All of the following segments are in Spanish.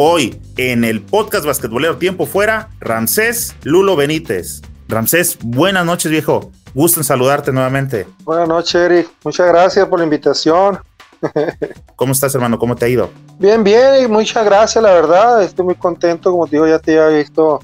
Hoy, en el podcast Basquetbolero Tiempo Fuera, Ramsés Lulo Benítez. Ramsés, buenas noches, viejo. Gusto en saludarte nuevamente. Buenas noches, Eric. Muchas gracias por la invitación. ¿Cómo estás, hermano? ¿Cómo te ha ido? Bien, bien, y muchas gracias, la verdad. Estoy muy contento, como te digo, ya te había visto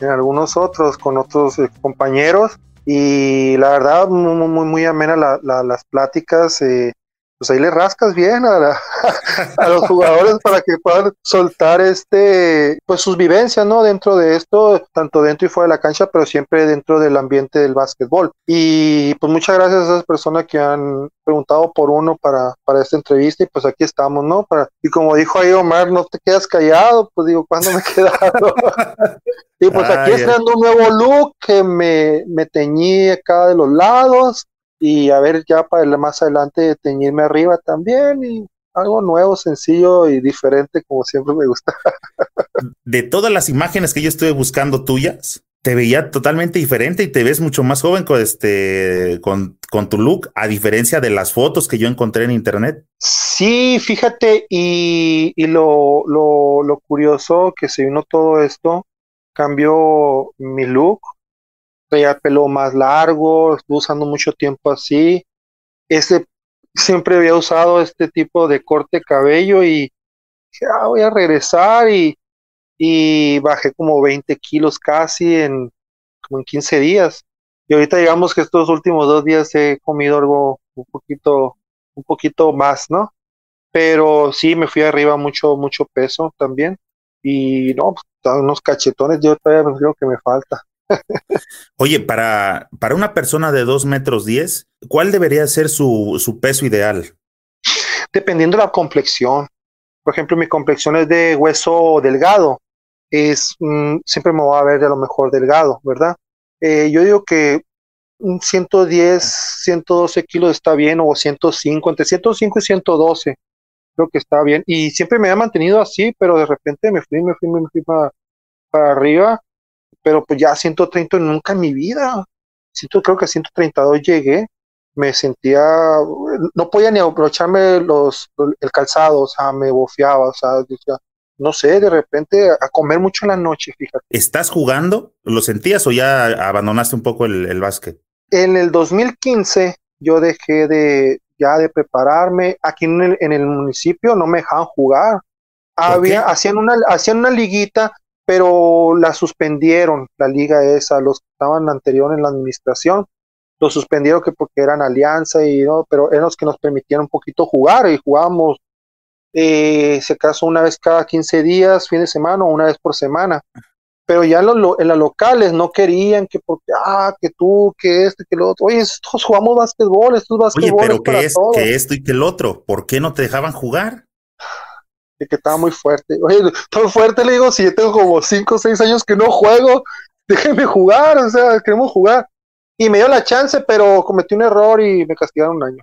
en algunos otros, con otros eh, compañeros. Y la verdad, muy, muy, muy amena las pláticas. Eh, pues ahí le rascas bien a, a, los jugadores para que puedan soltar este, pues sus vivencias, ¿no? Dentro de esto, tanto dentro y fuera de la cancha, pero siempre dentro del ambiente del básquetbol. Y pues muchas gracias a esas personas que han preguntado por uno para, para esta entrevista y pues aquí estamos, ¿no? Para, y como dijo ahí Omar, no te quedas callado, pues digo, ¿cuándo me he quedado? y pues aquí estando un nuevo look que me, me teñí acá de los lados, y a ver ya para más adelante teñirme arriba también y algo nuevo, sencillo y diferente como siempre me gusta. De todas las imágenes que yo estuve buscando tuyas, te veía totalmente diferente y te ves mucho más joven con este con, con tu look, a diferencia de las fotos que yo encontré en internet. Sí, fíjate, y, y lo, lo, lo curioso que se vino todo esto, cambió mi look, traía el pelo más largo, estuve usando mucho tiempo así. Este, siempre había usado este tipo de corte cabello y dije, ah, voy a regresar y, y bajé como 20 kilos casi en, como en 15 días. Y ahorita digamos que estos últimos dos días he comido algo un poquito, un poquito más, ¿no? Pero sí me fui arriba mucho, mucho peso también. Y no, pues, unos cachetones, yo todavía creo que me falta. Oye, para, para una persona de 2 metros 10, ¿cuál debería ser su, su peso ideal? Dependiendo de la complexión. Por ejemplo, mi complexión es de hueso delgado. Es, mm, siempre me voy a ver de lo mejor delgado, ¿verdad? Eh, yo digo que un 110, 112 kilos está bien, o 105, entre 105 y 112, creo que está bien. Y siempre me ha mantenido así, pero de repente me fui, me fui, me fui para arriba pero pues ya 130 nunca en mi vida. Siento, creo que a 132 llegué, me sentía, no podía ni abrocharme los, el calzado, o sea, me bofeaba, o sea, no sé, de repente a comer mucho en la noche, fíjate. ¿Estás jugando? ¿Lo sentías o ya abandonaste un poco el, el básquet? En el 2015 yo dejé de ya de prepararme. Aquí en el, en el municipio no me dejaban jugar. Había, hacían una, hacían una liguita pero la suspendieron, la liga esa, los que estaban anterior en la administración, lo suspendieron que porque eran alianza y no, pero eran los que nos permitían un poquito jugar y jugábamos, eh, si acaso una vez cada 15 días, fin de semana o una vez por semana. Pero ya en, en las locales no querían que porque, ah, que tú, que este, que lo otro. Oye, estos jugamos básquetbol, estos básquetbol. Oye, pero ¿qué es que esto y que el otro? ¿Por qué no te dejaban jugar? Que estaba muy fuerte. Oye, todo fuerte, le digo, si yo tengo como 5 o 6 años que no juego, déjenme jugar, o sea, queremos jugar. Y me dio la chance, pero cometí un error y me castigaron un año.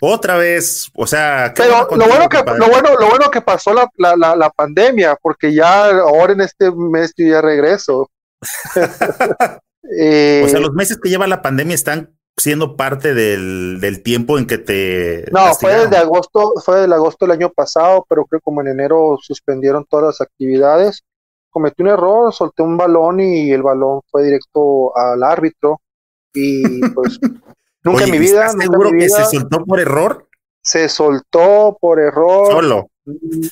Otra vez, o sea, pero lo bueno que lo bueno, lo bueno que pasó la, la, la, pandemia, porque ya ahora en este mes yo ya regreso. eh, o sea, los meses que lleva la pandemia están siendo parte del, del tiempo en que te... No, fue desde agosto, fue del agosto del año pasado, pero creo que como en enero suspendieron todas las actividades. Cometí un error, solté un balón y el balón fue directo al árbitro. Y pues nunca en mi vida... seguro que se soltó por error? Se soltó por error. Solo.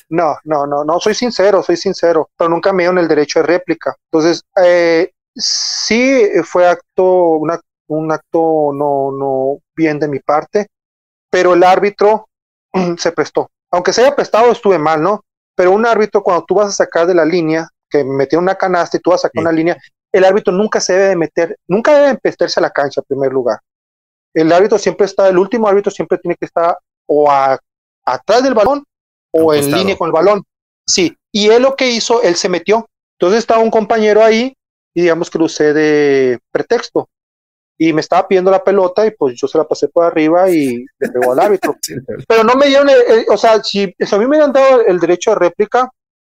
No, no, no, no, soy sincero, soy sincero, pero nunca me dieron el derecho de réplica. Entonces, eh, sí fue acto, una un acto no, no bien de mi parte, pero el árbitro se prestó. Aunque se haya prestado, estuve mal, ¿no? Pero un árbitro, cuando tú vas a sacar de la línea, que metió una canasta y tú vas a sacar una línea, el árbitro nunca se debe meter, nunca debe meterse a la cancha en primer lugar. El árbitro siempre está, el último árbitro siempre tiene que estar o atrás del balón o en línea con el balón. Sí, y él lo que hizo, él se metió. Entonces estaba un compañero ahí y digamos que lo usé de pretexto. Y me estaba pidiendo la pelota y pues yo se la pasé por arriba y le pegó al árbitro. Pero no me dieron, o sea, si, a mí me hubieran dado el derecho de réplica,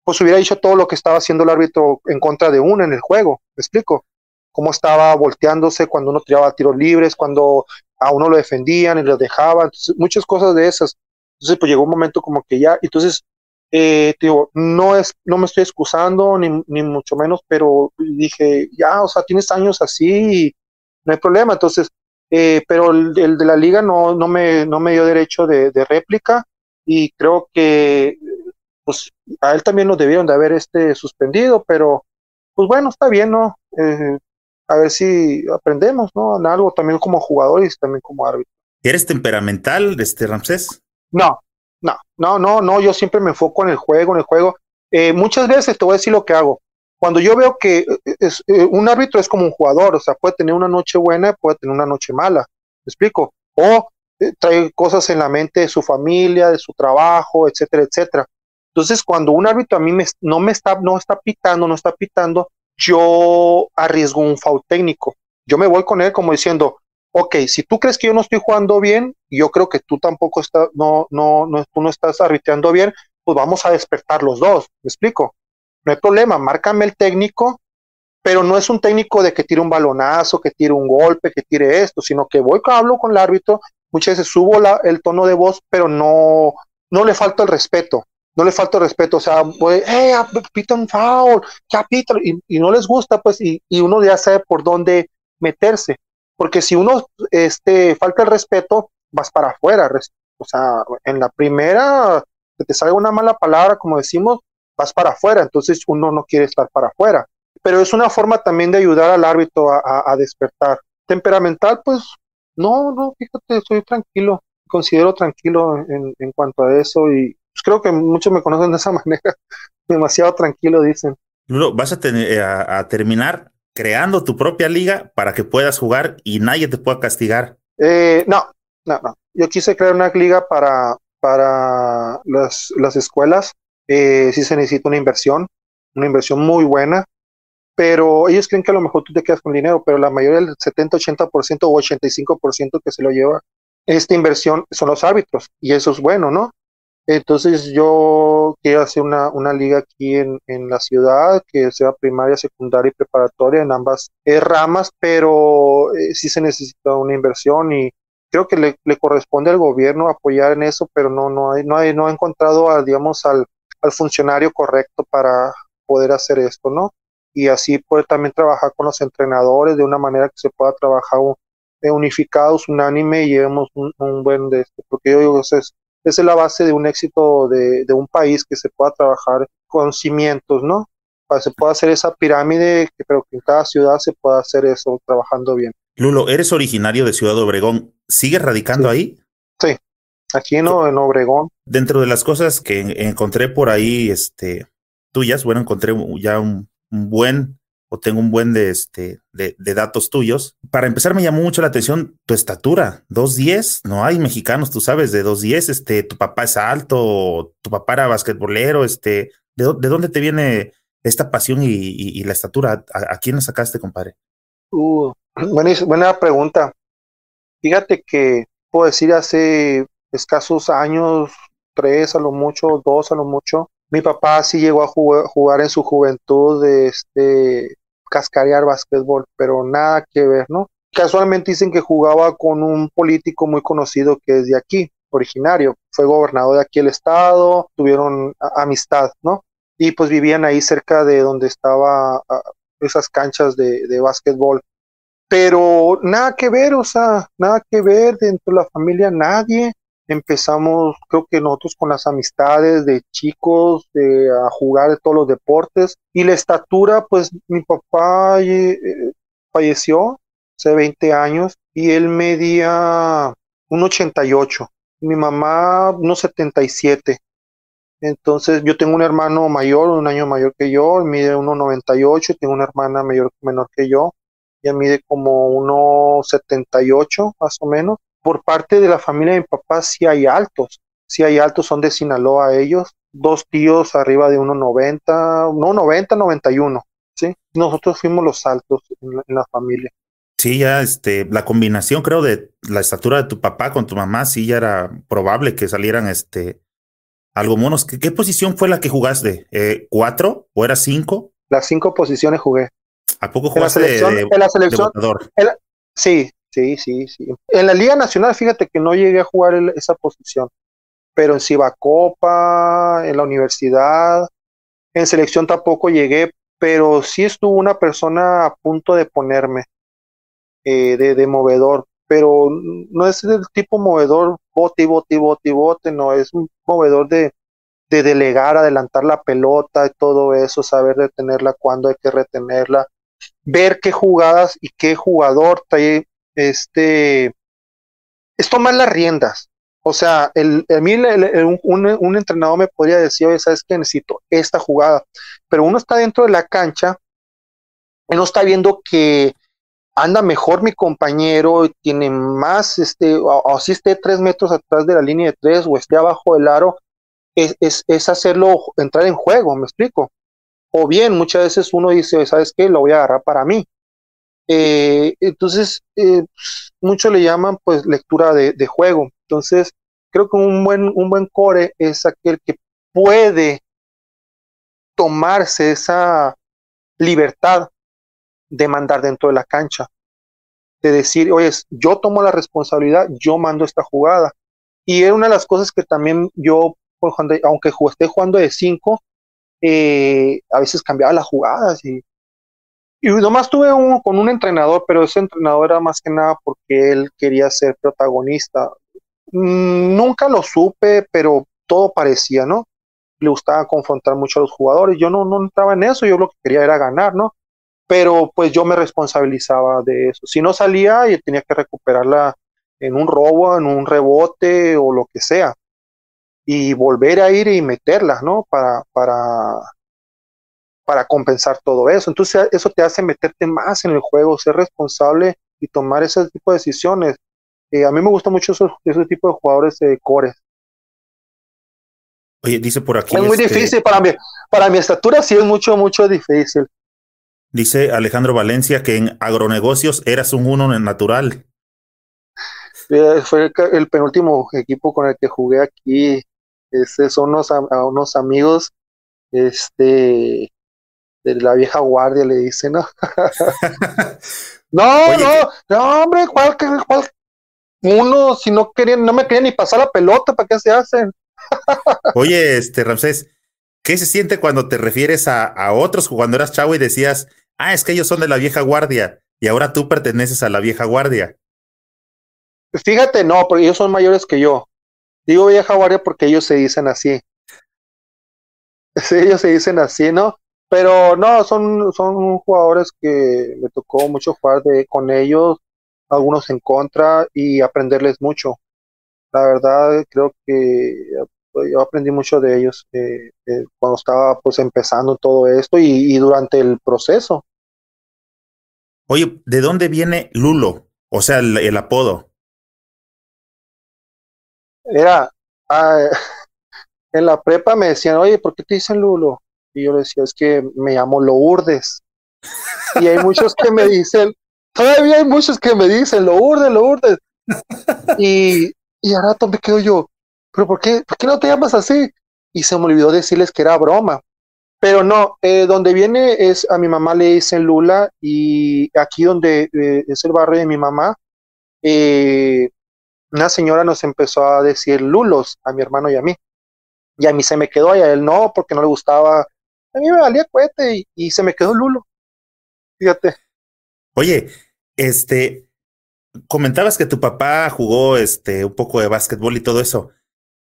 pues hubiera dicho todo lo que estaba haciendo el árbitro en contra de uno en el juego. ¿Me explico? Cómo estaba volteándose cuando uno tiraba tiros libres, cuando a uno lo defendían y lo dejaban, muchas cosas de esas. Entonces, pues llegó un momento como que ya, entonces eh, digo, no es, no me estoy excusando ni, ni, mucho menos, pero dije, ya, o sea, tienes años así, y no hay problema. Entonces, eh, pero el, de la liga no, no me, no me dio derecho de, réplica y creo que, pues, a él también lo debieron de haber este suspendido, pero, pues bueno, está bien, ¿no? Eh, a ver si aprendemos, ¿no? En algo también como jugador y también como árbitro. ¿Eres temperamental, este Ramsés? No, no, no, no, no, yo siempre me enfoco en el juego, en el juego. Eh, muchas veces te voy a decir lo que hago. Cuando yo veo que eh, es, eh, un árbitro es como un jugador, o sea, puede tener una noche buena, puede tener una noche mala, ¿me explico? O trae cosas en la mente de su familia, de su trabajo, etcétera, etcétera. Entonces, cuando un árbitro a mí me, no me está, no está pitando, no está pitando, yo arriesgo un foul técnico. Yo me voy con él como diciendo, ok, si tú crees que yo no estoy jugando bien, yo creo que tú tampoco estás, no, no, no, tú no estás arbitrando bien, pues vamos a despertar los dos, ¿me explico? No hay problema, márcame el técnico, pero no es un técnico de que tire un balonazo, que tire un golpe, que tire esto, sino que voy, hablo con el árbitro, muchas veces subo la, el tono de voz, pero no, no le falta el respeto, no le falta el respeto, o sea, voy, hey, pita un foul, ya y, y, no les gusta, pues, y, y uno ya sabe por dónde meterse porque si uno este, falta el respeto, vas para afuera. O sea, en la primera que te salga una mala palabra, como decimos, vas para afuera. Entonces uno no quiere estar para afuera. Pero es una forma también de ayudar al árbitro a, despertar. Temperamental, pues no, no, fíjate, soy tranquilo. Considero tranquilo en, en cuanto a eso y pues, creo que muchos me conocen de esa manera. Demasiado tranquilo, dicen. vas a, tener, eh, a terminar creando tu propia liga para que puedas jugar y nadie te pueda castigar. Eh, no, no, no. Yo quise crear una liga para, para las, las escuelas. Eh, sí se necesita una inversión, una inversión muy buena, pero ellos creen que a lo mejor tú te quedas con dinero, pero la mayoría del 70, 80% o 85% que se lo lleva esta inversión son los árbitros, y eso es bueno, ¿no? Entonces yo quiero hacer una, una liga aquí en, en, la ciudad que sea primaria, secundaria y preparatoria en ambas eh, ramas, pero eh, sí se necesita una inversión y creo que le, le, corresponde al gobierno apoyar en eso, pero no, no, hay, no, hay, no ha encontrado, a, digamos, al, al funcionario correcto para poder hacer esto, ¿no? Y así poder también trabajar con los entrenadores de una manera que se pueda trabajar eh, unificados, unánime y llevemos un, un buen de esto, porque yo digo, eso es esa es la base de un éxito de, un país que se pueda trabajar con cimientos, ¿no? Para que se pueda hacer esa pirámide, pero que en cada ciudad se pueda hacer eso trabajando bien. Lulo, eres originario de Ciudad Obregón. ¿Sigues radicando ahí? Sí, aquí en, en, Obregón. Dentro de las cosas que encontré por ahí, este, tuyas, bueno, encontré ya un buen o tengo un buen de, este, de, datos tuyos. Para empezar, me llamó mucho la atención tu estatura, 2.10. No hay mexicanos, tú sabes, de 2.10. Este, tu papá es alto, tu papá era basquetbolero. Este, ¿de, de dónde te viene esta pasión y, la estatura? ¿A, quién la sacaste, compadre? Uh, buena, buena pregunta. Fíjate que puedo decir hace escasos años, tres a lo mucho, dos a lo mucho, mi papá sí llegó a jugar, en su juventud de este cascarear básquetbol, pero nada que ver, ¿no? Casualmente dicen que jugaba con un político muy conocido que es de aquí, originario, fue gobernador de aquí el estado, tuvieron amistad, ¿no? Y pues vivían ahí cerca de donde estaba esas canchas de, de básquetbol. Pero nada que ver, o sea, nada que ver dentro de la familia, nadie empezamos, creo que nosotros con las amistades de chicos, de, a jugar todos los deportes. Y la estatura, pues mi papá eh, falleció hace 20 años y él medía un 88, mi mamá unos 77. Entonces yo tengo un hermano mayor, un año mayor que yo, mide 1,98, tengo una hermana mayor menor que yo, ella mide como 1,78 más o menos por parte de la familia de mi papá sí hay altos, sí hay altos, son de Sinaloa ellos, dos tíos arriba de 1,90, no 90, 91, ¿sí? nosotros fuimos los altos en la, familia. Sí, ya este, la combinación creo de la estatura de tu papá con tu mamá, sí ya era probable que salieran este algo monos. ¿Qué, posición fue la que jugaste? ¿Eh, ¿Cuatro o era cinco? Las cinco posiciones jugué. ¿A poco jugaste en la selección? en la selección sí, sí, sí, sí. En la Liga Nacional, fíjate que no llegué a jugar esa posición, pero en Cibacopa, en la universidad, en selección tampoco llegué, pero sí estuvo una persona a punto de ponerme eh, de, movedor, pero no es el tipo movedor bote bote bote bote, no, es un movedor de, de delegar, adelantar la pelota y todo eso, saber detenerla cuando hay que retenerla, ver qué jugadas y qué jugador trae este es tomar las riendas. O sea, el, a mí un, entrenador me podría decir, oye, ¿sabes qué? Necesito esta jugada. Pero uno está dentro de la cancha, y no está viendo que anda mejor mi compañero, tiene más, este, o, si esté tres metros atrás de la línea de tres o esté abajo del aro, es, es, hacerlo entrar en juego, ¿me explico? O bien, muchas veces uno dice, ¿sabes qué? Lo voy a agarrar para mí. Eh, entonces, eh, mucho le llaman pues lectura de, juego. Entonces, creo que un buen, un buen core es aquel que puede tomarse esa libertad de mandar dentro de la cancha, de decir, oye, yo tomo la responsabilidad, yo mando esta jugada. Y era una de las cosas que también yo, aunque esté jugando de cinco, eh, a veces cambiaba las jugadas y, y nomás tuve uno con un entrenador, pero ese entrenador era más que nada porque él quería ser protagonista. Mm, nunca lo supe, pero todo parecía, ¿no? Le gustaba confrontar mucho a los jugadores. Yo no, no entraba en eso, yo lo que quería era ganar, ¿no? Pero pues yo me responsabilizaba de eso. Si no salía, yo tenía que recuperarla en un robo, en un rebote o lo que sea. Y volver a ir y meterla, ¿no? Para, para, para compensar todo eso. Entonces eso te hace meterte más en el juego, ser responsable y tomar ese tipo de decisiones. Eh, a mí me gusta mucho ese tipo de jugadores de core. Oye, dice por aquí. Es muy este difícil para mí. Para mi estatura sí es mucho, mucho difícil. Dice Alejandro Valencia que en agronegocios eras un uno natural. Eh, fue el penúltimo equipo con el que jugué aquí. Este, son unos, a, unos amigos este, de la vieja guardia, le dicen, ¿no? no, no, no, hombre, ¿cuál, cuál, uno, si no querían, no me querían ni pasar la pelota, ¿para qué se hacen? Oye, este Ramsés, ¿qué se siente cuando te refieres a, a, otros cuando eras chavo y decías, ah, es que ellos son de la vieja guardia y ahora tú perteneces a la vieja guardia? Fíjate, no, porque ellos son mayores que yo. Digo vieja guardia porque ellos se dicen así. Sí, ellos se dicen así, ¿no? Pero no, son, son jugadores que me tocó mucho jugar de, con ellos algunos en contra y aprenderles mucho. La verdad, creo que yo aprendí mucho de ellos eh, eh, cuando estaba pues empezando todo esto y, durante el proceso. Oye, ¿de dónde viene Lulo? O sea, el, apodo. Era, ah, en la prepa me decían, oye, ¿por qué te dicen Lulo? Y yo le decía, es que me llamo Lourdes. Y hay muchos que me dicen, Todavía hay muchos que me dicen, lo urdes, lo urdes. y, y a rato me quedo yo, ¿pero por qué, por qué no te llamas así? Y se me olvidó decirles que era broma. Pero no, eh, donde viene es a mi mamá le dicen Lula y aquí donde eh, es el barrio de mi mamá, eh, una señora nos empezó a decir Lulos a mi hermano y a mí. Y a mí se me quedó y a él no, porque no le gustaba. A mí me valía cohete y, y se me quedó Lulo. Fíjate. Oye, este, comentabas que tu papá jugó este un poco de básquetbol y todo eso.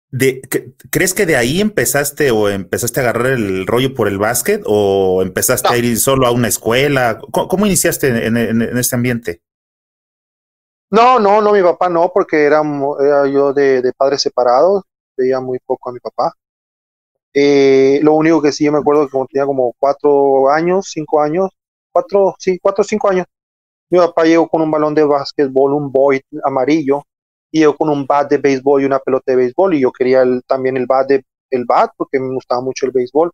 De, ¿Crees que de ahí empezaste o empezaste a agarrar el rollo por el básquet o empezaste a ir solo a una escuela? ¿Cómo, iniciaste en, este ambiente? No, no, no, mi papá no, porque era, era yo de, padres separados, veía muy poco a mi papá. Eh, lo único que sí yo me acuerdo que cuando tenía como cuatro años, cinco años, cuatro, sí, cuatro o cinco años, mi papá llegó con un balón de básquetbol, un boy amarillo, y llegó con un bat de béisbol y una pelota de béisbol, y yo quería también el bat, de, el bat porque me gustaba mucho el béisbol.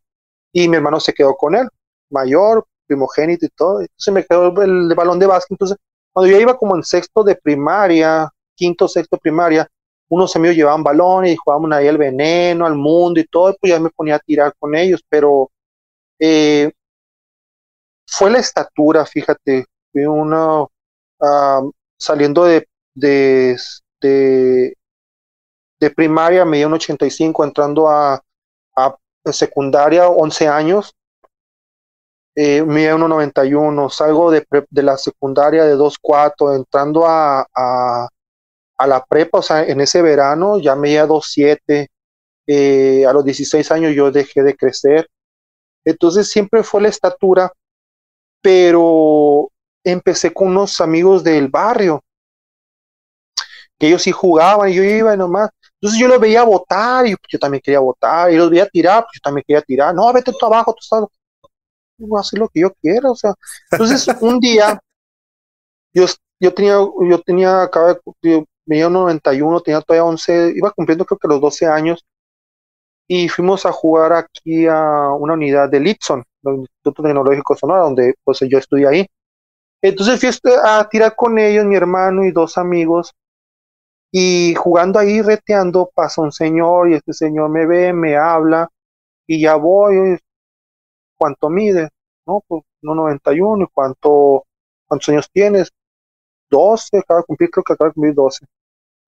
Y mi hermano se quedó con él, mayor, primogénito y todo. Entonces me quedó el, balón de básquet. Entonces, cuando yo iba como en sexto de primaria, quinto, sexto primaria, unos amigos llevaban balones y jugábamos ahí el veneno, al mundo y todo, pues ya me ponía a tirar con ellos, pero eh, fue la estatura, fíjate, fui uno saliendo de, de, de, primaria, medía un 85, entrando a, a secundaria, 11 años, eh, mide 1,91, salgo de, de, la secundaria de 2,4, entrando a, a, la prepa, o sea, en ese verano ya medía 2,7, eh, a los 16 años yo dejé de crecer, entonces siempre fue la estatura, pero empecé con unos amigos del barrio, que ellos sí jugaban y yo iba nomás, entonces yo los veía votar y yo también quería votar, y los veía tirar, pues yo también quería tirar, no, vete tú abajo, tú estás voy a hacer lo que yo quiera, o sea, entonces un día yo, yo tenía, yo tenía, acaba venía 91, tenía todavía 11, iba cumpliendo creo que los 12 años, y fuimos a jugar aquí a una unidad de Litson, el Instituto Tecnológico Sonora, donde pues yo estudié ahí. Entonces fui a tirar con ellos, mi hermano y dos amigos, y jugando ahí, reteando, pasa un señor, y este señor me ve, me habla, y ya voy, cuánto mide, ¿no? Pues 1,91 y cuánto, cuántos años tienes. 12, acaba de cumplir, creo que acaba de cumplir 12.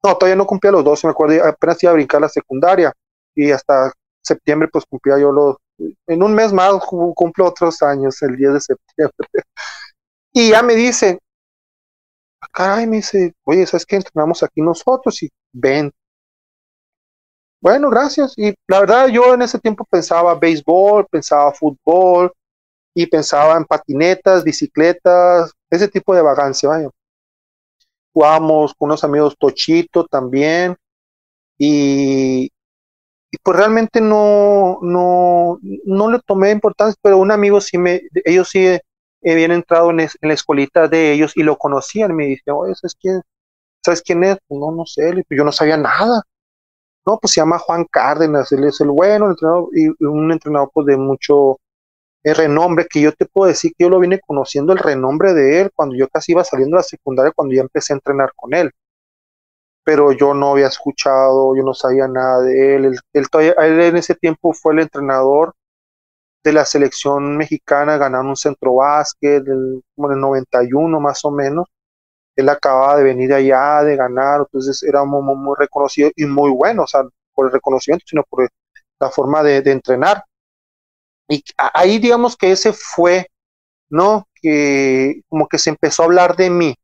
No, todavía no cumplía los 12, me acuerdo, apenas iba a brincar la secundaria y hasta septiembre pues cumplía yo los, en un mes más cumplo otros años, el 10 de septiembre. y ya me dice, caray, me dice, oye, ¿sabes qué? Entrenamos aquí nosotros y ven, bueno, gracias. Y la verdad yo en ese tiempo pensaba béisbol, pensaba fútbol y pensaba en patinetas, bicicletas, ese tipo de vagancia. Vaya. Jugamos con unos amigos Tochito también y, pues realmente no, no, no le tomé importancia, pero un amigo sí me, ellos sí habían entrado en, la escuelita de ellos y lo conocían. Me dice, oye, ¿sabes quién? ¿Sabes quién es? Pues no, no sé, yo no sabía nada. No, pues se llama Juan Cárdenas, él es el bueno, entrenador, y un entrenador pues de mucho eh, renombre, que yo te puedo decir que yo lo vine conociendo el renombre de él cuando yo casi iba saliendo de la secundaria, cuando ya empecé a entrenar con él. Pero yo no había escuchado, yo no sabía nada de él. Él, él, en ese tiempo fue el entrenador de la selección mexicana, ganando un centro básquet, como en el 91 más o menos él acababa de venir allá, de ganar, entonces era muy, muy, reconocido y muy bueno, o sea, por el reconocimiento, sino por la forma de, entrenar. Y ahí digamos que ese fue, ¿no? Que como que se empezó a hablar de mí.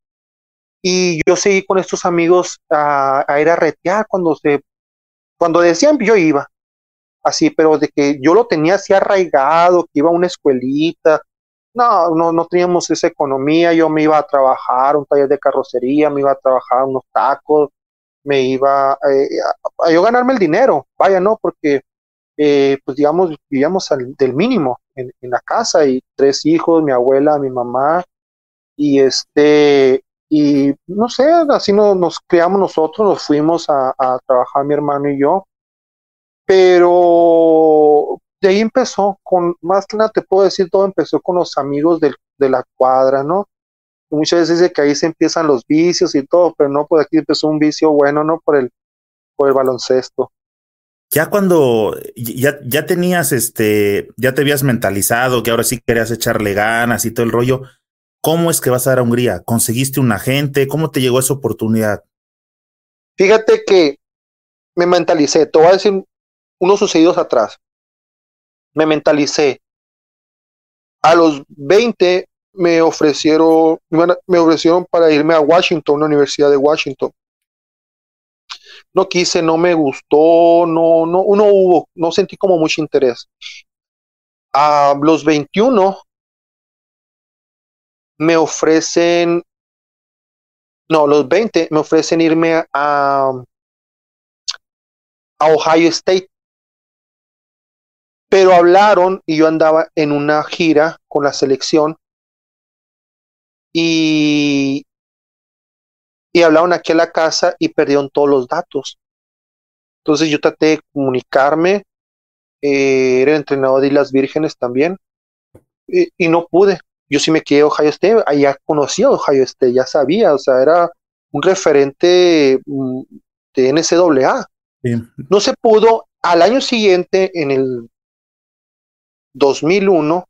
Y yo seguí con estos amigos a, a ir a retear cuando se, cuando decían yo iba, así, pero de que yo lo tenía así arraigado, que iba a una escuelita, no, no, no teníamos esa economía, yo me iba a trabajar un taller de carrocería, me iba a trabajar unos tacos, me iba eh, a, yo ganarme el dinero, vaya, ¿no? Porque, eh, pues digamos, vivíamos del mínimo en, la casa y tres hijos, mi abuela, mi mamá, y este, y no sé, así no, nos criamos nosotros, nos fuimos a, trabajar mi hermano y yo, pero de ahí empezó, con más que nada te puedo decir, todo empezó con los amigos de la cuadra, ¿no? muchas veces dice que ahí se empiezan los vicios y todo, pero no, pues aquí empezó un vicio bueno, ¿no? Por el, por el baloncesto. Ya cuando ya, ya tenías este, ya te habías mentalizado que ahora sí querías echarle ganas y todo el rollo, ¿cómo es que vas a dar a Hungría? ¿Conseguiste un agente? ¿Cómo te llegó esa oportunidad? Fíjate que me mentalicé, te voy a decir unos sucedidos atrás me mentalicé. A los 20 me ofrecieron, me ofrecieron para irme a Washington, la Universidad de Washington. No quise, no me gustó, no, no, no hubo, no sentí como mucho interés. A los 21 me ofrecen, no, los 20 me ofrecen irme a, a Ohio State pero hablaron y yo andaba en una gira con la selección y, y hablaron aquí a la casa y perdieron todos los datos. Entonces yo traté de comunicarme, eh, era entrenador de Islas Vírgenes también, y, no pude, yo sí me quedé Ohio State, ya conocía Ohio State, ya sabía, o sea, era un referente mm, de NCAA. No se pudo, al año siguiente, en el 2001,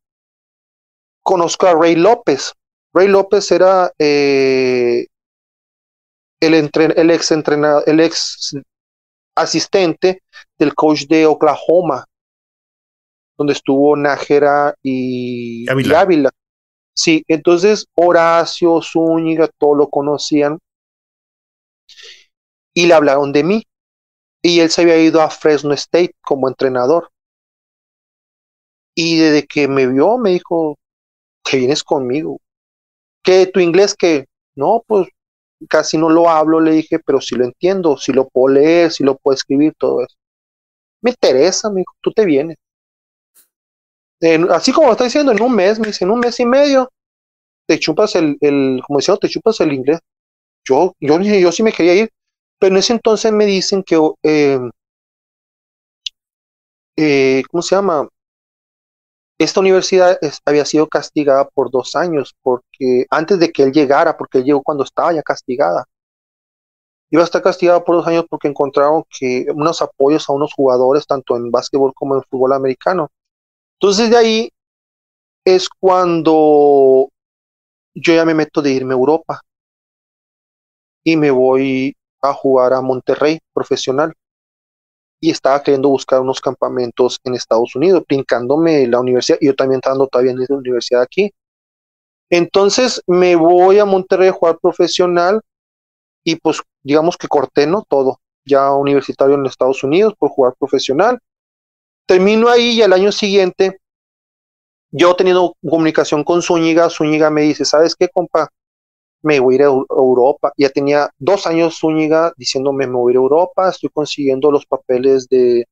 conozco a Ray López. Ray López era eh, el, el, ex entrenador, el ex asistente del coach de Oklahoma, donde estuvo Nájera y Ávila. Sí, entonces Horacio, Zúñiga, todos lo conocían y le hablaron de mí. Y él se había ido a Fresno State como entrenador. Y desde que me vio, me dijo, te vienes conmigo. ¿Qué tu inglés que No, pues casi no lo hablo, le dije, pero si lo entiendo, si lo puedo leer, si lo puedo escribir, todo eso. Me interesa, me dijo, tú te vienes. así como está diciendo, en un mes, me dice, en un mes y medio, te chupas el, el como decía, te chupas el inglés. Yo, yo, yo sí me quería ir, pero en ese entonces me dicen que, eh, eh, ¿cómo se llama? Esta universidad había sido castigada por dos años, porque antes de que él llegara, porque él llegó cuando estaba ya castigada. Iba a estar castigada por dos años porque encontraron que unos apoyos a unos jugadores, tanto en básquetbol como en fútbol americano. Entonces de ahí es cuando yo ya me meto de irme a Europa y me voy a jugar a Monterrey profesional y estaba queriendo buscar unos campamentos en Estados Unidos, brincándome la universidad, yo también estando todavía en la universidad aquí. Entonces me voy a Monterrey a jugar profesional y pues digamos que corté, ¿no? Todo, ya universitario en Estados Unidos por jugar profesional. Termino ahí y al año siguiente, yo teniendo comunicación con Zúñiga, Zúñiga me dice, ¿sabes qué, compa? Me voy a ir a Europa. Ya tenía dos años Zúñiga diciéndome me voy a ir a Europa, estoy consiguiendo los papeles de,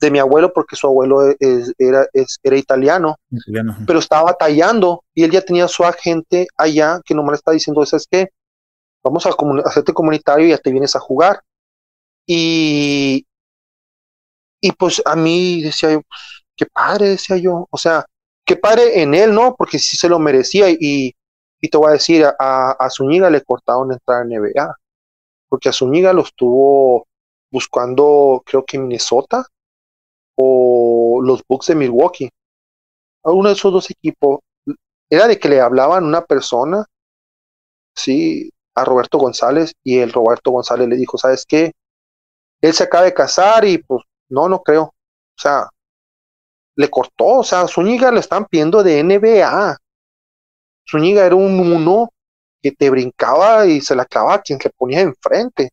de mi abuelo porque su abuelo era, era italiano, pero estaba batallando y él ya tenía su agente allá que nomás le está diciendo, es que vamos a hacerte comunitario y ya te vienes a jugar. Y, y pues a mí decía yo, pues, qué padre, decía yo, o sea, qué padre en él, ¿no? Porque sí se lo merecía y, y te voy a decir, a, a Zúñiga le cortaron entrar en NBA, porque a Zúñiga lo estuvo buscando, creo que Minnesota o los Bucks de Milwaukee. A uno de esos dos equipos. Era de que le hablaban una persona, sí, a Roberto González, y el Roberto González le dijo, ¿sabes qué? Él se acaba de casar y pues no, no creo. O sea, le cortó, o sea, a Zúñiga le están pidiendo de NBA. Zúñiga era un uno que te brincaba y se la clavaba a quien se ponía enfrente.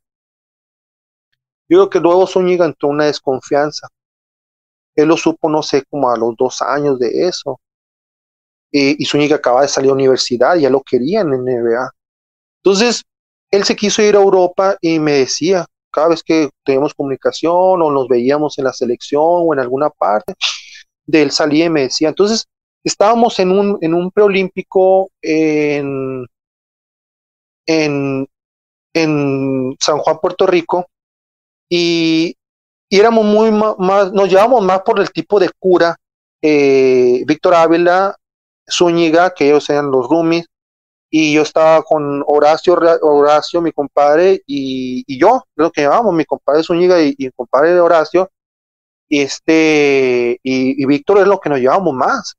Yo creo que luego Zúñiga entró una desconfianza. Él lo supo, no sé, como a los dos años de eso. y Zúñiga acaba de salir a la universidad, ya lo querían en NBA. Entonces, él se quiso ir a Europa y me decía, cada vez que teníamos comunicación o nos veíamos en la selección o en alguna parte, de él salía y me decía, entonces, estábamos en un, en un preolímpico en, en, en San Juan, Puerto Rico, y, éramos muy más, nos llevamos más por el tipo de cura, eh, Víctor Ávila, Zúñiga, que ellos eran los roomies, y yo estaba con Horacio, Horacio, mi compadre, y, y yo, lo que llamamos, mi compadre Zúñiga y, y mi compadre Horacio, y este, y, y Víctor es lo que nos llevamos más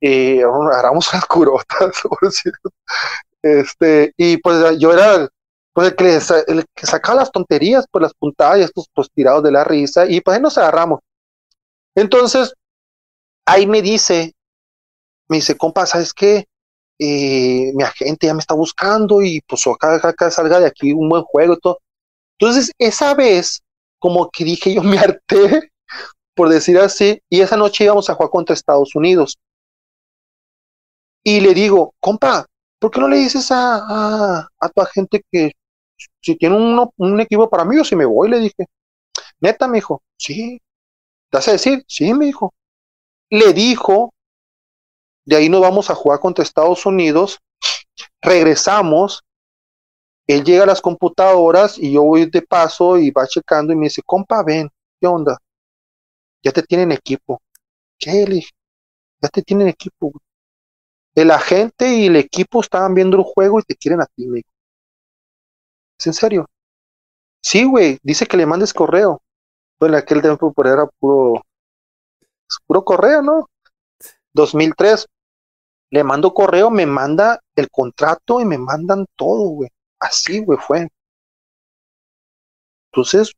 y agarramos las curotas, este, y pues yo era pues el que, el que sacaba las tonterías, pues las puntadas y estos pues tirados de la risa, y pues ahí nos agarramos. Entonces, ahí me dice, me dice, compa, ¿sabes qué? Eh, mi agente ya me está buscando y pues acá, acá, salga de aquí un buen juego y todo. Entonces, esa vez, como que dije, yo me harté, por decir así, y esa noche íbamos a jugar contra Estados Unidos y le digo, compa, ¿por qué no le dices a, a, tu agente que si tiene un, un equipo para mí, yo si me voy? Le dije, neta, me dijo, sí. ¿Te hace decir? Sí, me dijo. Le dijo, de ahí nos vamos a jugar contra Estados Unidos, regresamos, él llega a las computadoras y yo voy de paso y va checando y me dice, compa, ven, ¿qué onda? Ya te tienen equipo. ¿Qué? Le dije, ya te tienen equipo. El agente y el equipo estaban viendo el juego y te quieren a ti, güey. ¿Es en serio? Sí, güey, dice que le mandes correo. Bueno, aquel tiempo por era puro, puro correo, ¿no? 2003. Le mando correo, me manda el contrato y me mandan todo, güey. Así, güey, fue. Entonces,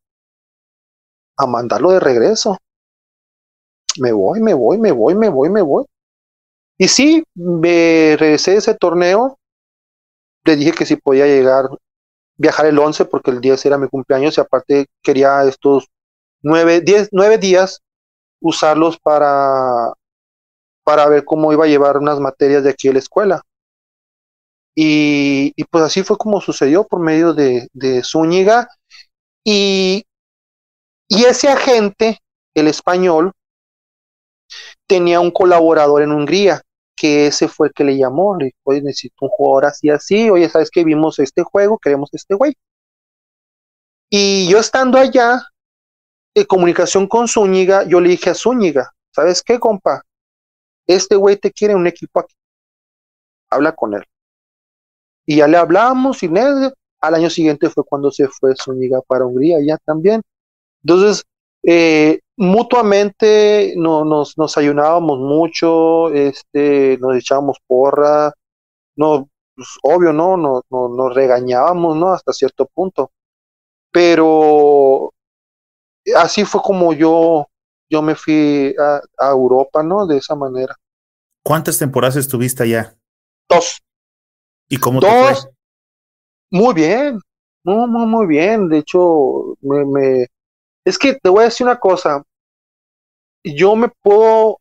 a mandarlo de regreso. Me voy, me voy, me voy, me voy, me voy. Y sí, me regresé de ese torneo. Le dije que si podía llegar, viajar el 11 porque el 10 era mi cumpleaños y aparte quería estos nueve, diez, nueve días usarlos para, para ver cómo iba a llevar unas materias de aquí a la escuela. Y, y pues así fue como sucedió por medio de, de Zúñiga. Y, y ese agente, el español, tenía un colaborador en Hungría que ese fue el que le llamó, le dijo, oye, necesito un jugador así, así, oye, ¿sabes que vimos este juego? Queremos este güey. Y yo estando allá, en comunicación con Zúñiga, yo le dije a Zúñiga, ¿sabes qué, compa? Este güey te quiere un equipo aquí. Habla con él. Y ya le hablamos y al año siguiente fue cuando se fue Zúñiga para Hungría, ya también. Entonces, eh, mutuamente no, nos, nos ayunábamos mucho, este, nos echábamos porra, no, pues, obvio, ¿no? No, no, nos regañábamos, ¿no? Hasta cierto punto. Pero así fue como yo, yo me fui a, a Europa, ¿no? De esa manera. ¿Cuántas temporadas estuviste allá? Dos. ¿Y cómo Dos. te fue? Muy bien, muy, muy, muy bien. De hecho, me, me, es que te voy a decir una cosa. Yo me puedo,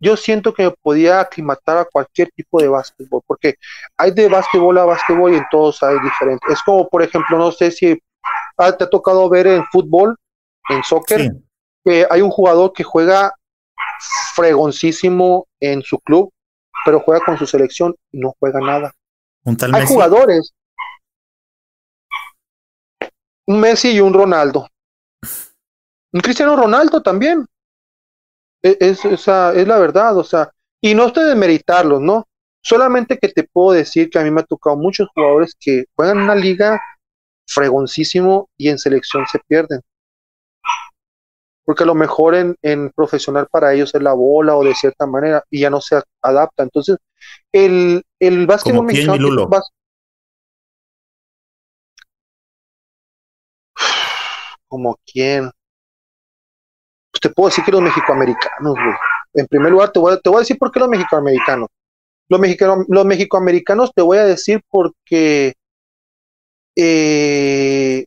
yo siento que me podía aclimatar a cualquier tipo de básquetbol, porque hay de básquetbol a básquetbol y en todos hay diferentes. Es como, por ejemplo, no sé si ah, te ha tocado ver en fútbol, en soccer, Sí. que hay un jugador que juega fregoncísimo en su club, pero juega con su selección y no juega nada. Un tal Hay Messi. jugadores, un Messi y un Ronaldo. Un Cristiano Ronaldo también. E- Es, esa es la verdad, o sea, y no estoy de meritarlos, ¿no? Solamente que te puedo decir que a mí me ha tocado muchos jugadores que juegan una liga fregoncísimo y en selección se pierden. Porque a lo mejor en, en profesional para ellos es la bola o de cierta manera y ya no se adapta. Entonces, el, el básquetbol mexicano bas- como quién. Te puedo decir que los mexicoamericanos, güey. En primer lugar, te voy a, te voy a decir por qué los mexicoamericanos. Los, mexicano, los mexicoamericanos te voy a decir porque eh,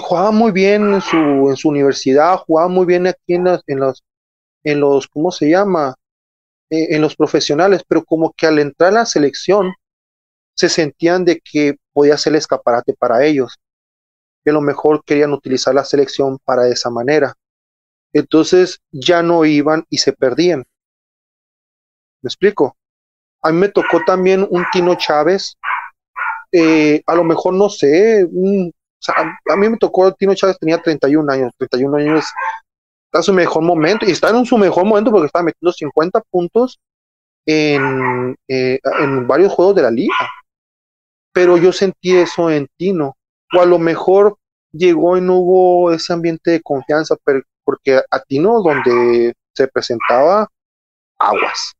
jugaban muy bien en su, en su universidad, jugaban muy bien aquí en, las, en, los, en los, ¿cómo se llama? Eh, en los profesionales, pero como que al entrar a la selección se sentían de que podía ser el escaparate para ellos que a lo mejor querían utilizar la selección para esa manera. Entonces ya no iban y se perdían. ¿Me explico? A mí me tocó también un Tino Chávez, eh, a lo mejor no sé, sea, a mí me tocó Tino Chávez, tenía 31 años, 31 años está en su mejor momento, y está en su mejor momento porque estaba metiendo 50 puntos en, eh, en varios juegos de la liga. Pero yo sentí eso en Tino o a lo mejor llegó y no hubo ese ambiente de confianza, pero porque a Tino donde se presentaba aguas,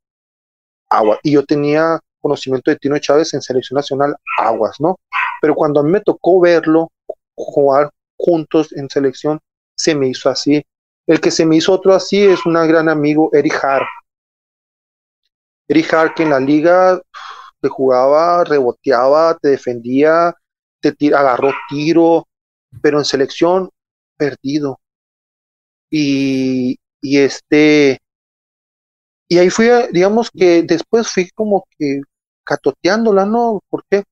y yo tenía conocimiento de Tino Chávez en selección nacional, aguas, ¿no? Pero cuando a mí me tocó verlo jugar juntos en selección, se me hizo así. El que se me hizo otro así es un gran amigo, Eric Hart. Eric Hart que en la liga te jugaba, reboteaba, te defendía, te agarró tiro, pero en selección perdido. Y, este, y ahí fui, digamos que después fui como que catoteándola, ¿no? ¿Por qué?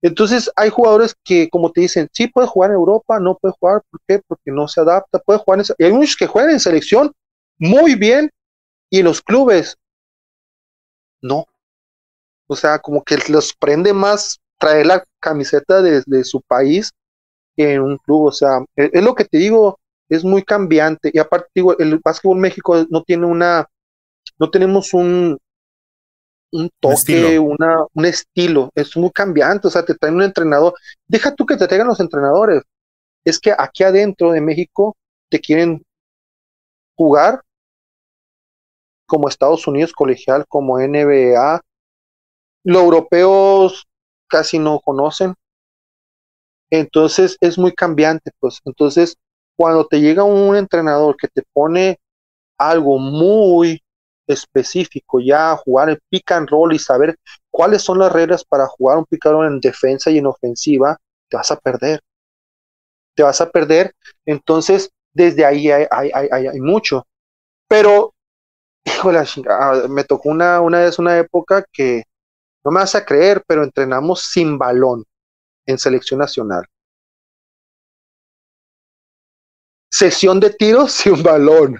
Entonces hay jugadores que, como te dicen, sí puede jugar en Europa, no puede jugar, ¿por qué? Porque no se adapta, puede jugar en, y hay muchos que juegan en selección muy bien y en los clubes no. O sea, como que los prende más traer la camiseta de, su país que en un club. O sea, es, es lo que te digo, es muy cambiante. Y aparte, digo, el básquetbol México no tiene una, no tenemos un, un toque, Una, un estilo, es muy cambiante, o sea, te traen un entrenador, deja tú que te traigan los entrenadores, es que aquí adentro de México te quieren jugar como Estados Unidos colegial, como NBA, los europeos casi no conocen, entonces es muy cambiante, pues, entonces cuando te llega un entrenador que te pone algo muy específico, ya jugar el pick and roll y saber cuáles son las reglas para jugar un pick and roll en defensa y en ofensiva, te vas a perder. Te vas a perder. Entonces, desde ahí hay, hay, hay, hay mucho. Pero, híjole, ah, me tocó una, una vez una época que no me vas a creer, pero entrenamos sin balón en selección nacional. Sesión de tiros sin balón.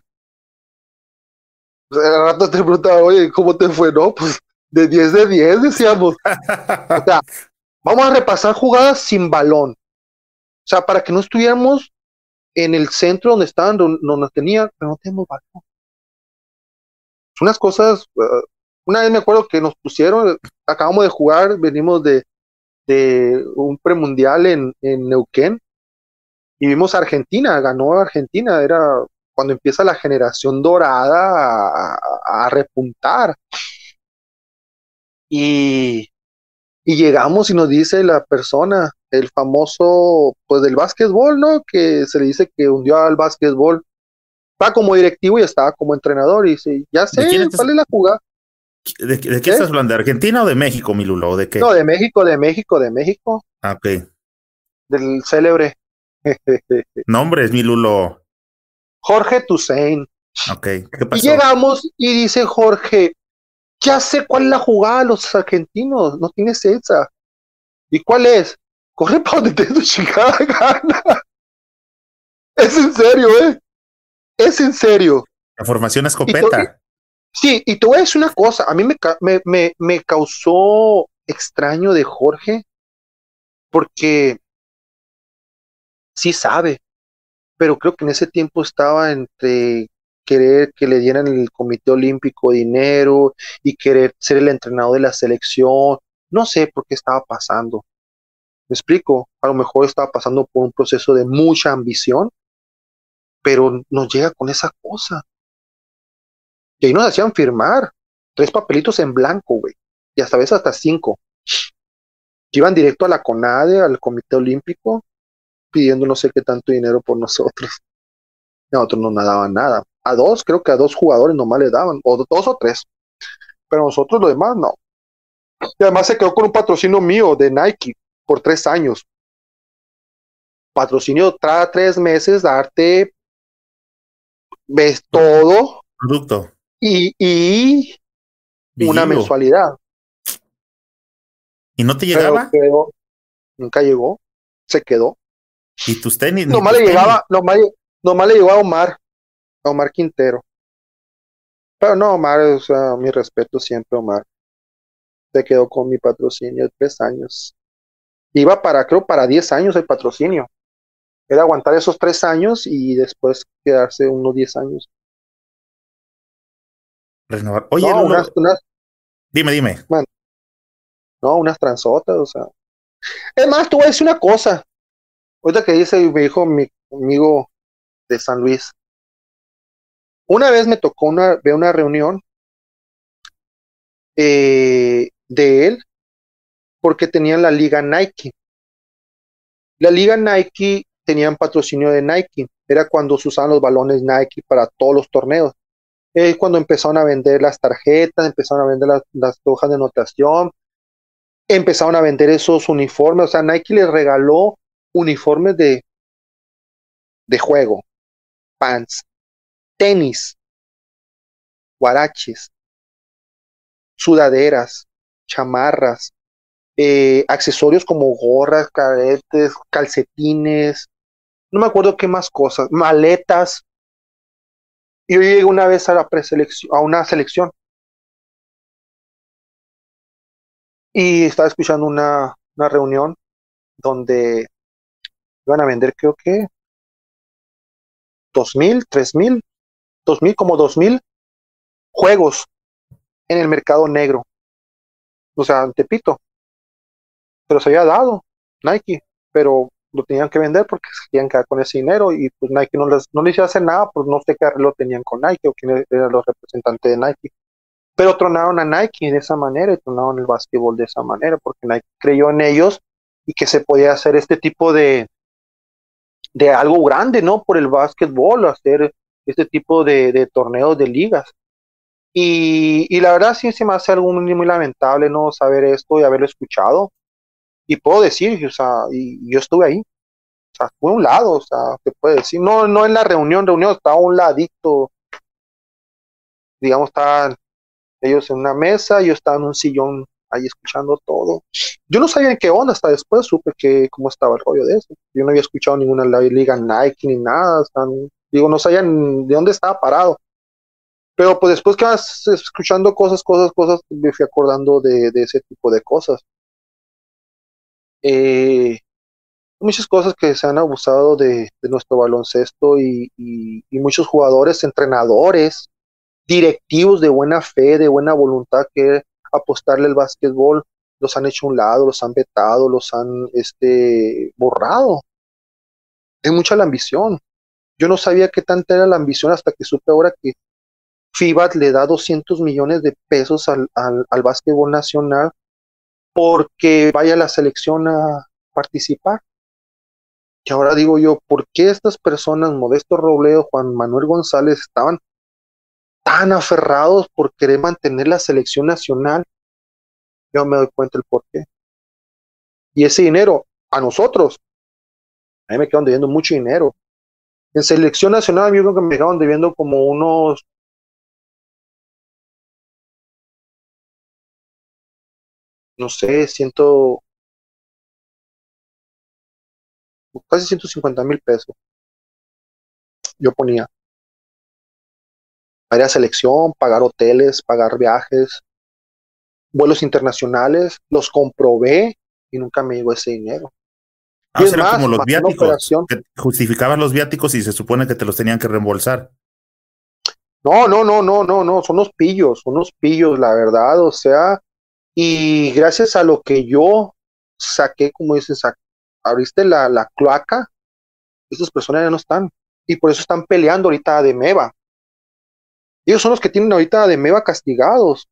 El rato te preguntaba, oye, ¿cómo te fue? No, pues de 10 de 10 decíamos. o sea, vamos a repasar jugadas sin balón. O sea, para que no estuviéramos en el centro donde estaban, donde nos tenían, pero no tenemos balón. Unas cosas, uh, una vez me acuerdo que nos pusieron, acabamos de jugar, venimos de, de un premundial en, en Neuquén y vimos a Argentina, ganó Argentina, era cuando empieza la generación dorada a, repuntar. Y, y, llegamos y nos dice la persona, el famoso, pues del básquetbol, ¿no? Que se le dice que hundió al básquetbol. Está como directivo y estaba como entrenador y dice, ya sé, ¿cuál es la jugada? ¿De, qué estás ¿Eh? hablando? ¿De Argentina o de México, mi Lulo? ¿De qué? No, de México, de México, de México. Ah, ok. Del célebre. Nombres, mi Lulo. Jorge Toussaint. Ok, ¿qué pasó? Y llegamos y dice Jorge, ya sé cuál es la jugada los argentinos, no tienes esa. ¿Y cuál es? Corre para donde te tu chingada gana. Es en serio, ¿eh? Es en serio. La formación escopeta. sí, y te voy a decir una cosa, a mí me, me, me causó extraño de Jorge, porque sí sabe, pero creo que en ese tiempo estaba entre querer que le dieran el Comité Olímpico dinero y querer ser el entrenador de la selección. No sé por qué estaba pasando. ¿Me explico? A lo mejor estaba pasando por un proceso de mucha ambición, pero nos llega con esa cosa. Y ahí nos hacían firmar tres papelitos en blanco, güey. Y hasta veces hasta cinco. Iban directo a la CONADE, al Comité Olímpico, pidiendo no sé qué tanto dinero por nosotros. A nosotros no nos daban nada. A dos, creo que a dos jugadores nomás le daban, o dos o tres. Pero nosotros lo demás no. Y además se quedó con un patrocinio mío de Nike por tres años. Patrocinio cada tres meses, darte ves todo. Producto. Y, y una mensualidad. ¿Y no te llegaba? nunca llegó. Se quedó. ¿Y tus tenis? Nomás le llegaba, nomás, nomás le llegó a Omar, a Omar Quintero. Pero no, Omar, o sea, mi respeto siempre, Omar. Se quedó con mi patrocinio de tres años. Iba para, creo, para diez años el patrocinio. Era aguantar esos tres años y después quedarse unos diez años. Renovar. Oye, no, unas, dime, dime. no, unas transotas, o sea. Es más, tú voy a decir una cosa. Ahorita que dice, me dijo mi amigo de San Luis. Una vez me tocó una, ver una reunión eh, de él porque tenían la liga Nike. La liga Nike tenían patrocinio de Nike. Era cuando se usaban los balones Nike para todos los torneos. Es cuando empezaron a vender las tarjetas, empezaron a vender las, las hojas de anotación, empezaron a vender esos uniformes. O sea, Nike les regaló uniformes de, de juego, pants, tenis, guaraches, sudaderas, chamarras, eh, accesorios como gorras, caretes, calcetines, no me acuerdo qué más cosas, maletas. Yo llegué una vez a la preselección, a una selección. Y estaba escuchando una, una reunión donde iban a vender creo que dos mil, tres mil, dos mil, como dos mil juegos en el mercado negro. o sea, en. Pero se había dado Nike, pero lo tenían que vender porque se querían quedar con ese dinero y pues Nike no les, no les a hacer nada, pues no sé qué arreglo tenían con Nike o quién eran los representantes de Nike. Pero tronaron a Nike de esa manera y tronaron el básquetbol de esa manera porque Nike creyó en ellos y que se podía hacer este tipo de, de algo grande, ¿no? Por el básquetbol, hacer este tipo de, torneos de ligas. Y, y, la verdad sí se me hace algo muy, lamentable, ¿no? Saber esto y haberlo escuchado y puedo decir, o sea, y, yo estuve ahí, o sea, fue a un lado, o sea, te puede decir, no, no en la reunión, reunión, estaba un ladito, digamos, estaban ellos en una mesa, yo estaba en un sillón ahí escuchando todo. Yo no sabía en qué onda, hasta después supe que cómo estaba el rollo de eso. Yo no había escuchado ninguna liga Nike ni nada, digo, no sabía de dónde estaba parado. Pero pues después que vas escuchando cosas, cosas, cosas, me fui acordando de, ese tipo de cosas eh, muchas cosas que se han abusado de, nuestro baloncesto y, muchos jugadores, entrenadores, directivos de buena fe, de buena voluntad que apostarle al básquetbol, los han hecho a un lado, los han vetado, los han este, borrado. Es mucha la ambición. Yo no sabía qué tanta era la ambición hasta que supe ahora que FIBA le da 200 millones de pesos al, al, al básquetbol nacional porque vaya la selección a participar. Y ahora digo yo, ¿por qué estas personas, Modesto Robledo, Juan Manuel González, estaban tan aferrados por querer mantener la selección nacional? Yo me doy cuenta el por qué. Y ese dinero, a nosotros, a mí me quedan debiendo mucho dinero. En selección nacional, yo creo que me quedaban debiendo como unos no sé, ciento, casi 150 mil pesos. Yo ponía. Para selección, pagar hoteles, pagar viajes, vuelos internacionales, los comprobé y nunca me llegó ese dinero. Ah, era como los viáticos, que justificaban los viáticos y se supone que te los tenían que reembolsar. No, no, no, no, no, no, son unos pillos, son unos pillos, la verdad, o sea, y gracias a lo que yo saqué, como dices, abriste la, la cloaca, esas personas ya no están. Y por eso están peleando ahorita a Demeva. Ellos son los que tienen ahorita a Demeva castigados.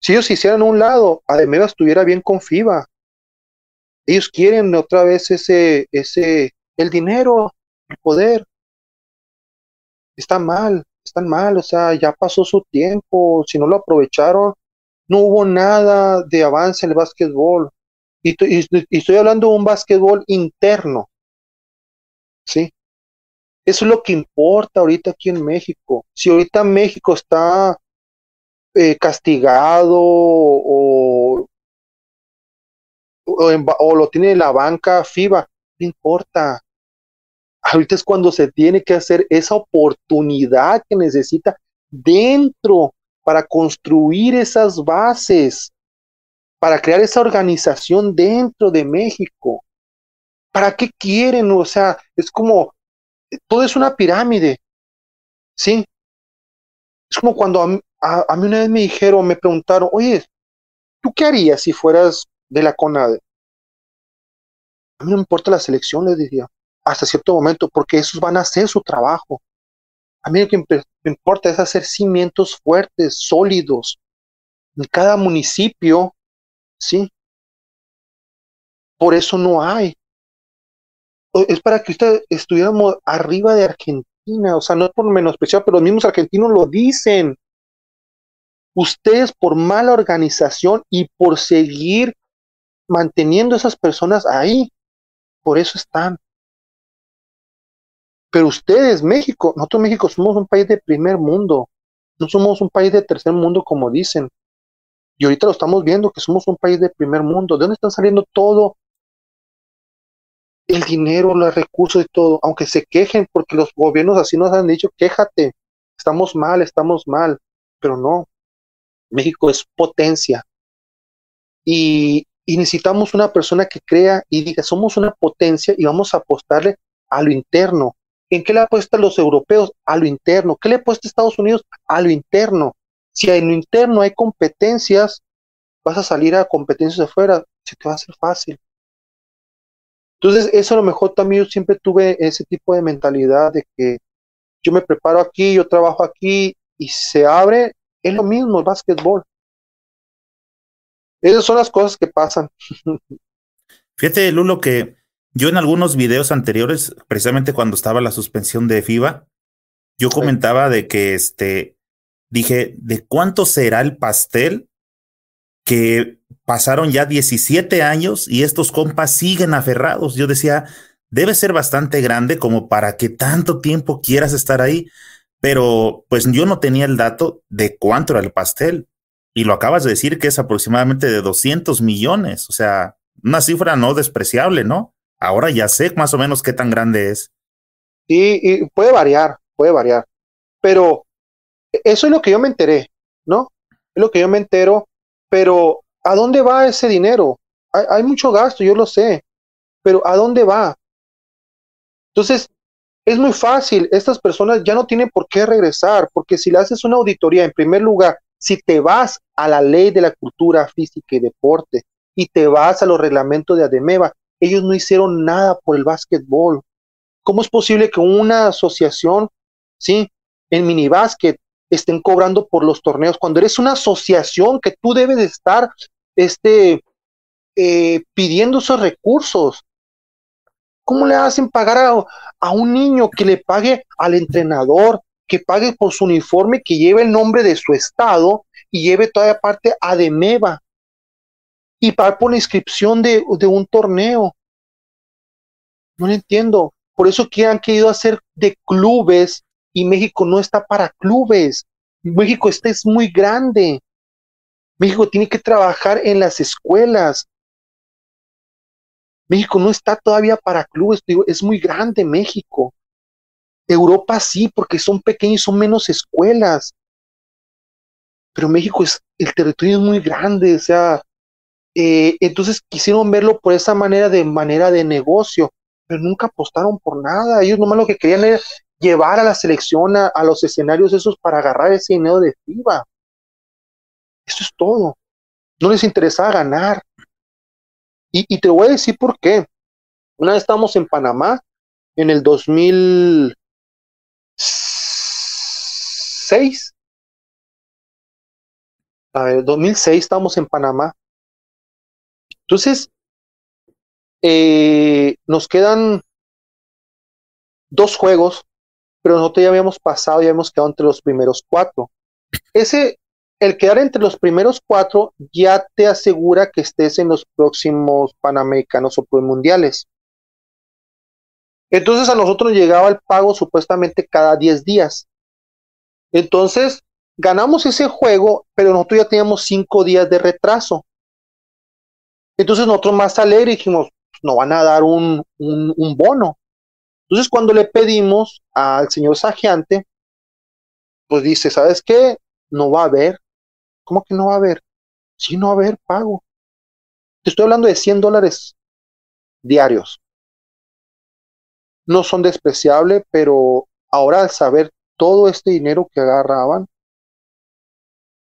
Si ellos hicieran un lado, Ademeva estuviera bien con FIBA. Ellos quieren otra vez ese, ese, el dinero, el poder. Está mal, están mal, o sea, ya pasó su tiempo. Si no lo aprovecharon, no hubo nada de avance en el básquetbol. Y, estoy hablando de un básquetbol interno. ¿Sí? Eso es lo que importa ahorita aquí en México. Si ahorita México está eh, castigado o, o, lo tiene la banca FIBA, no importa. Ahorita es cuando se tiene que hacer esa oportunidad que necesita dentro para construir esas bases, para crear esa organización dentro de México. ¿Para qué quieren? O sea, es como, todo es una pirámide, ¿sí? Es como cuando a, mí una vez me dijeron, me preguntaron, oye, ¿tú qué harías si fueras de la CONADE? A mí no me importa la selección, les diría, hasta cierto momento, porque esos van a hacer su trabajo. A mí lo que me importa es hacer cimientos fuertes, sólidos, en cada municipio, ¿sí? Por eso no hay. Es para que usted estuviéramos arriba de Argentina, o sea, no es por menospreciar, pero los mismos argentinos lo dicen. Ustedes por mala organización y por seguir manteniendo a esas personas ahí, por eso están. Pero ustedes, México, nosotros México somos un país de primer mundo, no somos un país de tercer mundo como dicen. Y ahorita lo estamos viendo que somos un país de primer mundo. ¿De dónde están saliendo todo el dinero, los recursos y todo? Aunque se quejen porque los gobiernos así nos han dicho, quéjate, estamos mal, estamos mal. Pero no, México es potencia. Y, y necesitamos una persona que crea y diga, somos una potencia y vamos a apostarle a lo interno, ¿En qué le apuestan los europeos? A lo interno. ¿Qué le apuesta Estados Unidos? A lo interno. Si en lo interno hay competencias, vas a salir a competencias afuera, se te va a hacer fácil. Entonces, eso a lo mejor también yo siempre tuve ese tipo de mentalidad de que yo me preparo aquí, yo trabajo aquí y se abre, es lo mismo el básquetbol. Esas son las cosas que pasan. Fíjate, Lulo, que yo en algunos videos anteriores, precisamente cuando estaba la suspensión de FIBA, yo comentaba de que este, dije, ¿de cuánto será el pastel que pasaron ya 17 años y estos compas siguen aferrados? Yo decía, debe ser bastante grande como para que tanto tiempo quieras estar ahí, pero pues yo no tenía el dato de cuánto era el pastel. Y lo acabas de decir que es aproximadamente de 200 millones, o sea, una cifra no despreciable, ¿no? Ahora ya sé más o menos qué tan grande es. Sí, y puede variar, puede variar. Pero eso es lo que yo me enteré, ¿no? Es lo que yo me entero, pero ¿a dónde va ese dinero? Hay, mucho gasto, yo lo sé, pero ¿a dónde va? Entonces, es muy fácil, estas personas ya no tienen por qué regresar, porque si le haces una auditoría, en primer lugar, si te vas a la ley de la cultura física y deporte y te vas a los reglamentos de Ademeva, ellos no hicieron nada por el básquetbol. ¿Cómo es posible que una asociación, sí, en minibásquet estén cobrando por los torneos cuando eres una asociación que tú debes de estar este, eh, pidiendo esos recursos? ¿Cómo le hacen pagar a, a, un niño que le pague al entrenador, que pague por su uniforme, que lleve el nombre de su estado y lleve toda parte a Demeva y pagar por la inscripción de, de un torneo. No lo entiendo. Por eso que han querido hacer de clubes y México no está para clubes. México este es muy grande. México tiene que trabajar en las escuelas. México no está todavía para clubes, es muy grande México. Europa sí, porque son pequeños, son menos escuelas. Pero México es, el territorio es muy grande, o sea, eh, entonces quisieron verlo por esa manera, de manera de negocio, pero nunca apostaron por nada. Ellos nomás lo que querían era llevar a la selección a, los escenarios esos para agarrar ese dinero de FIBA. Eso es todo. No les interesaba ganar. Y, te voy a decir por qué. Una vez estábamos en Panamá en el 2000, 2006. A ver, 2006 estábamos en Panamá. Entonces, eh, nos quedan dos juegos, pero nosotros ya habíamos pasado, ya habíamos quedado entre los primeros cuatro. Ese, el quedar entre los primeros cuatro ya te asegura que estés en los próximos Panamericanos o Mundiales. Entonces a nosotros llegaba el pago supuestamente cada 10 días. Entonces ganamos ese juego, pero nosotros ya teníamos 5 días de retraso. Entonces nosotros más alegres dijimos, pues, no van a dar un, un, bono. Entonces cuando le pedimos al señor sagiante, pues dice, ¿sabes qué? No va a haber. ¿Cómo que no va a haber? Sí, no va a haber pago. Te estoy hablando de 100 dólares diarios no son despreciables, pero ahora al saber todo este dinero que agarraban,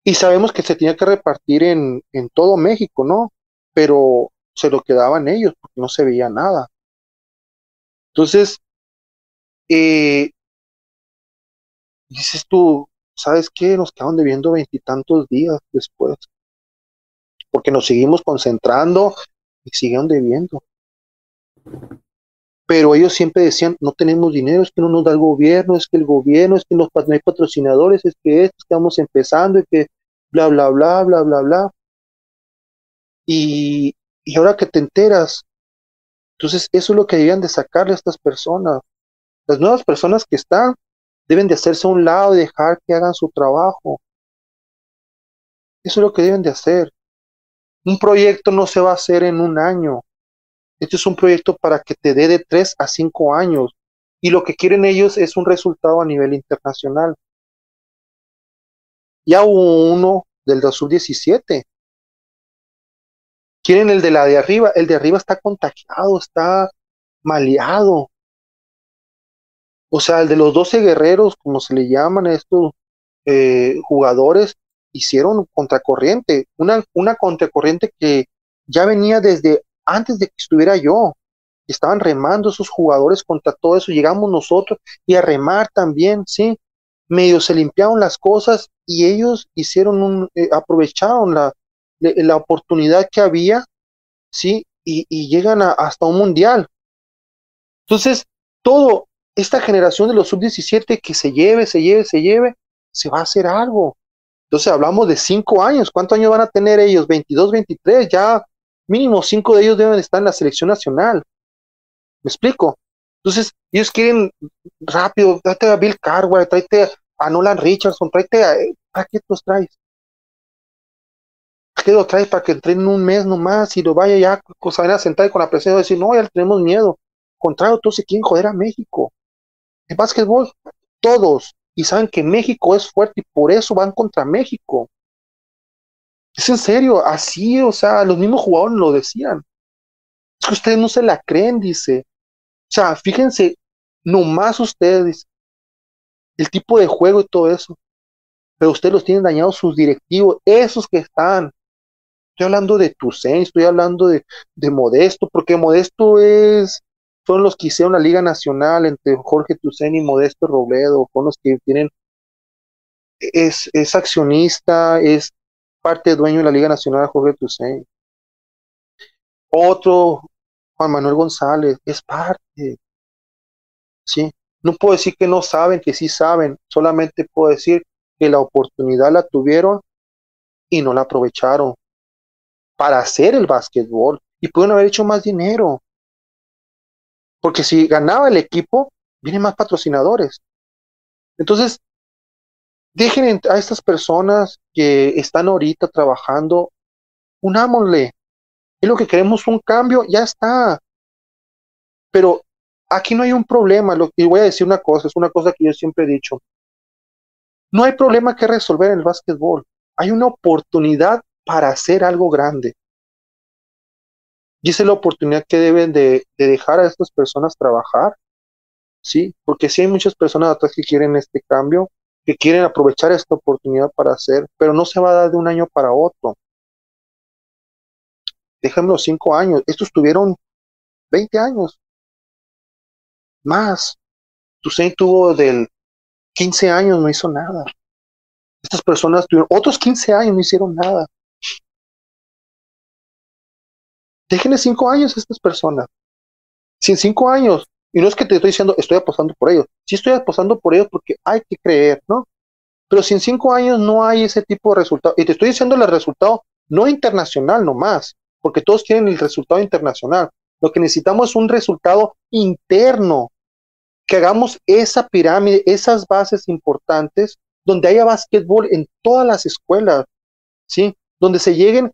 y sabemos que se tenía que repartir en, en todo México, ¿no? Pero se lo quedaban ellos porque no se veía nada. Entonces, eh, dices tú, ¿sabes qué? Nos quedaron debiendo veintitantos días después, porque nos seguimos concentrando y siguieron debiendo pero ellos siempre decían, no tenemos dinero, es que no nos da el gobierno, es que el gobierno, es que no hay patrocinadores, es que esto, estamos empezando, y que bla, bla, bla, bla, bla, bla. Y, y ahora que te enteras, entonces eso es lo que debían de sacarle a estas personas. Las nuevas personas que están deben de hacerse a un lado y dejar que hagan su trabajo. Eso es lo que deben de hacer. Un proyecto no se va a hacer en un año. Este es un proyecto para que te dé de 3 a 5 años y lo que quieren ellos es un resultado a nivel internacional. Ya hubo uno del 2017. Quieren el de la de arriba. El de arriba está contagiado, está maleado. O sea, el de los 12 guerreros, como se le llaman a estos eh, jugadores, hicieron contracorriente, una, una contracorriente que ya venía desde antes de que estuviera yo. Estaban remando esos jugadores contra todo eso, llegamos nosotros y a remar también, ¿sí? Medio se limpiaron las cosas y ellos hicieron un, eh, aprovecharon la, la oportunidad que había, ¿sí? Y, y llegan a, hasta un mundial. Entonces, todo, esta generación de los sub-17 que se lleve, se lleve, se lleve, se va a hacer algo. Entonces hablamos de cinco años. ¿Cuántos años van a tener ellos? 22, 23. Ya mínimo cinco de ellos deben estar en la selección nacional. ¿Me explico? Entonces ellos quieren rápido, tráete a Bill Carwell, tráete a Nolan Richardson, tráete a... ¿Para qué los traes? ¿Para qué lo traes? Para que entrenen un mes nomás y lo vaya ya, se van a sentar con la presión y decir, no, ya tenemos miedo. Contrario, todos se quieren joder a México. El básquetbol, todos, y saben que México es fuerte y por eso van contra México. Es en serio, así, o sea, los mismos jugadores lo decían. Es que ustedes no se la creen, dice. O sea, fíjense, nomás ustedes, el tipo de juego y todo eso. Pero ustedes los tienen dañados sus directivos, esos que están. Estoy hablando de Tucen, estoy hablando de, de Modesto, porque Modesto es son los que hicieron la Liga Nacional entre Jorge Tucen y Modesto Robledo, son los que tienen, es, es accionista, es parte dueño de la Liga Nacional Jorge Tucen. Otro, Juan Manuel González, es parte. ¿Sí? No puedo decir que no saben, que sí saben, solamente puedo decir que la oportunidad la tuvieron y no la aprovecharon para hacer el básquetbol y pueden haber hecho más dinero. Porque si ganaba el equipo, vienen más patrocinadores. Entonces, dejen a estas personas que están ahorita trabajando, unámosle. Es lo que queremos un cambio, ya está. Pero aquí no hay un problema. Lo, y voy a decir una cosa, es una cosa que yo siempre he dicho. No hay problema que resolver en el básquetbol. Hay una oportunidad para hacer algo grande. Y esa es la oportunidad que deben de, dejar a estas personas trabajar, ¿sí? Porque sí hay muchas personas atrás que quieren este cambio, que quieren aprovechar esta oportunidad para hacer, pero no se va a dar de un año para otro. Déjenme cinco años. Estos tuvieron 20 años. Más. Tucen tuvo del 15 años, no hizo nada. Estas personas tuvieron otros 15 años, no hicieron nada. Déjenle cinco años a estas personas. Si en cinco años, y no es que te estoy diciendo estoy apostando por ellos, sí estoy apostando por ellos porque hay que creer, ¿no? Pero si en cinco años no hay ese tipo de resultado, y te estoy diciendo el resultado no internacional nomás, porque todos quieren el resultado internacional. Lo que necesitamos es un resultado interno, que hagamos esa pirámide, esas bases importantes, donde haya básquetbol en todas las escuelas, ¿sí? Donde se lleguen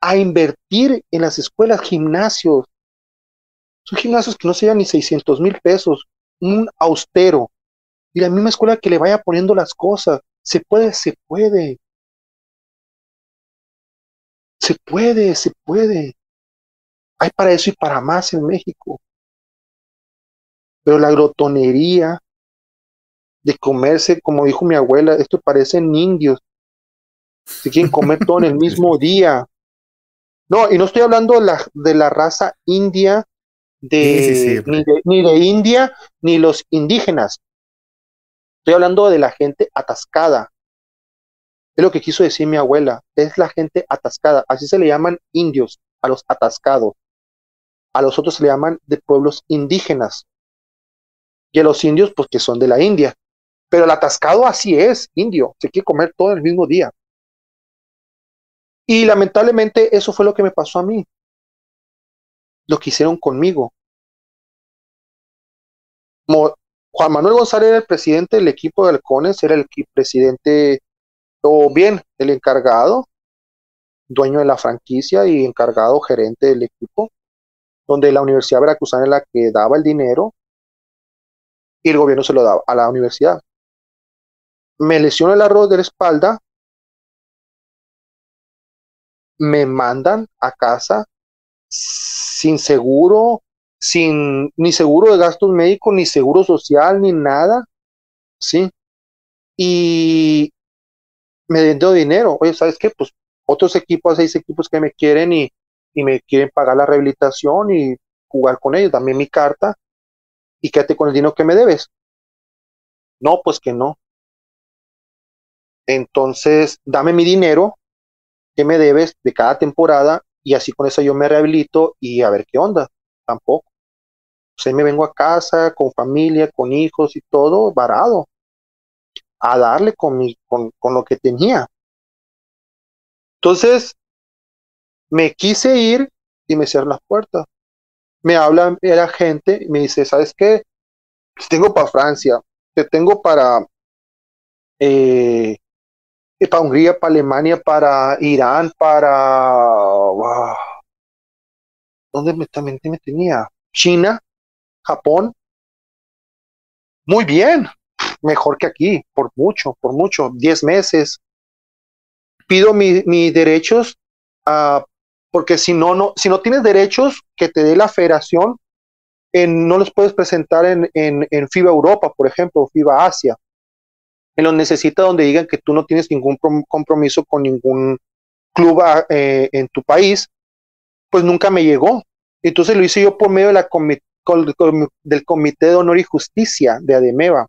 a invertir en las escuelas, gimnasios. Son gimnasios que no se llevan ni 600 mil pesos, un austero. Y la misma escuela que le vaya poniendo las cosas. Se puede, se puede. Se puede, se puede. Hay para eso y para más en México. Pero la glotonería de comerse, como dijo mi abuela, esto parecen indios. Se quieren comer todo en el mismo día. No, y no estoy hablando de la, de la raza india, de, ni de, India, ni los indígenas. Estoy hablando de la gente atascada. Es lo que quiso decir mi abuela. Es la gente atascada. Así se le llaman indios, a los atascados. A los otros se le llaman de pueblos indígenas. Y a los indios, pues que son de la India. Pero el atascado así es, indio. Se quiere comer todo el mismo día. Y lamentablemente eso fue lo que me pasó a mí. Lo que hicieron conmigo. Juan Manuel González era el presidente del equipo de halcones, era el presidente, o bien el encargado, dueño de la franquicia y encargado gerente del equipo, donde la Universidad Veracruzana era la que daba el dinero y el gobierno se lo daba a la universidad. Me lesionó el arroz de la espalda me mandan a casa sin seguro, sin ni seguro de gastos médicos, ni seguro social, ni nada, ¿sí? Y me dio dinero. Oye, ¿sabes qué? Pues otros equipos, seis equipos que me quieren y, y me quieren pagar la rehabilitación y jugar con ellos, dame mi carta y quédate con el dinero que me debes. No, pues que no. Entonces, dame mi dinero que me debes de cada temporada y así con eso yo me rehabilito y a ver qué onda. Tampoco. Pues ahí me vengo a casa con familia, con hijos y todo varado. A darle con, mi, con, con lo que tenía. Entonces, me quise ir y me cierran las puertas. Me habla la gente y me dice, ¿sabes qué? Te tengo para Francia, te tengo para, eh, para Hungría, para Alemania, para Irán, para... ¿Dónde me, también me tenía? China, Japón. Muy bien, mejor que aquí, por mucho, por mucho, diez meses. Pido mis derechos a porque si no, no, si no tienes derechos que te dé la federación, en, no los puedes presentar en, en, FIBA Europa, por ejemplo, o FIBA Asia. En los necesita donde digan que tú no tienes ningún compromiso con ningún club ah, eh, en tu país, pues nunca me llegó. Entonces lo hice yo por medio del Comité de Honor y Justicia de Ademeva,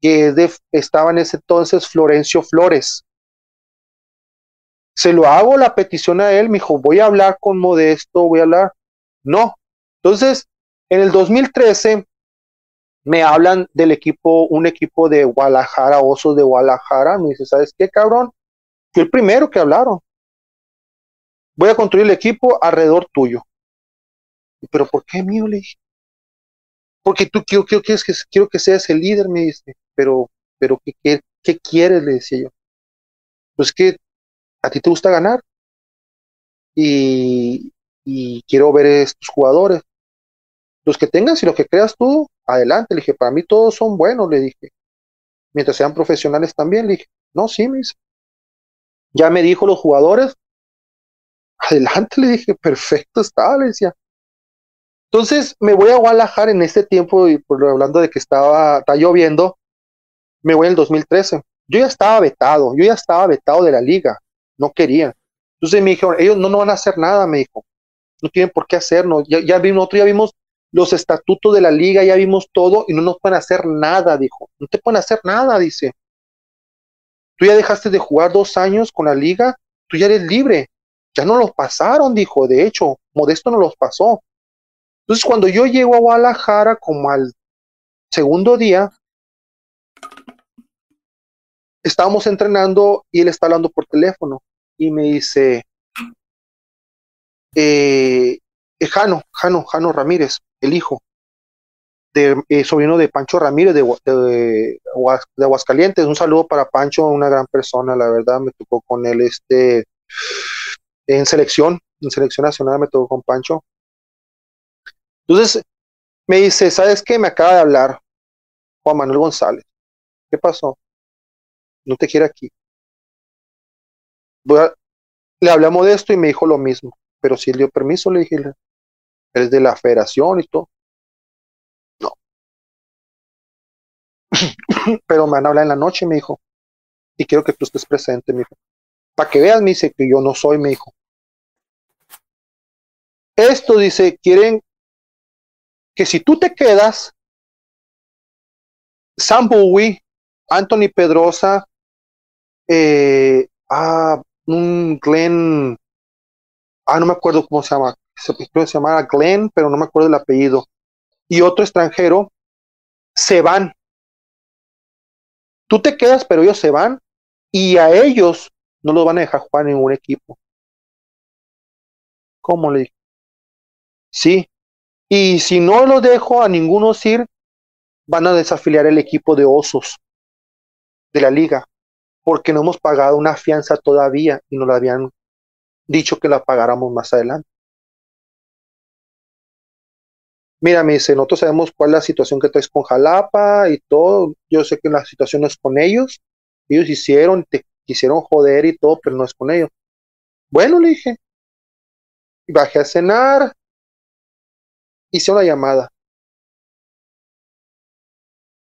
que estaba en ese entonces Florencio Flores, se lo hago la petición a él, me dijo, voy a hablar con Modesto, voy a hablar. No. Entonces, en el 2013 me hablan del equipo, un equipo de Guadalajara, Osos de Guadalajara, me dice, ¿sabes qué, cabrón? Fui el primero que hablaron. Voy a construir el equipo alrededor tuyo. ¿Pero por qué mío? Le dije. Porque tú quiero, quiero, quiero, que, quiero que seas el líder, me dice. Pero, pero ¿qué, qué, qué quieres? Le decía yo. Pues que a ti te gusta ganar y, quiero ver estos jugadores. Los que tengas y los que creas tú, adelante. Le dije, para mí todos son buenos, le dije. Mientras sean profesionales también, le dije, no, sí, me. Ya me dijo los jugadores, adelante, le dije, perfecto está, le decía. Entonces me voy a Guadalajara en este tiempo, y por hablando de que estaba, está lloviendo, me voy en el 2013. Yo ya estaba vetado, yo ya estaba vetado de la liga no querían. Entonces me dijeron, ellos no, no van a hacer nada, me dijo, no tienen por qué hacernos. Ya, ya vimos, nosotros ya vimos los estatutos de la liga, ya vimos todo y no nos pueden hacer nada, dijo. No te pueden hacer nada, dice. Tú ya dejaste de jugar dos años con la liga, tú ya eres libre. Ya no los pasaron, dijo. De hecho, Modesto no los pasó. Entonces, cuando yo llego a Guadalajara, como al segundo día, estábamos entrenando y él está hablando por teléfono y me dice, eh, eh Jano, Jano, Jano Ramírez, el hijo, de, eh, sobrino de Pancho Ramírez de, Aguascalientes. Un saludo para Pancho, una gran persona, la verdad, me tocó con él este en selección, en selección nacional me tocó con Pancho. Entonces me dice, ¿sabes qué? Me acaba de hablar Juan Manuel González. ¿Qué pasó? no te quiere aquí. le hablamos de esto y me dijo lo mismo, pero si él dio permiso, le dije, es de la federación y todo. No. pero me van a hablar en la noche, me dijo, y quiero que tú estés presente, me dijo. Para que veas, me dice que yo no soy, me dijo. Esto dice, quieren que si tú te quedas, Sam Bowie, Anthony Pedrosa, eh, ah, un Glenn, ah, no me acuerdo cómo se llama, se, se llamaba Glenn, pero no me acuerdo el apellido, y otro extranjero, se van. Tú te quedas, pero ellos se van, y a ellos no los van a dejar jugar en ningún equipo. ¿Cómo le dije? Sí. Y si no los dejo a ninguno ir, van a desafiliar el equipo de osos de la liga porque no hemos pagado una fianza todavía y nos la habían dicho que la pagáramos más adelante. Mira, me dice, nosotros sabemos cuál es la situación que traes con Jalapa y todo. Yo sé que la situación no es con ellos. Ellos hicieron, te quisieron joder y todo, pero no es con ellos. Bueno, le dije. Bajé a cenar. Hice una llamada.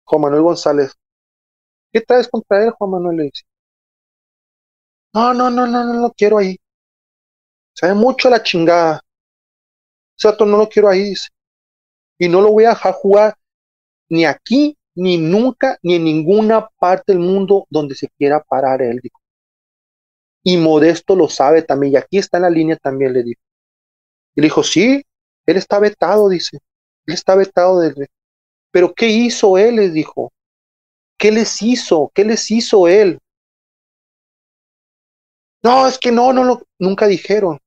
Juan Manuel González, ¿Qué traes contra él, Juan Manuel? Le dice. No, no, no, no, no lo quiero ahí. Sabe mucho la chingada. Exacto, no lo quiero ahí, dice. Y no lo voy a dejar jugar ni aquí, ni nunca, ni en ninguna parte del mundo donde se quiera parar él, dijo. Y Modesto lo sabe también, y aquí está en la línea también, le dijo. Y le dijo, sí, él está vetado, dice. Él está vetado desde. Pero ¿qué hizo él? Les dijo. ¿Qué les hizo? ¿Qué les hizo él? No, es que no, no lo, nunca dijeron.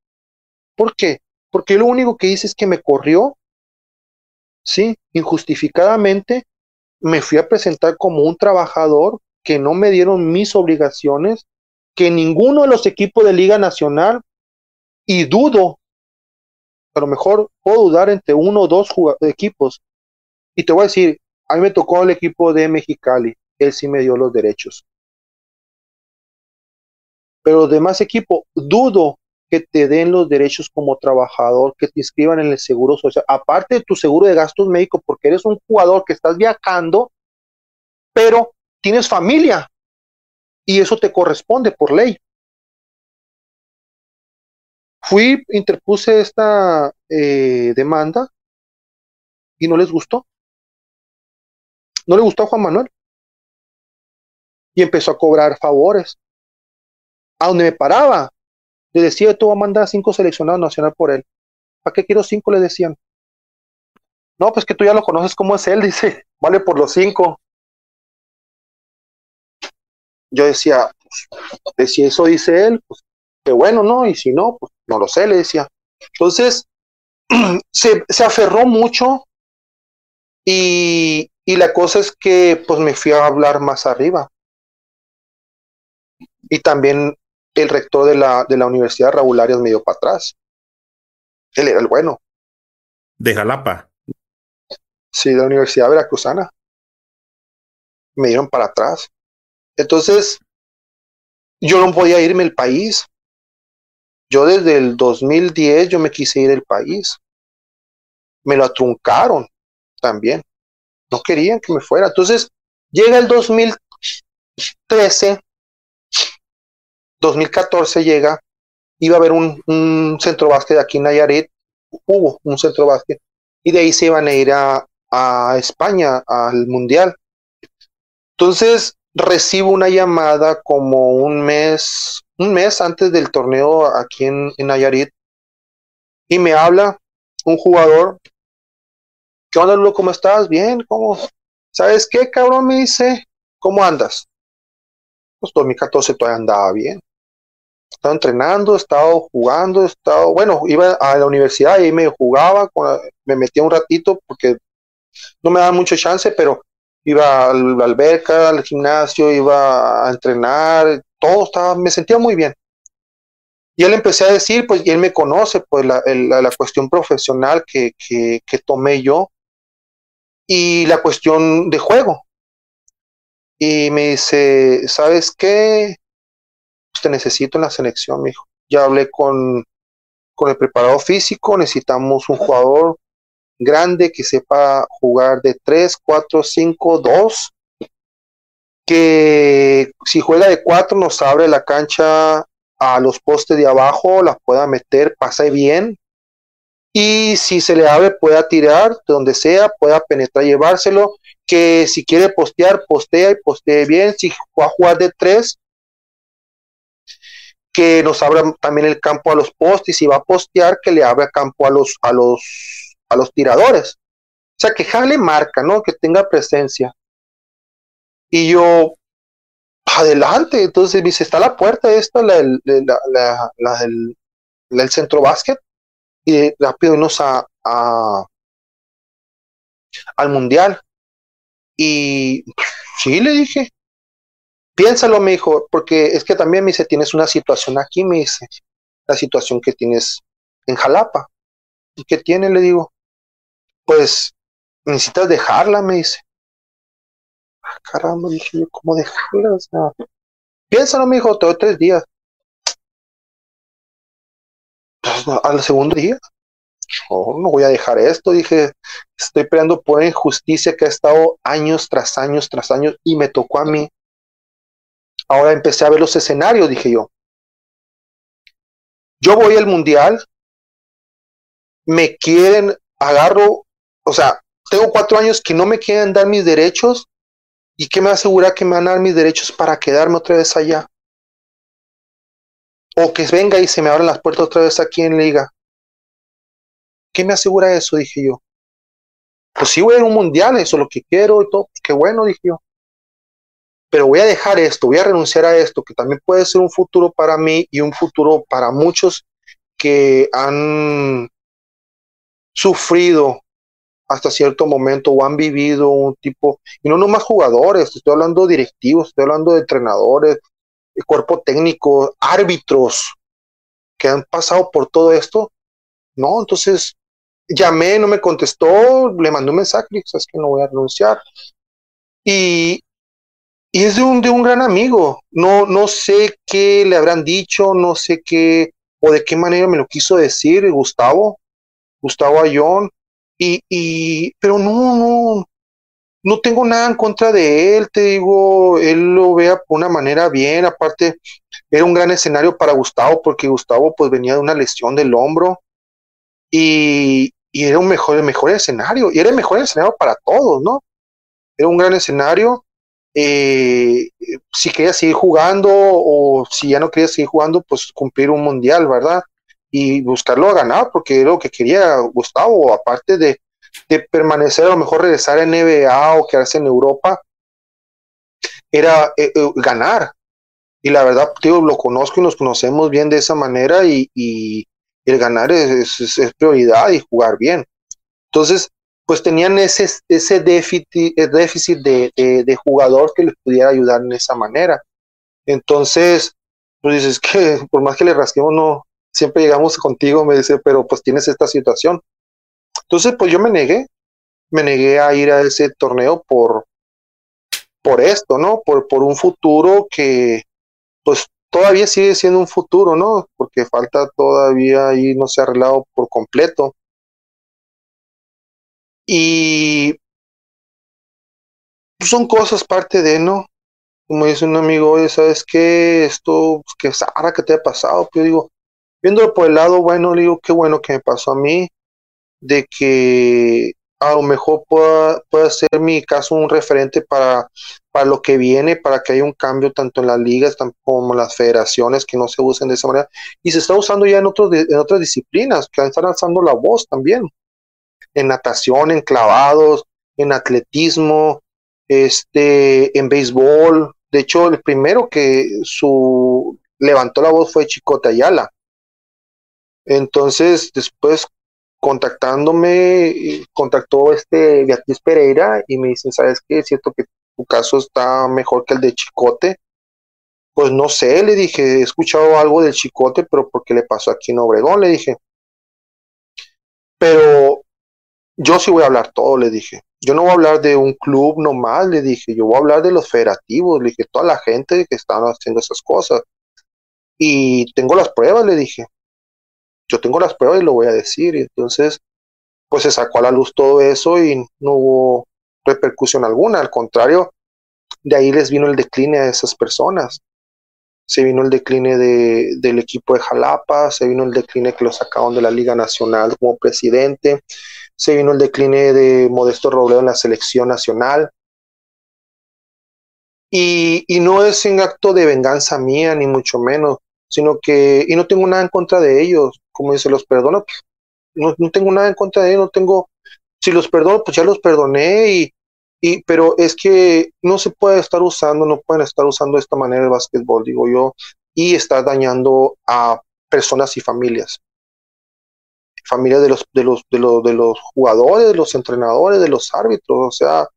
¿Por qué? Porque lo único que dice es que me corrió, sí, injustificadamente, me fui a presentar como un trabajador, que no me dieron mis obligaciones, que ninguno de los equipos de Liga Nacional, y dudo, a lo mejor puedo dudar entre uno o dos equipos, y te voy a decir, a mí me tocó el equipo de Mexicali, él sí me dio los derechos. Pero los demás equipos, dudo que te den los derechos como trabajador, que te inscriban en el seguro social, aparte de tu seguro de gastos médicos, porque eres un jugador que estás viajando, pero tienes familia y eso te corresponde por ley. Fui, interpuse esta eh, demanda y no les gustó. No le gustó a Juan Manuel. Y empezó a cobrar favores. A donde me paraba, le decía, tú vas a mandar cinco seleccionados nacional por él. ¿Para qué quiero cinco? Le decían. No, pues que tú ya lo conoces cómo es él, dice, vale por los cinco. Yo decía, pues, si eso dice él, pues qué bueno, ¿no? Y si no, pues no lo sé, le decía. Entonces, se, se aferró mucho y, y la cosa es que pues me fui a hablar más arriba. Y también el rector de la, de la Universidad Raúl Arias me dio para atrás. Él era el bueno. De Jalapa. Sí, de la Universidad Veracruzana. Me dieron para atrás. Entonces, yo no podía irme del país. Yo desde el 2010 yo me quise ir del país. Me lo atruncaron también. No querían que me fuera. Entonces, llega el 2013 2014 llega, iba a haber un, centro básquet aquí en Nayarit, hubo un centro básquet, y de ahí se iban a ir a, España, al Mundial. Entonces recibo una llamada como un mes, un mes antes del torneo aquí en, en Nayarit, y me habla un jugador, ¿qué onda, Lulo? ¿Cómo estás? Bien, ¿cómo? ¿Sabes qué, cabrón? Me dice, ¿cómo andas? Pues 2014 todavía andaba bien estado entrenando, he estado jugando, he bueno, iba a la universidad y ahí me jugaba, me metía un ratito porque no me daban mucha chance, pero iba a la alberca, al gimnasio, iba a entrenar, todo estaba, me sentía muy bien. Y él empecé a decir, pues, y él me conoce, pues, la, la, cuestión profesional que, que, tomé yo y la cuestión de juego. Y me dice, ¿sabes qué? Te necesito en la selección, mijo. Ya hablé con, con el preparado físico, necesitamos un jugador grande que sepa jugar de 3, 4, 5, 2, que si juega de 4 nos abre la cancha a los postes de abajo, la pueda meter, pase bien, y si se le abre pueda tirar de donde sea, pueda penetrar, llevárselo, que si quiere postear, postea y postee bien, si va a jugar de 3, que nos abra también el campo a los postes y va a postear que le abra campo a los a los a los tiradores. O sea, que jale marca, ¿no? Que tenga presencia. Y yo adelante, entonces me dice, está la puerta esta, la, la, la, del, centro básquet, y rápido nos a, a, al mundial. Y sí, le dije, piénsalo, me dijo, porque es que también me dice, tienes una situación aquí, me dice, la situación que tienes en Jalapa. ¿Y qué tiene? Le digo, pues necesitas dejarla, me dice. Ah, caramba, dije yo, ¿cómo dejarla? Piénsalo, me dijo, te tres días. Pues, al segundo día, oh, no voy a dejar esto, dije, estoy peleando por injusticia que ha estado años tras años tras años y me tocó a mí Ahora empecé a ver los escenarios, dije yo. yo voy al mundial, me quieren, agarro, o sea, tengo cuatro años que no me quieren dar mis derechos y que me asegura que me van a dar mis derechos para quedarme otra vez allá. O que venga y se me abran las puertas otra vez aquí en Liga. ¿Qué me asegura eso? Dije yo. Pues sí voy a un mundial, eso es lo que quiero y todo. Qué bueno, dije yo. Pero voy a dejar esto, voy a renunciar a esto, que también puede ser un futuro para mí y un futuro para muchos que han sufrido hasta cierto momento o han vivido un tipo, y no nomás jugadores, estoy hablando de directivos, estoy hablando de entrenadores, de cuerpo técnico, árbitros que han pasado por todo esto. No, entonces llamé, no me contestó, le mandé un mensaje, es que no voy a renunciar. Y, y es de un, de un gran amigo, no, no sé qué le habrán dicho, no sé qué, o de qué manera me lo quiso decir Gustavo, Gustavo Ayón, y, y, pero no, no, no tengo nada en contra de él, te digo, él lo vea por una manera bien, aparte era un gran escenario para Gustavo, porque Gustavo pues venía de una lesión del hombro y, y era un mejor, mejor escenario, y era el mejor escenario para todos, ¿no? Era un gran escenario. Eh, si quería seguir jugando o si ya no quería seguir jugando, pues cumplir un mundial, ¿verdad? y buscarlo a ganar, porque era lo que quería Gustavo, aparte de, de permanecer, a lo mejor regresar a NBA o quedarse en Europa, era eh, eh, ganar. Y la verdad, tío, lo conozco y nos conocemos bien de esa manera y, y el ganar es, es, prioridad y jugar bien. Entonces, pues tenían ese, ese déficit, déficit de, de, jugador que les pudiera ayudar en esa manera. Entonces, pues dices que por más que le rasquemos, no, siempre llegamos contigo, me dice, pero pues tienes esta situación. Entonces, pues yo me negué, me negué a ir a ese torneo por, por esto, ¿no? Por, por un futuro que, pues todavía sigue siendo un futuro, ¿no? Porque falta todavía ahí no se ha arreglado por completo. Y son cosas parte de, ¿no? Como dice un amigo, oye, ¿sabes qué? Esto, que Sara, ¿qué te ha pasado? Pues yo digo, viéndolo por el lado bueno, le digo, qué bueno que me pasó a mí, de que a lo mejor pueda, pueda ser mi caso un referente para, para lo que viene, para que haya un cambio tanto en las ligas como en las federaciones, que no se usen de esa manera. Y se está usando ya en, otros, en otras disciplinas, que están alzando la voz también, en natación, en clavados, en atletismo, este, en béisbol. De hecho, el primero que su levantó la voz fue Chicote Ayala entonces, después contactándome, contactó este Beatriz Pereira y me dicen, ¿sabes qué? Es cierto que tu caso está mejor que el de Chicote. Pues no sé, le dije, he escuchado algo del Chicote, pero ¿por qué le pasó aquí en Obregón? Le dije. Pero yo sí voy a hablar todo, le dije. Yo no voy a hablar de un club nomás, le dije. Yo voy a hablar de los federativos, le dije, toda la gente que están haciendo esas cosas. Y tengo las pruebas, le dije yo tengo las pruebas y lo voy a decir. Y entonces, pues se sacó a la luz todo eso y no hubo repercusión alguna. Al contrario, de ahí les vino el decline a esas personas. Se vino el decline de, del equipo de Jalapa, se vino el decline que lo sacaron de la Liga Nacional como presidente, se vino el decline de Modesto Robledo en la selección nacional. Y, no es en acto de venganza mía, ni mucho menos sino que, y no tengo nada en contra de ellos, como dice, los perdono, no, no tengo nada en contra de ellos, no tengo, si los perdono, pues ya los perdoné y, pero es que no se puede estar usando, no pueden estar usando de esta manera el básquetbol, digo yo, y está dañando a personas y familias. Familias de los, de los, de los, de los jugadores, de los entrenadores, de los árbitros, o sea,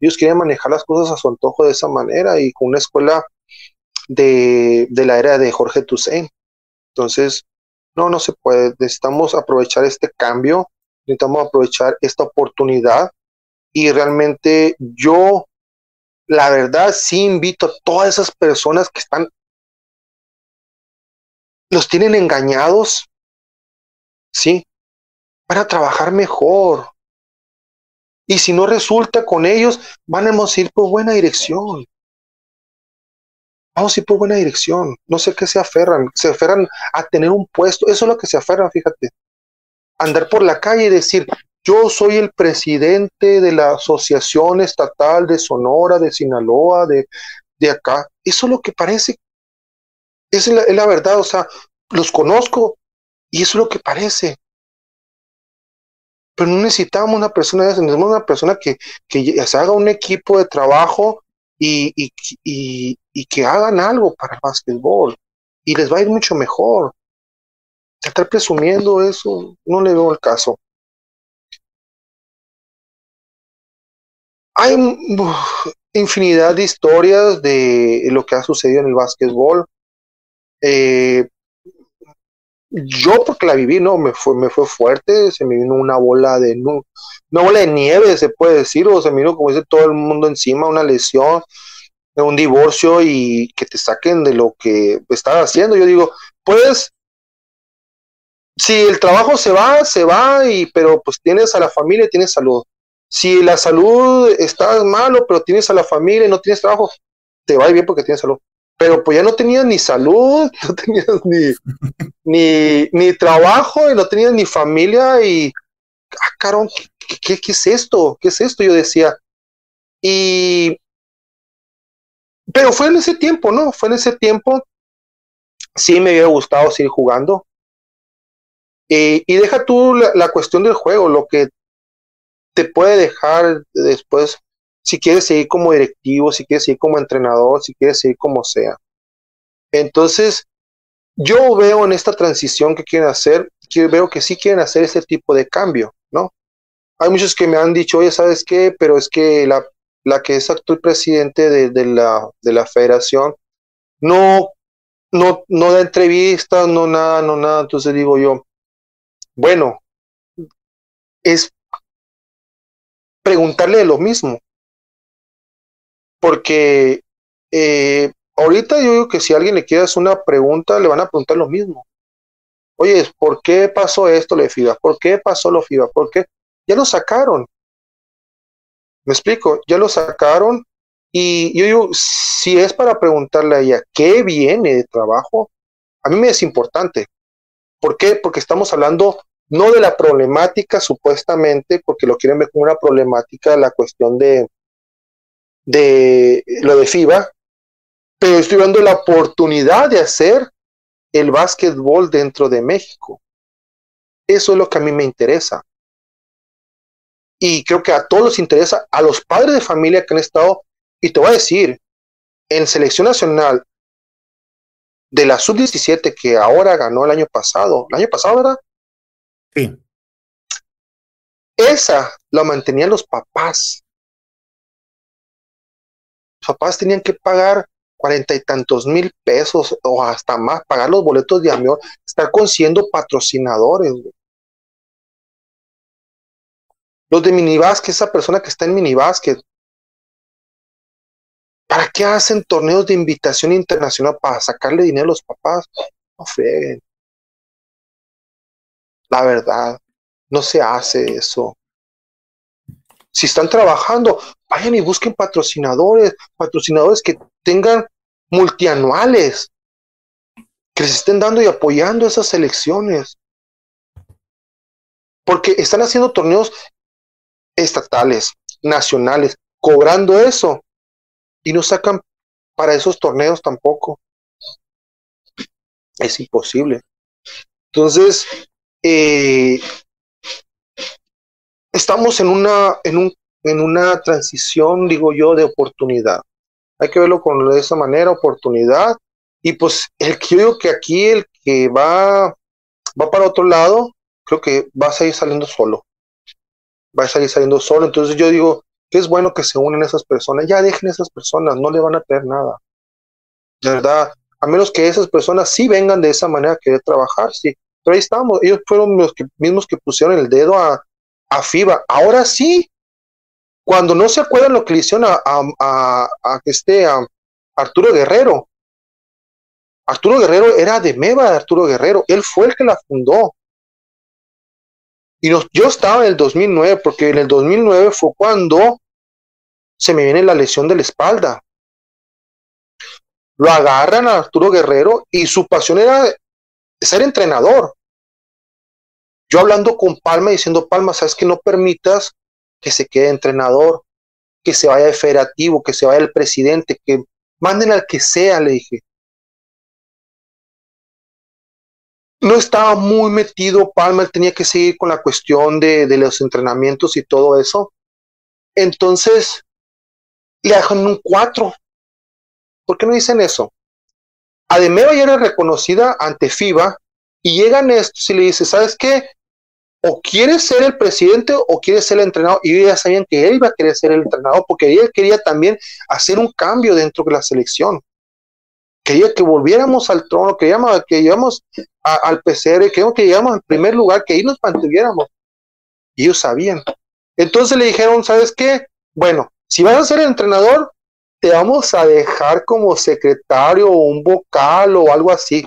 ellos quieren manejar las cosas a su antojo de esa manera y con una escuela de, de la era de Jorge Toussaint. Entonces, no, no se puede. Necesitamos aprovechar este cambio, necesitamos aprovechar esta oportunidad y realmente yo, la verdad, sí invito a todas esas personas que están, los tienen engañados, ¿sí? Para trabajar mejor. Y si no resulta con ellos, van a ir por buena dirección vamos a ir por buena dirección. No sé qué se aferran, se aferran a tener un puesto, eso es lo que se aferran, fíjate. Andar por la calle y decir, yo soy el presidente de la Asociación Estatal de Sonora, de Sinaloa, de, de acá. Eso es lo que parece. Esa es la, verdad, o sea, los conozco y eso es lo que parece. Pero no necesitamos una persona de necesitamos una persona que, que se haga un equipo de trabajo y, y, y, que hagan algo para el básquetbol. Y les va a ir mucho mejor. Estar presumiendo eso, no le veo el caso. Hay infinidad de historias de lo que ha sucedido en el básquetbol. Eh, yo porque la viví, no, me fue, me fue fuerte, se me vino una bola de una bola de nieve, se puede decir, o se me vino como dice todo el mundo encima, una lesión, un divorcio y que te saquen de lo que estás haciendo. Yo digo, pues, si el trabajo se va, se va, y, pero pues tienes a la familia y tienes salud. Si la salud está malo, pero tienes a la familia y no tienes trabajo, te va bien porque tienes salud. Pero pues ya no tenías ni salud, no tenías ni, ni, ni trabajo y no tenías ni familia y, ah, carón, ¿qué, ¿qué, es esto? ¿Qué es esto? Yo decía. Y pero fue en ese tiempo, ¿no? Fue en ese tiempo. Sí me hubiera gustado seguir jugando. y deja tú la, cuestión del juego, lo que te puede dejar después, si quieres seguir como directivo, si quieres seguir como entrenador, si quieres seguir como sea. Entonces, yo veo en esta transición que quieren hacer, veo que sí quieren hacer ese tipo de cambio, ¿no? Hay muchos que me han dicho, oye, ¿sabes qué? Pero es que la la que es actual presidente de, la, de la federación, no, no, no da entrevistas, no nada, no nada. Entonces digo yo, bueno, es preguntarle lo mismo. Porque eh, ahorita yo digo que si alguien le quiere hacer una pregunta, le van a preguntar lo mismo. Oye, ¿por qué pasó esto, le FIBA? ¿Por qué pasó lo FIBA? ¿Por qué? Ya lo sacaron. Me explico, ya lo sacaron y yo digo, si es para preguntarle a ella qué viene de trabajo, a mí me es importante. ¿Por qué? Porque estamos hablando no de la problemática supuestamente, porque lo quieren ver como una problemática la cuestión de, de lo de FIBA, pero estoy de la oportunidad de hacer el básquetbol dentro de México. Eso es lo que a mí me interesa y creo que a todos les interesa, a los padres de familia que han estado, y te voy a decir, en selección nacional de la sub-17 que ahora ganó el año pasado, el año pasado, ¿verdad? Sí. Esa la mantenían los papás. Papás tenían que pagar cuarenta y tantos mil pesos o hasta más, pagar los boletos de avión, estar consiguiendo patrocinadores. Los de minibásquet, esa persona que está en minibásquet. ¿Para qué hacen torneos de invitación internacional? ¿Para sacarle dinero a los papás? No freguen. La verdad, no se hace eso. Si están trabajando, vayan y busquen patrocinadores, patrocinadores que tengan multianuales, que les estén dando y apoyando esas elecciones. Porque están haciendo torneos estatales, nacionales, cobrando eso y no sacan para esos torneos tampoco. Es imposible. Entonces, eh, estamos en una, en, un, en una transición, digo yo, de oportunidad. Hay que verlo con de esa manera, oportunidad. Y pues el que yo digo que aquí el que va, va para otro lado, creo que va a seguir saliendo solo va a salir saliendo solo. Entonces yo digo que es bueno que se unen esas personas. Ya dejen esas personas, no le van a traer nada. De verdad, a menos que esas personas sí vengan de esa manera a querer trabajar, sí. Pero ahí estamos, ellos fueron los que, mismos que pusieron el dedo a, a FIBA. Ahora sí, cuando no se acuerdan lo que le hicieron a, a, a, este, Arturo Guerrero. Arturo Guerrero era de Meva de Arturo Guerrero, él fue el que la fundó. Y yo estaba en el 2009, porque en el 2009 fue cuando se me viene la lesión de la espalda. lo agarran a Arturo Guerrero y su pasión era ser entrenador. Yo hablando con Palma diciendo, Palma, sabes que no permitas que se quede entrenador, que se vaya el federativo, que se vaya el presidente, que manden al que sea, le dije. No estaba muy metido Palma, él tenía que seguir con la cuestión de, de los entrenamientos y todo eso. Entonces, le dejan un 4. ¿Por qué no dicen eso? Ademeva ya era reconocida ante FIBA y llegan estos y le dice, ¿sabes qué? O quieres ser el presidente o quieres ser el entrenador. Y ellos ya sabían que él iba a querer ser el entrenador porque él quería también hacer un cambio dentro de la selección. Quería que volviéramos al trono, queríamos que llegamos al PCR, queríamos que llegamos al primer lugar, que ahí nos mantuviéramos. Y ellos sabían. Entonces le dijeron, ¿sabes qué? Bueno, si vas a ser el entrenador, te vamos a dejar como secretario o un vocal o algo así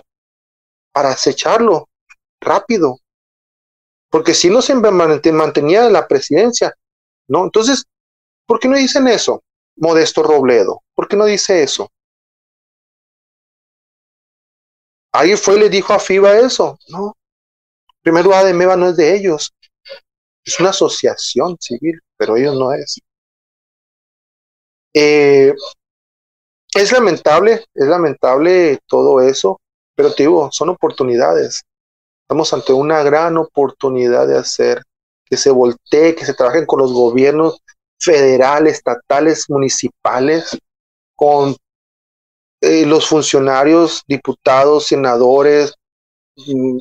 para acecharlo rápido. Porque si no se mantenía en la presidencia, ¿no? Entonces, ¿por qué no dicen eso? Modesto Robledo, ¿por qué no dice eso? ¿Alguien fue y le dijo a FIBA eso? No. Primero, ADMEVA no es de ellos. Es una asociación civil, pero ellos no es. Eh, es lamentable, es lamentable todo eso, pero te digo, son oportunidades. Estamos ante una gran oportunidad de hacer que se voltee, que se trabajen con los gobiernos federales, estatales, municipales, con eh, los funcionarios, diputados, senadores, mm,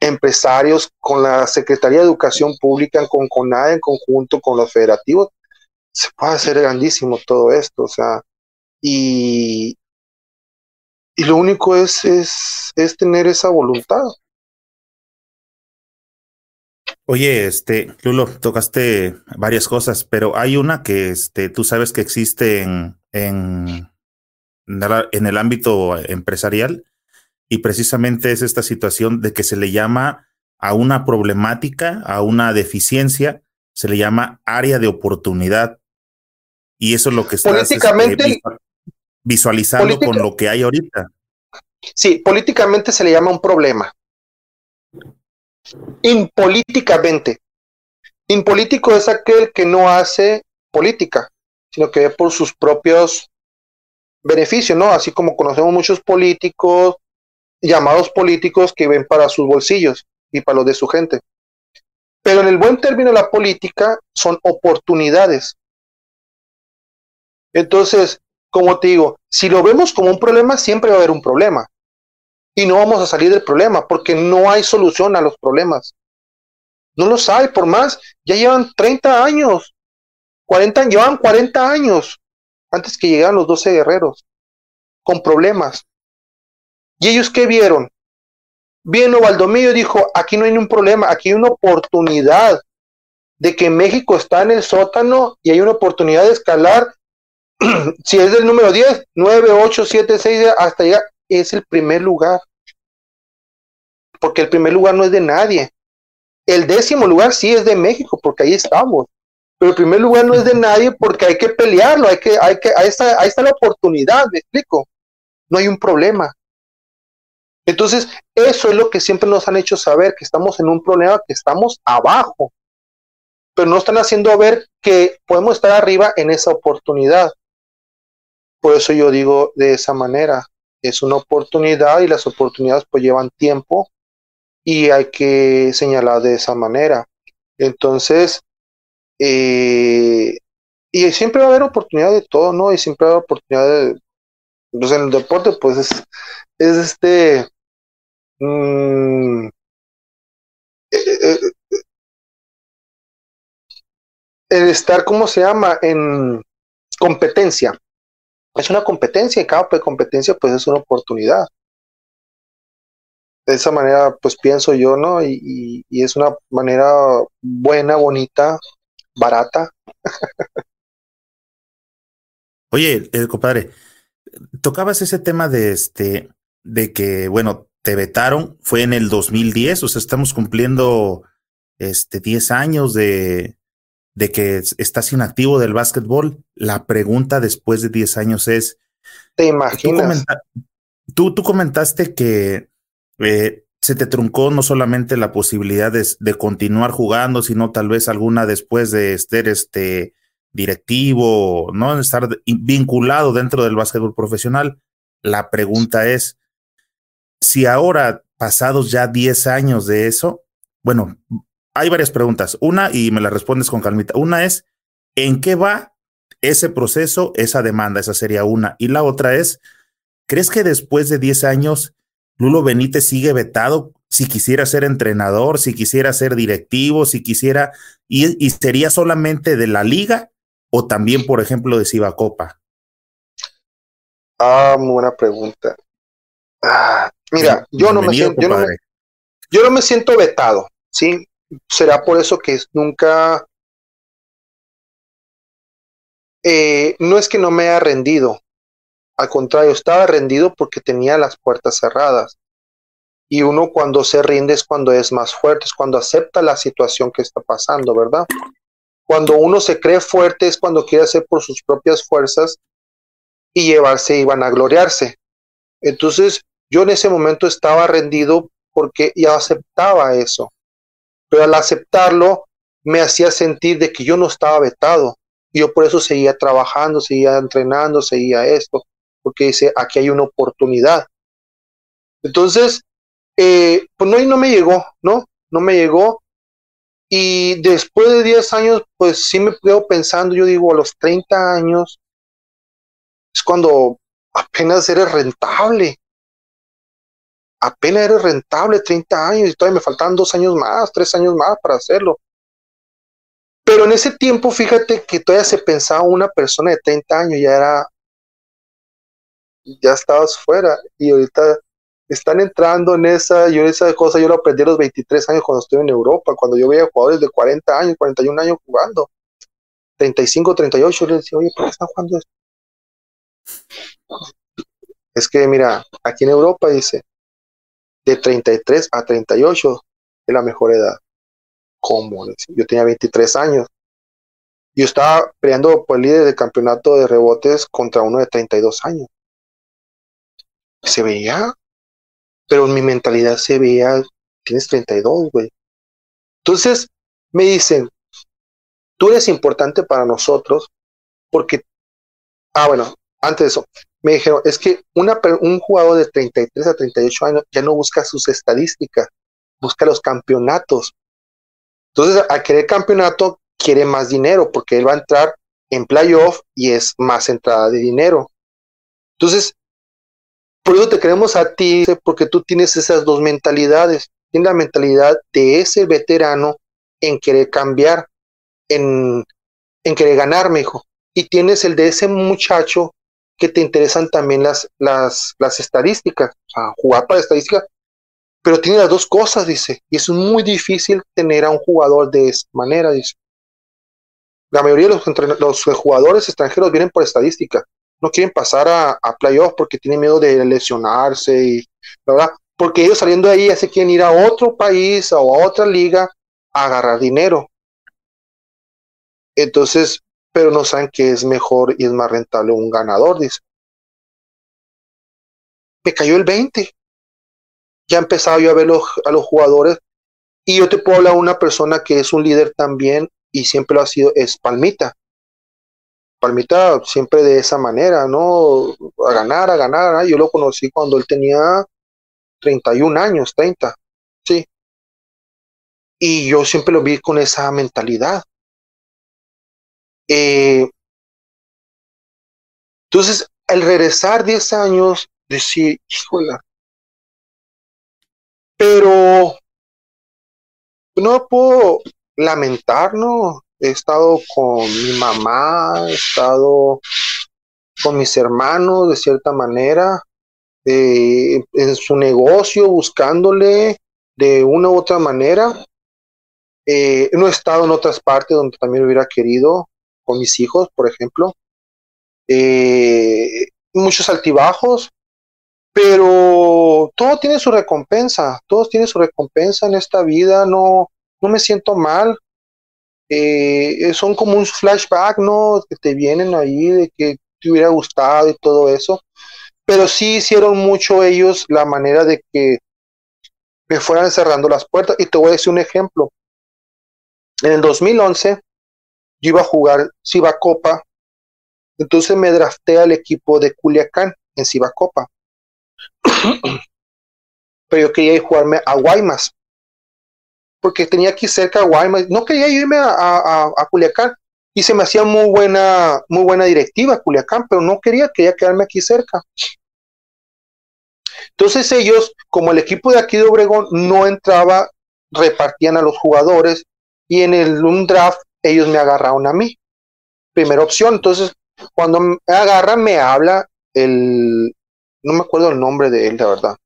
empresarios, con la Secretaría de Educación Pública, con CONADE en conjunto con los federativos, se puede hacer grandísimo todo esto, o sea, y, y lo único es, es, es tener esa voluntad. Oye, este, Lulo, tocaste varias cosas, pero hay una que este, tú sabes que existe en, en, en el ámbito empresarial y precisamente es esta situación de que se le llama a una problemática, a una deficiencia, se le llama área de oportunidad. Y eso es lo que está este, políticamente, visualizando con lo que hay ahorita. Sí, políticamente se le llama un problema. Impolíticamente. Impolítico es aquel que no hace política, sino que ve por sus propios beneficios, ¿no? Así como conocemos muchos políticos, llamados políticos que ven para sus bolsillos y para los de su gente. Pero en el buen término la política son oportunidades. Entonces, como te digo, si lo vemos como un problema, siempre va a haber un problema. Y no vamos a salir del problema porque no hay solución a los problemas. No los hay, por más, ya llevan 30 años, 40, llevan 40 años antes que llegaran los 12 guerreros con problemas. ¿Y ellos qué vieron? Vino Valdomillo dijo, aquí no hay ningún problema, aquí hay una oportunidad de que México está en el sótano y hay una oportunidad de escalar si es del número 10, 9, 8, 7, 6, hasta llegar, es el primer lugar. Porque el primer lugar no es de nadie. El décimo lugar sí es de México, porque ahí estamos. Pero el primer lugar no es de nadie porque hay que pelearlo, hay que, hay que, ahí está, ahí está la oportunidad, me explico. No hay un problema. Entonces, eso es lo que siempre nos han hecho saber, que estamos en un problema, que estamos abajo, pero no están haciendo ver que podemos estar arriba en esa oportunidad. Por eso yo digo de esa manera, es una oportunidad y las oportunidades pues llevan tiempo y hay que señalar de esa manera. Entonces, eh, y siempre va a haber oportunidad de todo, ¿no? Y siempre va a haber oportunidad de, pues en el deporte pues es, es este, mm, eh, eh, el estar, ¿cómo se llama? En competencia es una competencia y cada competencia pues es una oportunidad. De esa manera pues pienso yo, ¿no? Y, es una manera buena, bonita, barata. Oye, eh, compadre, tocabas ese tema de este, de que, bueno, te vetaron, fue en el 2010, o sea, estamos cumpliendo este 10 años de, de que estás inactivo del básquetbol, la pregunta después de 10 años es, Te imaginas. Tú, tú, comentaste que eh, se te truncó no solamente la posibilidad de, continuar jugando, sino tal vez alguna después de ser este directivo, ¿no? Estar vinculado dentro del básquetbol profesional. La pregunta es, si ahora, pasados ya 10 años de eso, bueno, hay varias preguntas. Una, y me la respondes con calmita. Una es, ¿en qué va ese proceso, esa demanda? Esa sería una. Y la otra es, ¿crees que después de 10 años Lulo Benítez sigue vetado si quisiera ser entrenador, si quisiera ser directivo, si quisiera, y, sería solamente de la liga o también, por ejemplo, de Cibacopa? Ah, muy buena pregunta. Ah, mira, yo no, me siento, yo, no yo no me siento vetado, ¿sí? Será por eso que nunca... Eh, no es que no me haya rendido, al contrario, estaba rendido porque tenía las puertas cerradas. Y uno cuando se rinde es cuando es más fuerte, es cuando acepta la situación que está pasando, ¿verdad? Cuando uno se cree fuerte es cuando quiere hacer por sus propias fuerzas y llevarse y van a gloriarse. Entonces, yo en ese momento estaba rendido porque ya aceptaba eso pero al aceptarlo me hacía sentir de que yo no estaba vetado. Yo por eso seguía trabajando, seguía entrenando, seguía esto, porque dice, aquí hay una oportunidad. Entonces, eh, pues no, y no me llegó, ¿no? No me llegó. Y después de 10 años, pues sí me quedo pensando, yo digo, a los 30 años es cuando apenas eres rentable apenas eres rentable 30 años y todavía me faltan dos años más, tres años más para hacerlo. Pero en ese tiempo, fíjate que todavía se pensaba una persona de 30 años, ya era, ya estabas fuera y ahorita están entrando en esa, yo esa cosa yo lo aprendí a los 23 años cuando estuve en Europa, cuando yo veía jugadores de 40 años, 41 años jugando, 35, 38, yo les decía, oye, ¿por qué están jugando esto? Es que mira, aquí en Europa dice, de 33 a 38 es la mejor edad. ¿Cómo? Yo tenía 23 años. Yo estaba peleando por el líder del campeonato de rebotes contra uno de 32 años. Se veía, pero en mi mentalidad se veía, tienes 32, güey. Entonces me dicen, tú eres importante para nosotros porque, ah, bueno, antes de eso, me dijeron, es que un jugador de 33 a 38 años ya no busca sus estadísticas, busca los campeonatos. Entonces, al querer campeonato, quiere más dinero porque él va a entrar en playoff y es más entrada de dinero. Entonces, por eso te queremos a ti, porque tú tienes esas dos mentalidades. Tienes la mentalidad de ese veterano en querer cambiar, en, en querer ganar, mejor. Y tienes el de ese muchacho que te interesan también las, las, las estadísticas, o sea, jugar para estadística, pero tiene las dos cosas, dice, y es muy difícil tener a un jugador de esa manera, dice. La mayoría de los, los jugadores extranjeros vienen por estadística, no quieren pasar a, a playoff porque tienen miedo de lesionarse ¿verdad? Porque ellos saliendo de ahí ya se quieren ir a otro país o a otra liga a agarrar dinero. Entonces, pero no saben que es mejor y es más rentable un ganador, dice. Me cayó el 20. Ya empezaba yo a ver a los jugadores y yo te puedo hablar de una persona que es un líder también y siempre lo ha sido, es Palmita. Palmita siempre de esa manera, ¿no? A ganar, a ganar. Yo lo conocí cuando él tenía 31 años, 30, sí. Y yo siempre lo vi con esa mentalidad. Eh, entonces, al regresar 10 años, decir, híjole, pero no puedo lamentar, ¿no? He estado con mi mamá, he estado con mis hermanos de cierta manera, en su negocio, buscándole de una u otra manera. Eh, no he estado en otras partes donde también hubiera querido, con mis hijos, por ejemplo. Eh, muchos altibajos, pero todo tiene su recompensa, todos tienen su recompensa en esta vida, no, no me siento mal. Eh, son como un flashback, ¿no? Que te vienen ahí de que te hubiera gustado y todo eso, pero sí hicieron mucho ellos la manera de que me fueran cerrando las puertas. Y te voy a decir un ejemplo. En el 2011 yo iba a jugar Copa, entonces me drafté al equipo de Culiacán en Copa. pero yo quería ir jugarme a Guaymas, porque tenía aquí cerca a Guaymas, no quería irme a, a, a, Culiacán, y se me hacía muy buena, muy buena directiva Culiacán, pero no quería, quería quedarme aquí cerca. Entonces ellos, como el equipo de aquí de Obregón no entraba, repartían a los jugadores y en el un draft ellos me agarraron a mí. Primera opción. Entonces, cuando me agarran, me habla el, no me acuerdo el nombre de él, la verdad.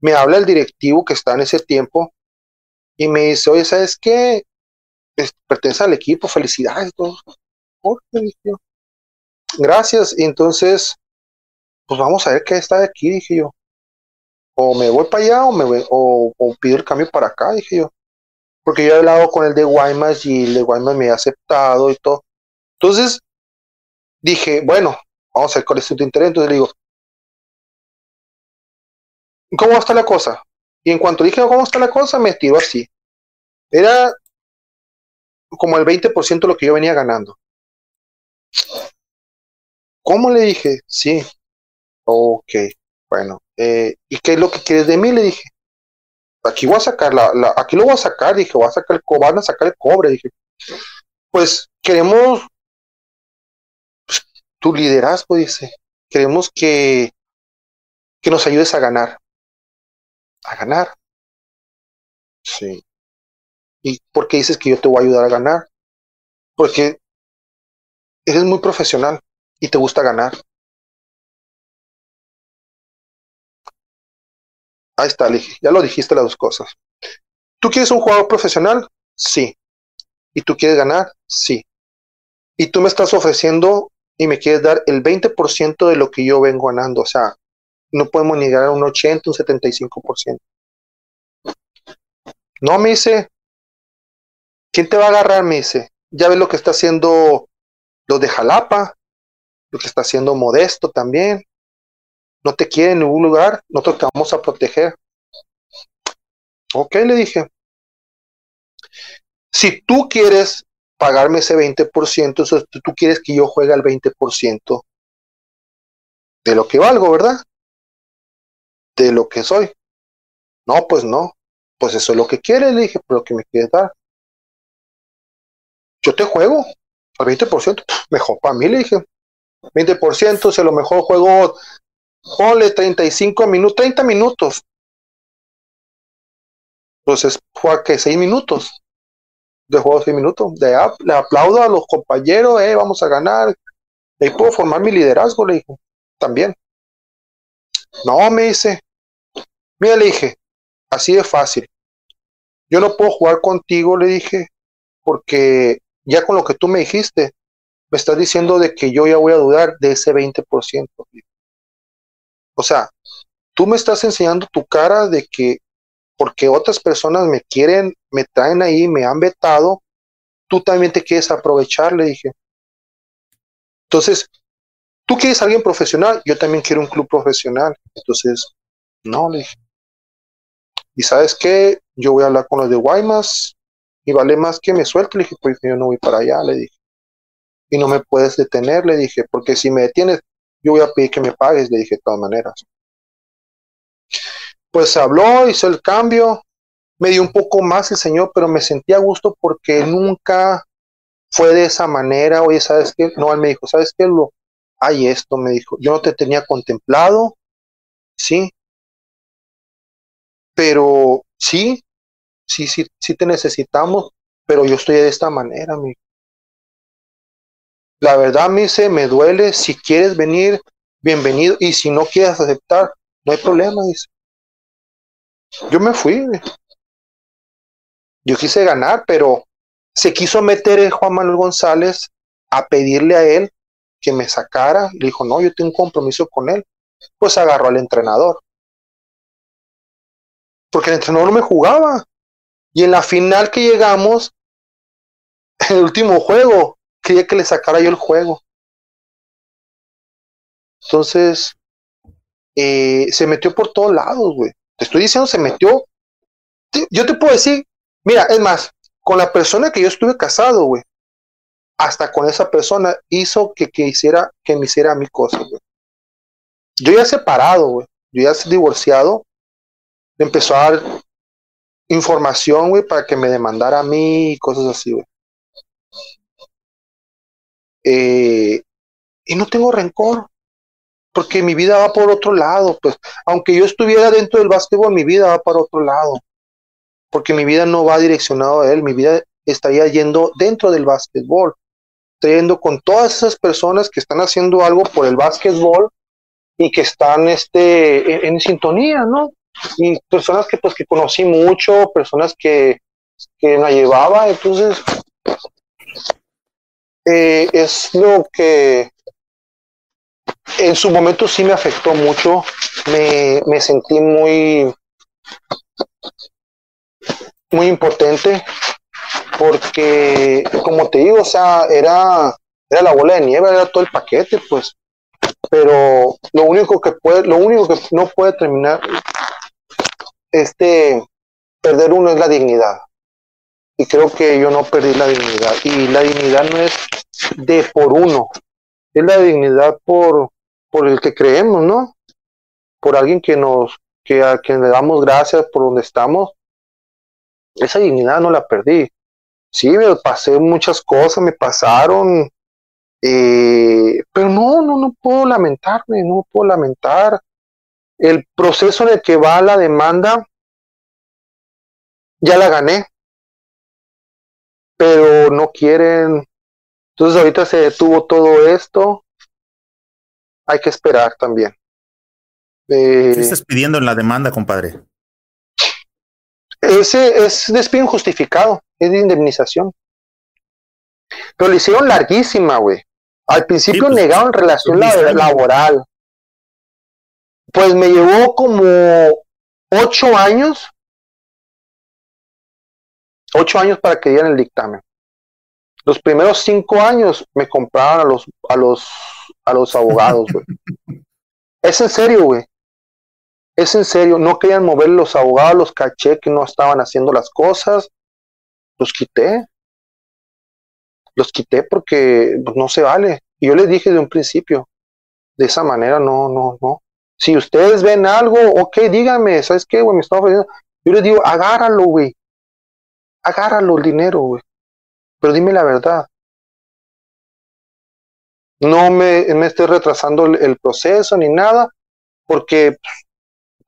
Me habla el directivo que está en ese tiempo y me dice, oye, ¿sabes qué? pertenece al equipo, felicidades. Todos. Gracias. Y entonces, pues vamos a ver qué está de aquí, dije yo. O me voy para allá o me voy, o, pido el cambio para acá, dije yo. Porque yo he hablado con el de Guaymas y el de Guaymas me ha aceptado y todo. Entonces, dije, bueno, vamos a ver cuál es tu interés. Entonces le digo, ¿cómo está la cosa? Y en cuanto dije, ¿cómo está la cosa? Me tiró así. Era como el 20% de lo que yo venía ganando. ¿Cómo le dije? Sí. Ok, bueno. Eh, ¿Y qué es lo que quieres de mí? Le dije. Aquí voy a sacar la, aquí lo voy a sacar, dije, a sacar el van a sacar el cobre, dije. Pues queremos pues, tu liderazgo, dice. Queremos que, que nos ayudes a ganar. A ganar. Sí. ¿Y por qué dices que yo te voy a ayudar a ganar? Porque eres muy profesional y te gusta ganar. Ahí está, ya lo dijiste las dos cosas. ¿Tú quieres un jugador profesional? Sí. ¿Y tú quieres ganar? Sí. Y tú me estás ofreciendo y me quieres dar el 20% de lo que yo vengo ganando. O sea, no podemos ni ganar un 80, un 75%. No, me dice, ¿Quién te va a agarrar? Me dice. Ya ves lo que está haciendo los de Jalapa, lo que está haciendo Modesto también. No te quiere en ningún lugar, nosotros te vamos a proteger. Ok, le dije. Si tú quieres pagarme ese 20%, eso, tú quieres que yo juegue al 20% de lo que valgo, ¿verdad? De lo que soy. No, pues no. Pues eso es lo que quieres, le dije, pero lo que me quieres dar yo te juego al 20%, mejor para mí, le dije. 20%, si a lo mejor juego, ponle 35 minutos, 30 minutos. Entonces, juega que 6 minutos. De juego 6 minutos. De, le aplaudo a los compañeros, eh, vamos a ganar. Ahí puedo formar mi liderazgo, le dije. También. No, me dice. Mira, le dije, así de fácil. Yo no puedo jugar contigo, le dije, porque ya con lo que tú me dijiste, me estás diciendo de que yo ya voy a dudar de ese 20%. O sea, tú me estás enseñando tu cara de que porque otras personas me quieren, me traen ahí, me han vetado, tú también te quieres aprovechar, le dije. Entonces, tú quieres alguien profesional, yo también quiero un club profesional. Entonces, no, le dije. Y sabes qué, yo voy a hablar con los de Guaymas, y vale más que me suelte. Le dije, pues yo no voy para allá, le dije. Y no me puedes detener, le dije, porque si me detienes, yo voy a pedir que me pagues, le dije de todas maneras. Pues habló, hizo el cambio, me dio un poco más el señor, pero me sentía a gusto porque nunca fue de esa manera. Oye, ¿sabes qué? No, él me dijo, ¿sabes qué? Lo, hay esto, me dijo, yo no te tenía contemplado, sí, pero sí, sí, sí, sí te necesitamos, pero yo estoy de esta manera, mi. La verdad, me dice, me duele, si quieres venir, bienvenido, y si no quieres aceptar, no hay problema, dice. Yo me fui, yo quise ganar, pero se quiso meter el Juan Manuel González a pedirle a él que me sacara. Le dijo, no, yo tengo un compromiso con él. Pues agarró al entrenador. Porque el entrenador no me jugaba. Y en la final que llegamos, en el último juego, quería que le sacara yo el juego. Entonces, eh, se metió por todos lados, güey. Te estoy diciendo, se metió. Yo te puedo decir, mira, es más, con la persona que yo estuve casado, güey, hasta con esa persona hizo que, que hiciera, que me hiciera mi cosa, güey. Yo ya separado, güey, yo ya divorciado, empezó a dar información, güey, para que me demandara a mí y cosas así, güey. Eh, y no tengo rencor, porque mi vida va por otro lado, pues, aunque yo estuviera dentro del básquetbol, mi vida va para otro lado, porque mi vida no va direccionado a él, mi vida estaría yendo dentro del básquetbol, yendo con todas esas personas que están haciendo algo por el básquetbol y que están este, en, sintonía, ¿no? Y personas que pues que conocí mucho, personas que, que me llevaba, entonces eh, es lo que en su momento sí me afectó mucho, me, me sentí muy, muy impotente, porque como te digo, o sea, era, era la bola de nieve, era todo el paquete, pues, pero lo único que puede, lo único que no puede terminar este perder uno es la dignidad. Y creo que yo no perdí la dignidad. Y la dignidad no es de por uno, es la dignidad por, por el que creemos, ¿no? Por alguien que nos, que a quien le damos gracias por donde estamos. Esa dignidad no la perdí. Sí, me pasé muchas cosas, me pasaron, eh, pero no, no, no puedo lamentarme, no puedo lamentar. El proceso en el que va la demanda, ya la gané, pero no quieren. Entonces ahorita se detuvo todo esto. Hay que esperar también. Eh, ¿Qué estás pidiendo en la demanda, compadre? Ese es despido injustificado, es de indemnización. Pero le hicieron larguísima, güey. Al principio pues, negaron relación laboral. Pues me llevó como ocho años. Ocho años para que dieran el dictamen. Los primeros cinco años me compraban a los, a los, a los abogados, güey. es en serio, güey. Es en serio. No querían mover los abogados, los caché que no estaban haciendo las cosas. Los quité los quité porque pues, no se vale. Y yo les dije de un principio, de esa manera, no, no, no. Si ustedes ven algo, ok, díganme, ¿sabes qué, güey? Me estaba ofreciendo. Yo les digo, agárralo, güey. Agárralo el dinero, güey. Pero dime la verdad. No me, me esté retrasando el, proceso ni nada, porque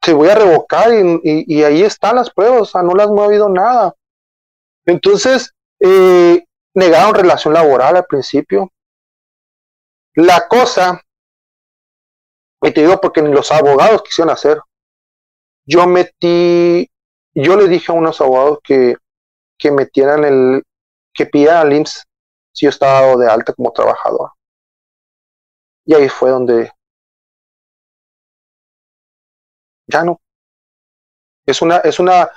te voy a revocar y, y, ahí están las pruebas, o sea, no las movido nada. Entonces, eh, negaron relación laboral al principio. La cosa, y te digo porque ni los abogados quisieron hacer. Yo metí, yo le dije a unos abogados que, que metieran el, que pidieran al IMSS si yo estaba de alta como trabajador. Y ahí fue donde ya no. Es una, es una,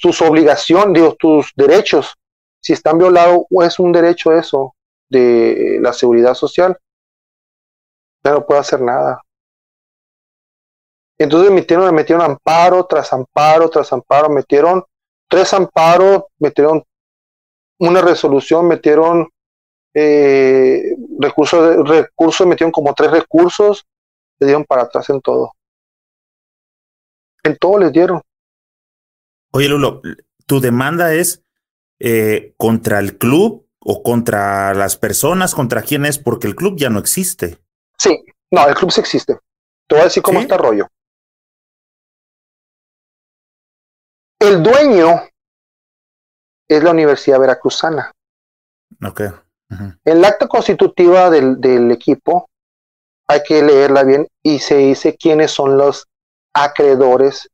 tus obligaciones, digo, tus derechos si están violados, es un derecho eso de la seguridad social, ya no puedo hacer nada. Entonces metieron, metieron amparo tras amparo tras amparo, metieron tres amparos, metieron una resolución, metieron eh, recursos, recursos, metieron como tres recursos, le dieron para atrás en todo. En todo les dieron. Oye, Lulo, tu demanda es eh, contra el club o contra las personas, contra quién es, porque el club ya no existe. Sí, no, el club sí existe. Te voy a decir cómo está rollo. El dueño es la Universidad Veracruzana. Ok. En la acta constitutiva del, del equipo hay que leerla bien y se dice quiénes son los acreedores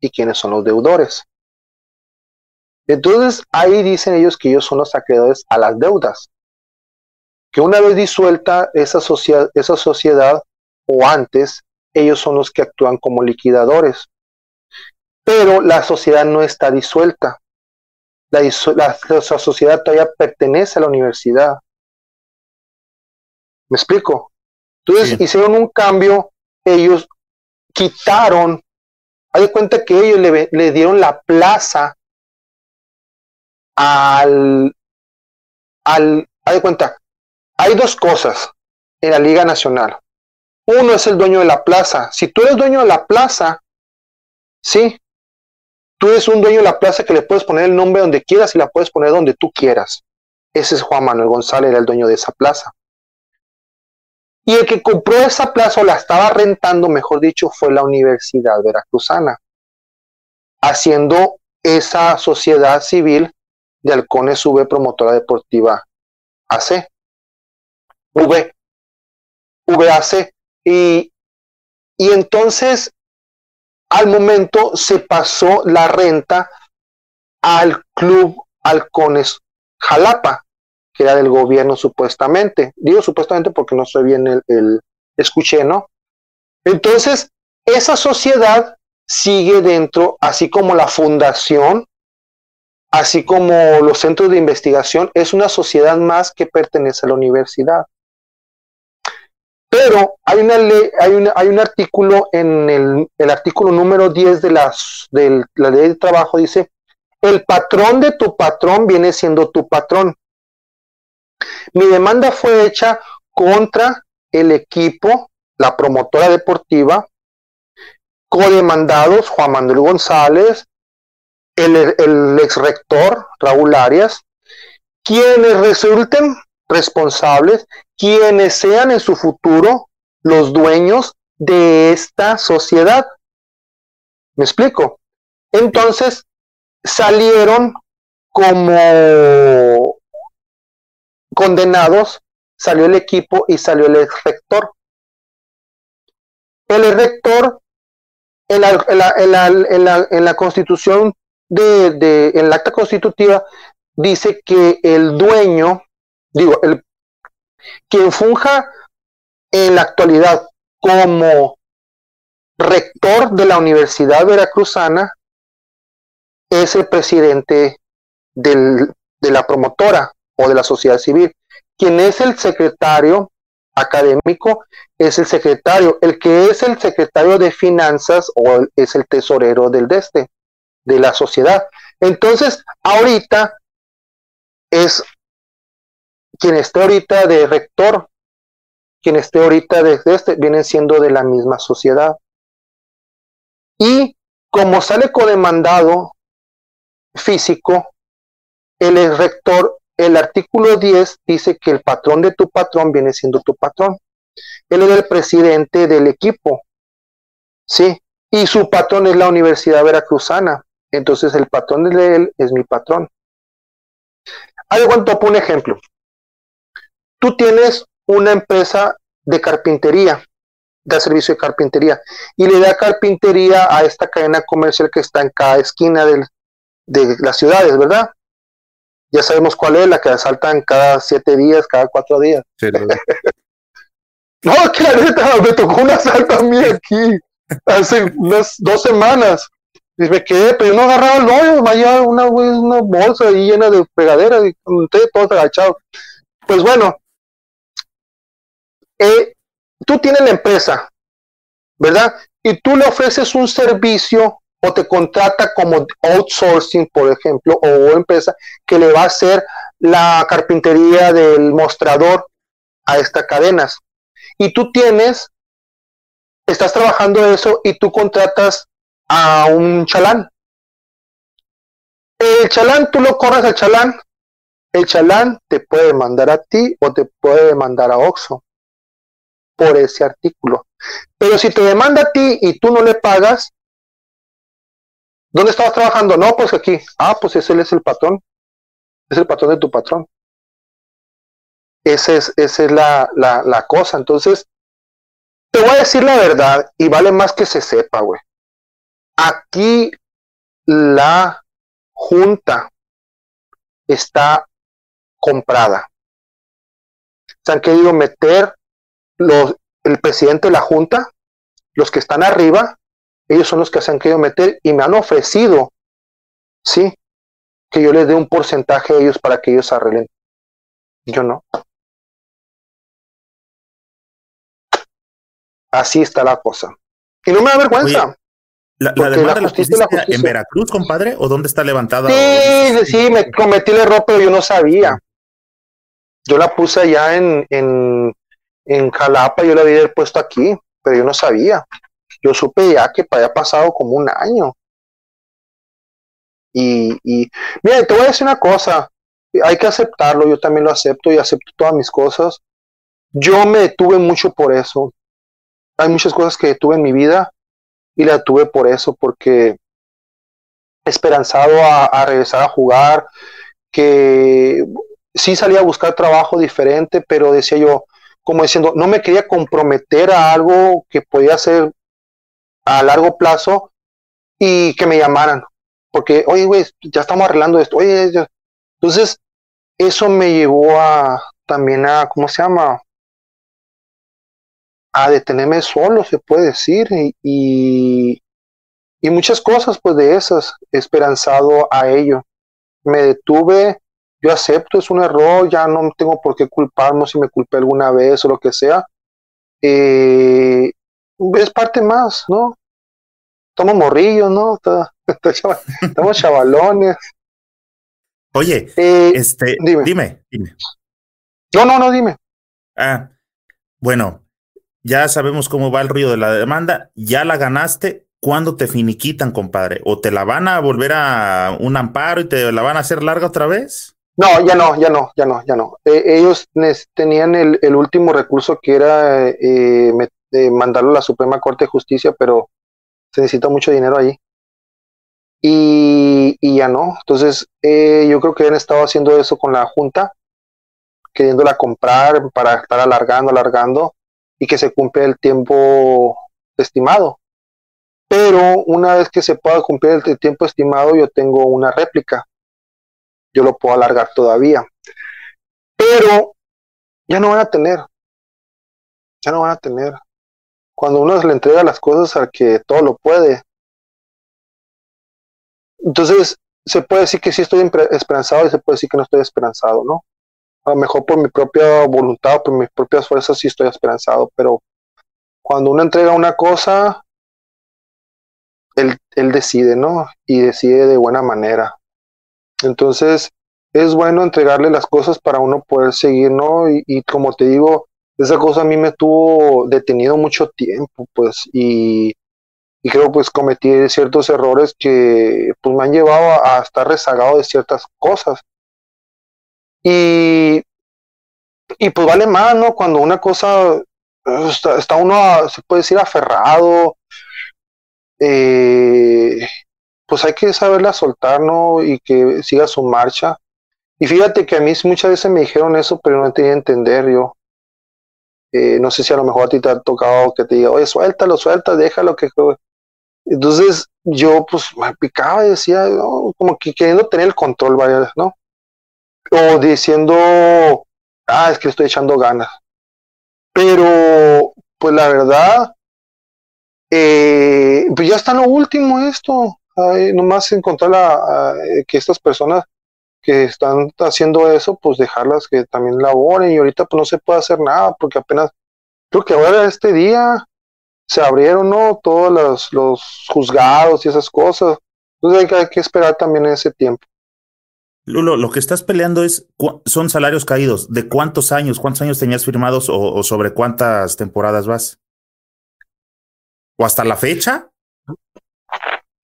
y quiénes son los deudores. Entonces ahí dicen ellos que ellos son los acreedores a las deudas. Que una vez disuelta esa, esa sociedad o antes, ellos son los que actúan como liquidadores. Pero la sociedad no está disuelta. La, la, sociedad todavía pertenece a la universidad. ¿Me explico? Entonces hicieron un cambio, ellos quitaron, hay de cuenta que ellos le, le dieron la plaza al, al, hay de cuenta, hay dos cosas en la Liga Nacional. Uno es el dueño de la plaza. Si tú eres dueño de la plaza, sí, tú eres un dueño de la plaza que le puedes poner el nombre donde quieras y la puedes poner donde tú quieras. Ese es Juan Manuel González, era el dueño de esa plaza. Y el que compró esa plaza o la estaba rentando, mejor dicho, fue la Universidad Veracruzana, haciendo esa sociedad civil de Halcones V Promotora Deportiva AC. V. VAC. Y, y entonces, al momento se pasó la renta al Club Halcones Jalapa, que era del gobierno supuestamente. Digo supuestamente porque no sé bien el, el escuché, ¿no? Entonces, esa sociedad sigue dentro, así como la fundación, así como los centros de investigación, es una sociedad más que pertenece a la universidad. Pero hay, una ley, hay, una, hay un artículo en el, el artículo número 10 de, las, de la ley de trabajo, dice, el patrón de tu patrón viene siendo tu patrón. Mi demanda fue hecha contra el equipo, la promotora deportiva, codemandados Juan Manuel González, el, el ex rector Raúl Arias, quienes resulten responsables, quienes sean en su futuro los dueños de esta sociedad. ¿Me explico? Entonces salieron como condenados, salió el equipo y salió el ex rector. El rector en la, en la, la, la, la constitución de, en el acta constitutiva dice que el dueño, digo, el, quien funja en la actualidad como rector de la Universidad Veracruzana es el presidente de la promotora o de la sociedad civil. Quien es el secretario académico es el secretario. El que es el secretario de finanzas o es el tesorero del DESTE, de la sociedad. Entonces, ahorita es quien esté ahorita de rector, quien esté ahorita de este, vienen siendo de la misma sociedad. Y como sale codemandado físico, el rector, el artículo 10 dice que el patrón de tu patrón viene siendo tu patrón. Él es el presidente del equipo, ¿sí? Y su patrón es la Universidad Veracruzana. Entonces el patrón de él es mi patrón. Hay cuánto un ejemplo. Tú tienes una empresa de carpintería, da servicio de carpintería, y le da carpintería a esta cadena comercial que está en cada esquina del, de las ciudades, ¿verdad? Ya sabemos cuál es, la que asaltan cada siete días, cada cuatro días. no, que la neta, me tocó un asalto a mí aquí hace unas dos semanas. Y me quedé, pero yo no agarraba el hoyo, vaya una, una bolsa ahí llena de pegaderas y ustedes todos agachados. Pues bueno, eh, tú tienes la empresa, ¿verdad? Y tú le ofreces un servicio o te contrata como outsourcing, por ejemplo, o empresa que le va a hacer la carpintería del mostrador a estas cadenas. Y tú tienes, estás trabajando eso y tú contratas a un chalán. El chalán, tú lo corres al chalán. El chalán te puede mandar a ti o te puede mandar a Oxxo por ese artículo. Pero si te demanda a ti y tú no le pagas, ¿Dónde estabas trabajando? No, pues aquí. Ah, pues ese es el patrón. Es el patrón de tu patrón. Es, esa es la, la, la cosa. Entonces, te voy a decir la verdad y vale más que se sepa, güey. Aquí la junta está comprada. Se han querido meter los, el presidente de la junta, los que están arriba, ellos son los que se han querido meter y me han ofrecido, sí, que yo les dé un porcentaje a ellos para que ellos arreglen. Yo no. Así está la cosa. Y no me da vergüenza. ¿La, demanda la justicia, la en Veracruz, compadre? ¿O dónde está levantada? Sí, sí, me cometí el error, pero yo no sabía. Yo la puse allá en, en, en Jalapa, yo la había puesto aquí, pero yo no sabía. Yo supe ya que había pasado como un año. Y, y mira, te voy a decir una cosa, hay que aceptarlo, yo también lo acepto y acepto todas mis cosas. Yo me detuve mucho por eso. Hay muchas cosas que detuve en mi vida y la tuve por eso, porque esperanzado a, regresar a jugar, que sí salía a buscar trabajo diferente, pero decía yo, como diciendo, no me quería comprometer a algo que podía ser a largo plazo y que me llamaran. Porque, oye, güey, ya estamos arreglando esto. Oye, entonces, eso me llevó a también a, ¿cómo se llama? A detenerme solo, se puede decir, y, y muchas cosas, pues de esas, esperanzado a ello. Me detuve, yo acepto, es un error, ya no tengo por qué culparme si me culpé alguna vez o lo que sea. Eh, es parte más, ¿no? Estamos morrillos, ¿no? Estamos chavalones. Oye, eh, este, dime. dime, No, no, no, dime. Ah, bueno, ya sabemos cómo va el ruido de la demanda, ya la ganaste, ¿cuándo te finiquitan, compadre? ¿O te la van a volver a un amparo y te la van a hacer larga otra vez? No, ya no, ya no, ya no, ya no. Eh, ellos tenían el, el, último recurso que era eh, mandarlo a la Suprema Corte de Justicia, pero se necesita mucho dinero ahí y, ya no. Entonces, eh, yo creo que han estado haciendo eso con la Junta, queriéndola comprar para estar alargando, alargando y que se cumple el tiempo estimado. Pero una vez que se pueda cumplir el tiempo estimado, yo tengo una réplica. Yo lo puedo alargar todavía. Pero ya no van a tener. Ya no van a tener. Cuando uno le entrega las cosas al que todo lo puede, entonces, se puede decir que sí estoy esperanzado y se puede decir que no estoy esperanzado, ¿no? A lo mejor por mi propia voluntad, por mis propias fuerzas sí estoy esperanzado, pero cuando uno entrega una cosa, él, él decide, ¿no? Y decide de buena manera. Entonces, es bueno entregarle las cosas para uno poder seguir, ¿no? Y, como te digo, esa cosa a mí me tuvo detenido mucho tiempo, pues, y y creo pues cometí ciertos errores que pues me han llevado a, estar rezagado de ciertas cosas. Y, y pues vale más, ¿no? Cuando una cosa está, uno, se puede decir, aferrado, eh, pues hay que saberla soltar, ¿no? Y que siga su marcha. Y fíjate que a mí muchas veces me dijeron eso, pero no tenía entender yo. Eh, no sé si a lo mejor a ti te ha tocado que te diga, oye, suéltalo, suelta, déjalo que entonces yo pues me picaba y decía, como que queriendo tener el control, vaya, ¿no? O diciendo, ah, es que estoy echando ganas. Pero, pues la verdad, eh, pues ya está lo último esto. Nomás encontrar la, que estas personas que están haciendo eso, pues dejarlas que también laboren y ahorita pues no se puede hacer nada porque apenas, creo que ahora este día se abrieron ¿no? todos los, los juzgados y esas cosas. Entonces hay que, hay que esperar también ese tiempo. Lulo, lo que estás peleando es, son salarios caídos. ¿De cuántos años? ¿Cuántos años tenías firmados o, sobre cuántas temporadas vas? ¿O hasta la fecha?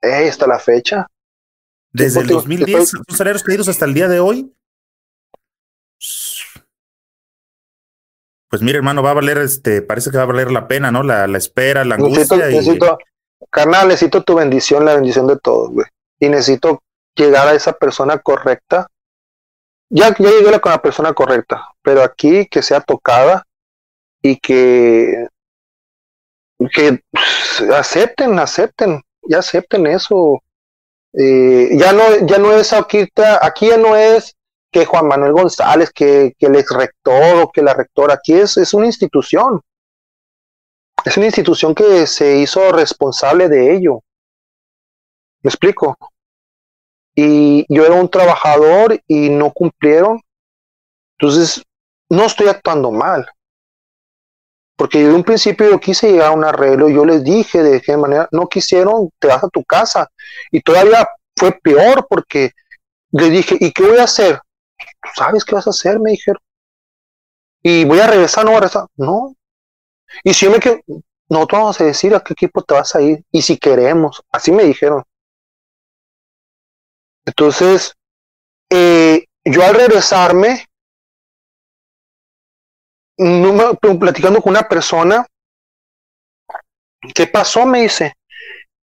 Eh, hasta la fecha. Desde el 2010, ¿son salarios caídos hasta el día de hoy? pues mire, hermano, va a valer, este, parece que va a valer la pena, ¿no? La, la espera, la angustia. Necesito, carnal, necesito tu bendición, la bendición de todos, güey. Y necesito llegar a esa persona correcta. Ya, ya llegué con la persona correcta, pero aquí que sea tocada y que, que pues, acepten, acepten, ya acepten eso. Eh, ya no, ya no es aquí, aquí ya no es que Juan Manuel González, que, que el ex rector o que la rectora, aquí es, es una institución. Es una institución que se hizo responsable de ello. ¿Me explico? Y yo era un trabajador y no cumplieron. Entonces, no estoy actuando mal. Porque de un principio yo quise llegar a un arreglo, yo les dije de qué manera, no quisieron, te vas a tu casa. Y todavía fue peor porque les dije, ¿y qué voy a hacer? ¿Tú sabes qué vas a hacer? Me dijeron. ¿Y voy a regresar? ¿No voy a regresar? No. Y si yo me quedo, nosotros vamos a decir a qué equipo te vas a ir y si queremos. Así me dijeron. Entonces, eh, yo al regresarme, no platicando con una persona, ¿qué pasó? Me dice.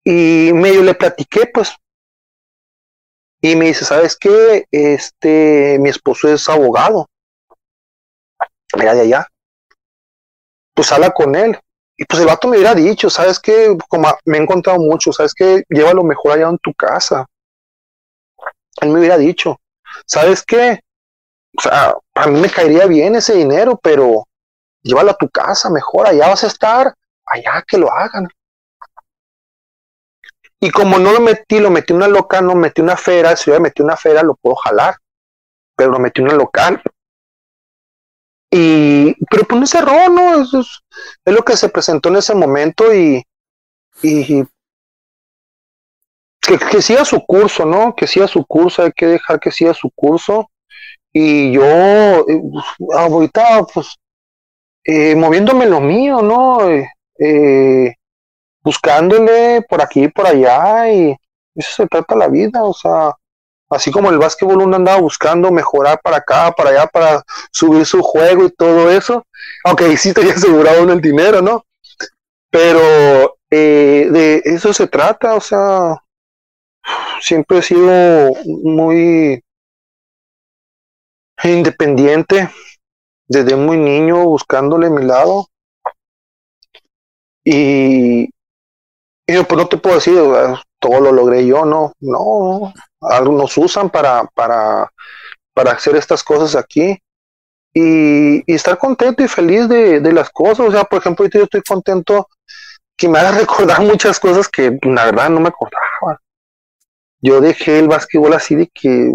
Y medio le platiqué, pues. Y me dice, ¿sabes qué? Este, mi esposo es abogado. Mira de allá. Pues habla con él. Y pues el vato me hubiera dicho, ¿sabes qué? Como me he encontrado mucho, ¿sabes qué? lo mejor allá en tu casa. Él me hubiera dicho, ¿sabes qué? O sea, a mí me caería bien ese dinero, pero llévalo a tu casa mejor, allá vas a estar, allá que lo hagan. Y como no lo metí, lo metí una local, no metí una fera, si hubiera metido una fera lo puedo jalar, pero lo metí una local. Y, pero pues no cerró, ¿no? Eso es, es, lo que se presentó en ese momento y, y que, que siga su curso, ¿no? Que siga su curso, hay que dejar que siga su curso y yo, eh, ahorita, pues, eh, moviéndome lo mío, ¿no? Eh, eh, buscándole por aquí y por allá, y eso se trata la vida, o sea, así como el básquetbol uno andaba buscando mejorar para acá, para allá, para subir su juego y todo eso, aunque sí tenía asegurado uno el dinero, ¿no? Pero de eso se trata, o sea, siempre he sido muy independiente, desde muy niño buscándole mi lado. Y, yo pues no te puedo decir, todo lo logré yo, no, no, algunos usan para, para, para hacer estas cosas aquí. Y, y estar contento y feliz de, de, las cosas. O sea, por ejemplo, yo estoy contento que me haga recordar muchas cosas que la verdad no me acordaba. Yo dejé el básquetbol así de que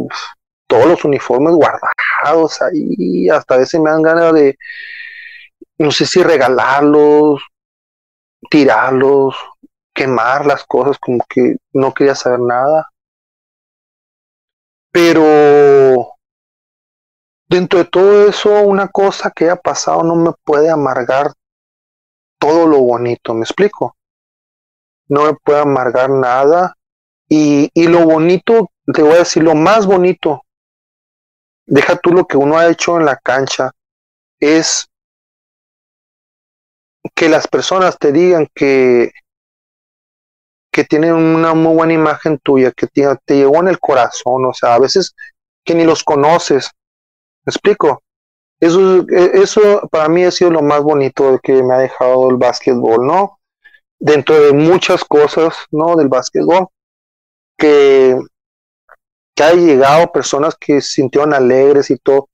todos los uniformes guardados ahí, hasta a veces me dan ganas de, no sé si regalarlos, tirarlos, quemar las cosas, como que no quería saber nada. Pero dentro de todo eso, una cosa que haya pasado no me puede amargar todo lo bonito, ¿me explico? No me puede amargar nada. Y, y lo bonito, te voy a decir, lo más bonito deja tú lo que uno ha hecho en la cancha, es que las personas te digan que, que tienen una muy buena imagen tuya, que te, llegó en el corazón, o sea, a veces que ni los conoces. ¿Me explico? Eso, eso para mí ha sido lo más bonito que me ha dejado el básquetbol, ¿no? Dentro de muchas cosas, ¿no? Del básquetbol, que, que haya llegado personas que se sintieron alegres y todo.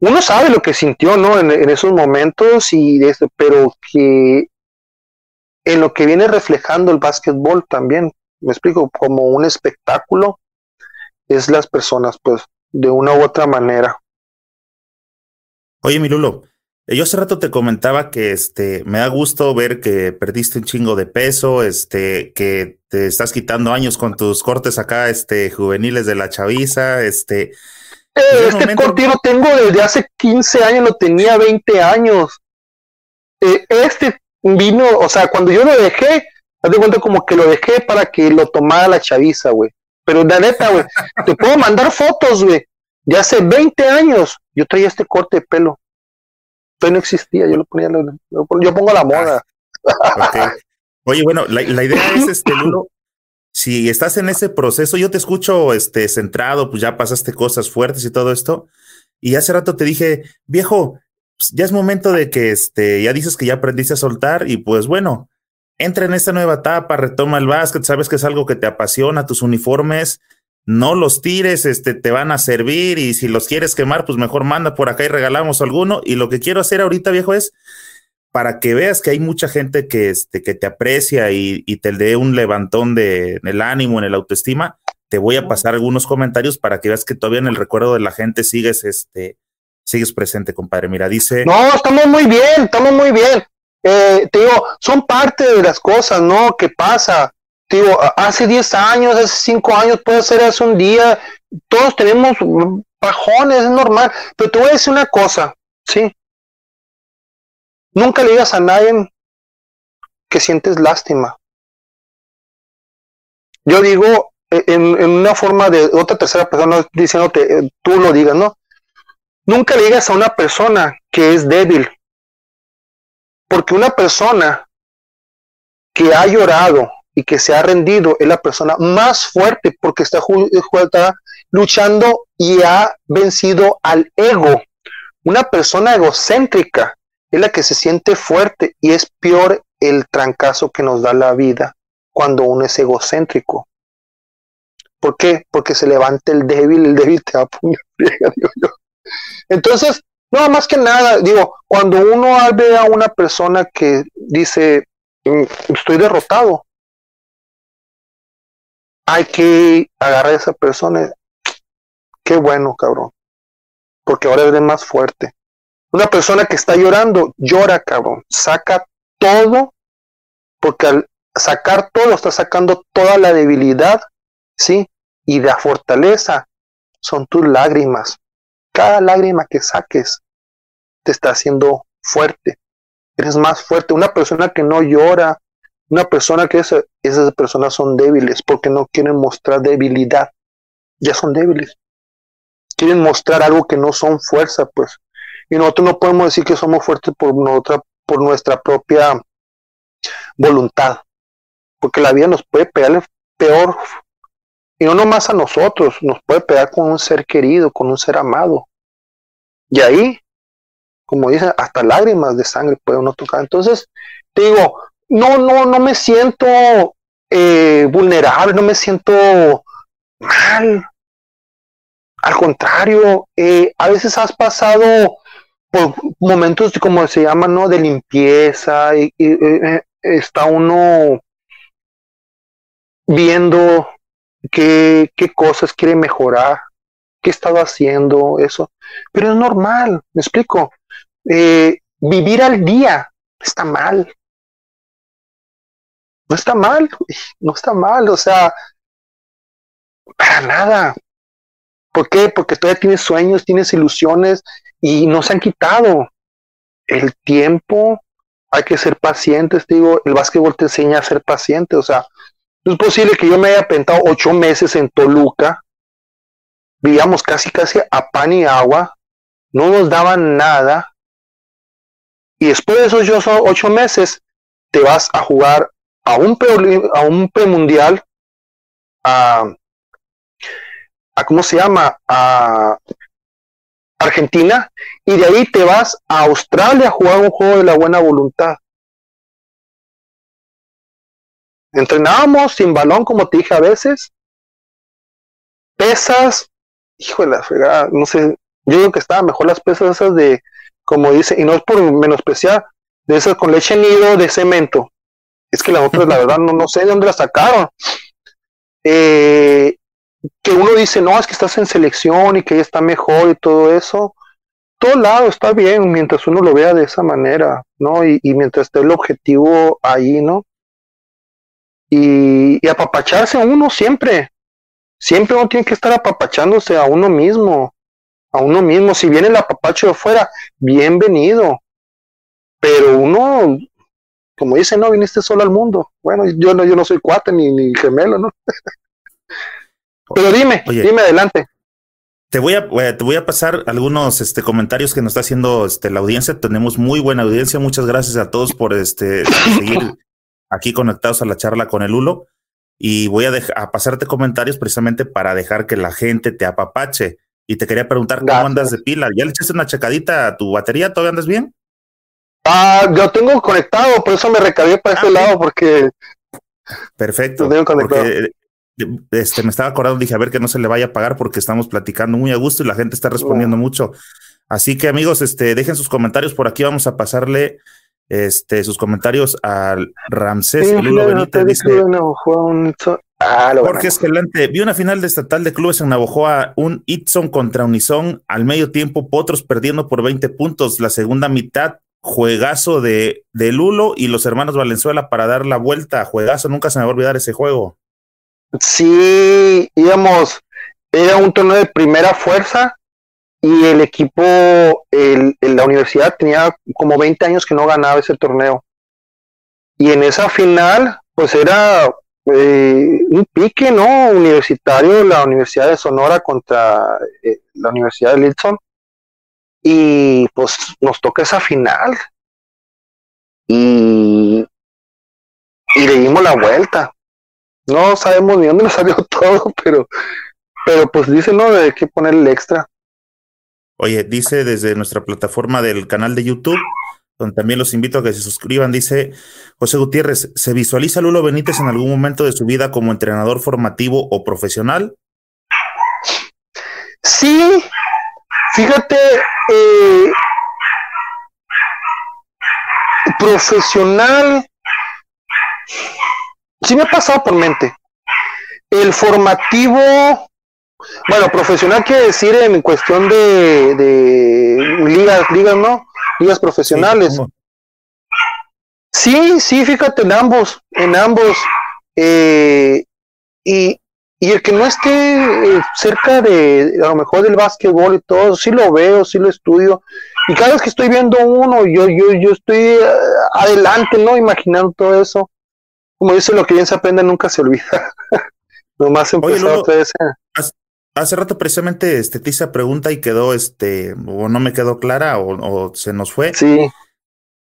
Uno sabe lo que sintió, ¿no? En, esos momentos, y pero que en lo que viene reflejando el básquetbol también, me explico, como un espectáculo, es las personas, pues, de una u otra manera. Oye, Mirulo, yo hace rato te comentaba que este me da gusto ver que perdiste un chingo de peso, este, que te estás quitando años con tus cortes acá, este, juveniles de la chaviza, este. Eh, este corte lo tengo desde hace 15 años, lo tenía 20 años. Eh, este vino, o sea, cuando yo lo dejé, haz de cuenta como que lo dejé para que lo tomara la chaviza, güey. Pero la neta, güey, te puedo mandar fotos, güey. De hace 20 años, yo traía este corte de pelo no existía, yo lo ponía, yo pongo la moda. Oye, bueno, la, idea es, este, si estás en ese proceso, yo te escucho este, centrado, pues ya pasaste cosas fuertes y todo esto, y hace rato te dije, viejo, pues ya es momento de que este, ya dices que ya aprendiste a soltar, y pues bueno, entra en esta nueva etapa, retoma el básquet, sabes que es algo que te apasiona, tus uniformes, no los tires, este, te van a servir y si los quieres quemar, pues mejor manda por acá y regalamos alguno. Y lo que quiero hacer ahorita, viejo, es para que veas que hay mucha gente que, este, que te aprecia y, te dé un levantón de, en el ánimo, en el autoestima. Te voy a pasar algunos comentarios para que veas que todavía en el recuerdo de la gente sigues, este, sigues presente, compadre. Mira, dice. No, estamos muy bien, estamos muy bien. Eh, te digo, son parte de las cosas, ¿no? Que pasa. Digo, hace 10 años, hace 5 años, puede ser hace un día, todos tenemos bajones, es normal, pero te voy a decir una cosa, ¿sí? Nunca le digas a nadie que sientes lástima. Yo digo eh, en, una forma de otra tercera persona diciéndote, eh, tú lo digas, ¿no? Nunca le digas a una persona que es débil, porque una persona que ha llorado y que se ha rendido es la persona más fuerte porque está, está luchando y ha vencido al ego. Una persona egocéntrica es la que se siente fuerte y es peor el trancazo que nos da la vida cuando uno es egocéntrico. ¿Por qué? Porque se levanta el débil, el débil te apuña. Entonces, no, más que nada, digo, cuando uno ve a una persona que dice, mm, estoy derrotado, hay que agarrar a esa persona. Qué bueno, cabrón. Porque ahora eres más fuerte. Una persona que está llorando, llora, cabrón. Saca todo, porque al sacar todo, está sacando toda la debilidad, ¿sí? Y la fortaleza son tus lágrimas. Cada lágrima que saques te está haciendo fuerte. Eres más fuerte. Una persona que no llora, una persona que es, esas personas son débiles porque no quieren mostrar debilidad. Ya son débiles. Quieren mostrar algo que no son fuerza, pues. Y nosotros no podemos decir que somos fuertes por, nuestra, por nuestra propia voluntad. Porque la vida nos puede pegar peor. Y no nomás a nosotros, nos puede pegar con un ser querido, con un ser amado. Y ahí, como dicen, hasta lágrimas de sangre puede uno tocar. Entonces, te digo, no, no, no me siento eh, vulnerable, no me siento mal. Al contrario, eh, a veces has pasado por momentos como se llama, ¿no? De limpieza y, eh, está uno viendo qué, cosas quiere mejorar, qué estaba haciendo, eso. Pero es normal, me explico. Vivir al día está mal. No está mal, no está mal, o sea, para nada. ¿Por qué? Porque todavía tienes sueños, tienes ilusiones y no se han quitado. El tiempo, hay que ser pacientes, digo, el básquetbol te enseña a ser paciente, o sea, no es posible que yo me haya pentado ocho meses en Toluca, vivíamos casi casi a pan y agua, no nos daban nada, y después de esos ocho meses te vas a jugar a un, a un premundial, a, a, ¿cómo se llama? A Argentina, y de ahí te vas a Australia a jugar un juego de la buena voluntad. Entrenábamos sin balón, como te dije a veces. Pesas, hijo de la fregada, no sé, yo digo que estaban mejor las pesas esas de, como dice, y no es por menospreciar, de esas con leche nido de cemento. Es que las otras, la verdad, no, no sé de dónde las sacaron. Eh, que uno dice, no, es que estás en selección y que ella está mejor y todo eso. Todo lado está bien mientras uno lo vea de esa manera, ¿no? Y, mientras esté el objetivo ahí, ¿no? Y, y apapacharse a uno siempre. Siempre uno tiene que estar apapachándose a uno mismo a uno mismo. Si viene el apapacho de afuera, bienvenido. Pero uno, como dice, no, viniste solo al mundo. Bueno, yo no, yo no soy cuate ni, ni gemelo, ¿no? Pero dime, dime adelante. Te voy, a, eh, te voy a pasar algunos este, comentarios que nos está haciendo este, la audiencia. Tenemos muy buena audiencia. Muchas gracias a todos por este, seguir aquí conectados a la charla con el Hulo. Y voy a, a pasarte comentarios precisamente para dejar que la gente te apapache. Y te quería preguntar cómo andas de pila. ¿Ya le echaste una checadita a tu batería? ¿Todavía andas bien? Ah, yo tengo conectado, por eso me recargué para este ah, lado, porque. Perfecto. Porque este, me estaba acordando, dije, a ver que no se le vaya a pagar porque estamos platicando muy a gusto y la gente está respondiendo mucho. Así que amigos, este, dejen sus comentarios por aquí, vamos a pasarle este, sus comentarios al Ramsés Lulo Benítez. Dice, Ah, Jorge Escalante, vi una final de estatal de clubes en Navojoa, un Itson contra Unison, al medio tiempo Potros perdiendo por 20 puntos, la segunda mitad juegazo de, de Lulo y los hermanos Valenzuela para dar la vuelta. Juegazo, nunca se me va a olvidar ese juego. Sí, íbamos, era un torneo de primera fuerza y el equipo, el, la universidad tenía como 20 años que no ganaba ese torneo. Y en esa final, pues era eh, un pique, ¿no? Universitario, la Universidad de Sonora contra eh, la Universidad de Lilson. Y pues nos toca esa final. Y, y le dimos la vuelta. No sabemos ni dónde nos salió todo, pero, pero pues dice, no, hay que ponerle extra. Oye, dice desde nuestra plataforma del canal de YouTube, donde también los invito a que se suscriban, dice José Gutiérrez, ¿se visualiza Lulo Benítez en algún momento de su vida como entrenador formativo o profesional? Sí, fíjate, eh, profesional, sí me ha pasado por mente. El formativo, bueno, profesional quiere decir en cuestión de, de ligas, ligas, ¿no? Ligas profesionales. Sí, sí, fíjate, en ambos, en ambos. Eh, y, y el que no esté eh, cerca de, a lo mejor del básquetbol y todo, sí lo veo, sí lo estudio. Y cada vez que estoy viendo uno, yo, yo, yo estoy eh, adelante, ¿no? Imaginando todo eso. Como dice, lo que bien se aprende nunca se olvida. Nomás empezó otra vez. Hace rato precisamente este, te hice pregunta y quedó, este, o no me quedó clara o, o se nos fue. Sí.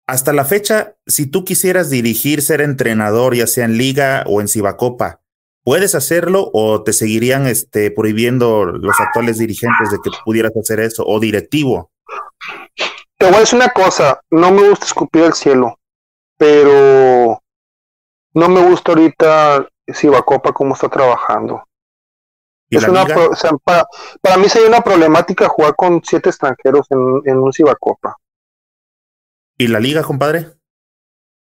Hasta la fecha, si tú quisieras dirigir, ser entrenador, ya sea en liga o en Cibacopa, ¿puedes hacerlo o te seguirían este, prohibiendo los actuales dirigentes de que pudieras hacer eso o directivo? Te voy a decir una cosa, no me gusta escupir el cielo, pero no me gusta ahorita Cibacopa cómo está trabajando. Es una para, mí sería una problemática jugar con siete extranjeros en, en un Cibacopa. ¿Y la liga, compadre?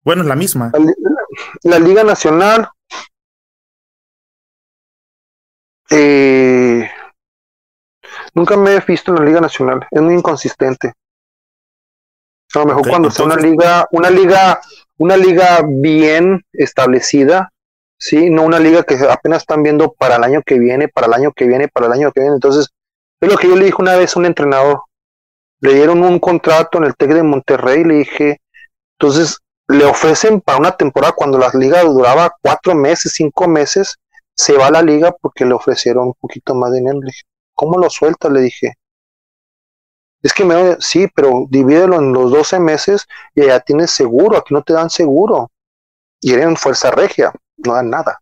Bueno, es la misma. La, Liga Nacional. Eh, nunca me he visto en la Liga Nacional. Es muy inconsistente. A lo mejor cuando sea una liga, una liga, una liga bien establecida, sí, no una liga que apenas están viendo para el año que viene, para el año que viene, para el año que viene. Entonces, es lo que yo le dije una vez a un entrenador le dieron un contrato en el TEC de Monterrey, le dije, entonces le ofrecen para una temporada cuando la liga duraba cuatro meses, cinco meses, se va a la liga porque le ofrecieron un poquito más de dinero. Le dije, ¿cómo lo suelta? Le dije. Es que me sí, pero divídelo en los 12 meses y ya tienes seguro, aquí no te dan seguro. Y eran fuerza regia, no dan nada.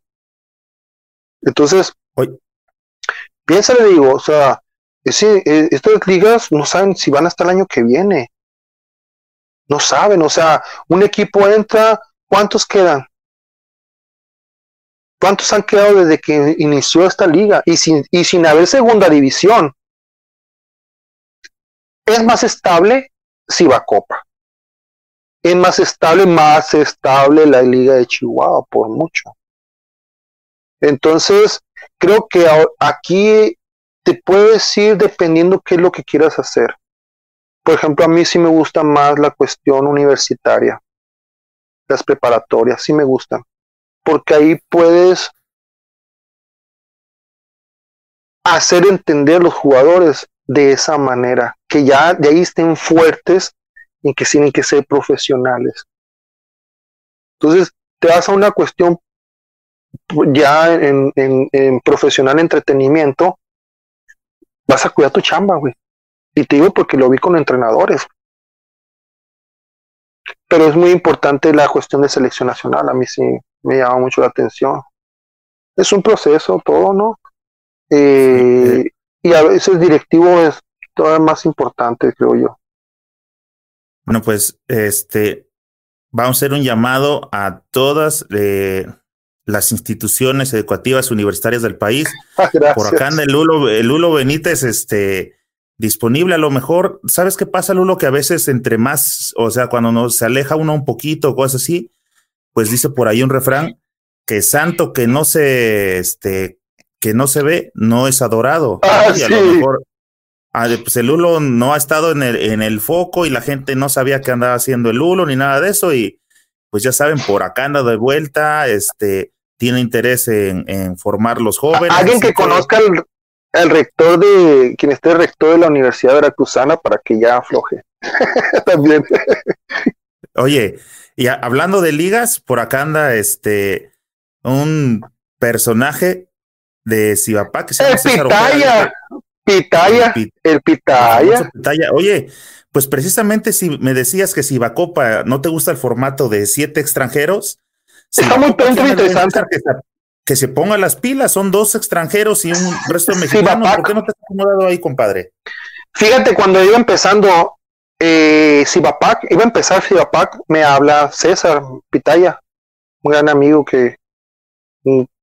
Entonces, piensa, le digo, o sea, ese, eh, estas ligas no saben si van hasta el año que viene. No saben, o sea, un equipo entra, ¿cuántos quedan? ¿Cuántos han quedado desde que inició esta liga? Y sin, haber segunda división. Es más estable si va Copa. Es más estable, más estable la liga de Chihuahua, por mucho. Entonces, creo que aquí te puedo decir dependiendo qué es lo que quieras hacer. Por ejemplo, a mí sí me gusta más la cuestión universitaria, las preparatorias, sí me gustan, porque ahí puedes hacer entender a los jugadores de esa manera, que ya de ahí estén fuertes y que tienen que ser profesionales. Entonces, te vas a una cuestión ya en, en, en profesional entretenimiento, vas a cuidar tu chamba, güey. Y te digo porque lo vi con entrenadores. Pero es muy importante la cuestión de selección nacional. A mí sí me llama mucho la atención. Es un proceso todo, ¿no? Eh, y a veces directivo es todavía más importante, creo yo. Bueno, pues este vamos a hacer un llamado a todas eh, las instituciones educativas universitarias del país. Ah, Por acá en el Lulo, el Lulo Benítez, este, disponible a lo mejor. ¿Sabes qué pasa, Lulo? Que a veces entre más, o sea, cuando nos se aleja uno un poquito, cosas así, pues dice por ahí un refrán que santo que no se, este, que no se ve, no es adorado. Ah, y a lo mejor, ah, pues el Lulo no ha estado en el, en el foco y la gente no sabía qué andaba haciendo el Lulo ni nada de eso y pues ya saben, por acá anda de vuelta, este, tiene interés en, formar los jóvenes. Alguien que, conozca el, rector de, quien esté rector de la Universidad Veracruzana para que ya afloje. También. Oye, y hablando de ligas, por acá anda este, un personaje de Sibapá que se llama El Pitaya, Pitaya, el Pitaya. Oye, pues precisamente si me decías que si Bacopa no te gusta el formato de siete extranjeros, está muy interesante. Que se, ponga las pilas, son dos extranjeros y un resto de mexicanos. ¿Por qué no te has acomodado ahí, compadre? Fíjate, cuando iba empezando eh, Cibapac, iba a empezar Cibapac, me habla César Pitaya, un gran amigo que,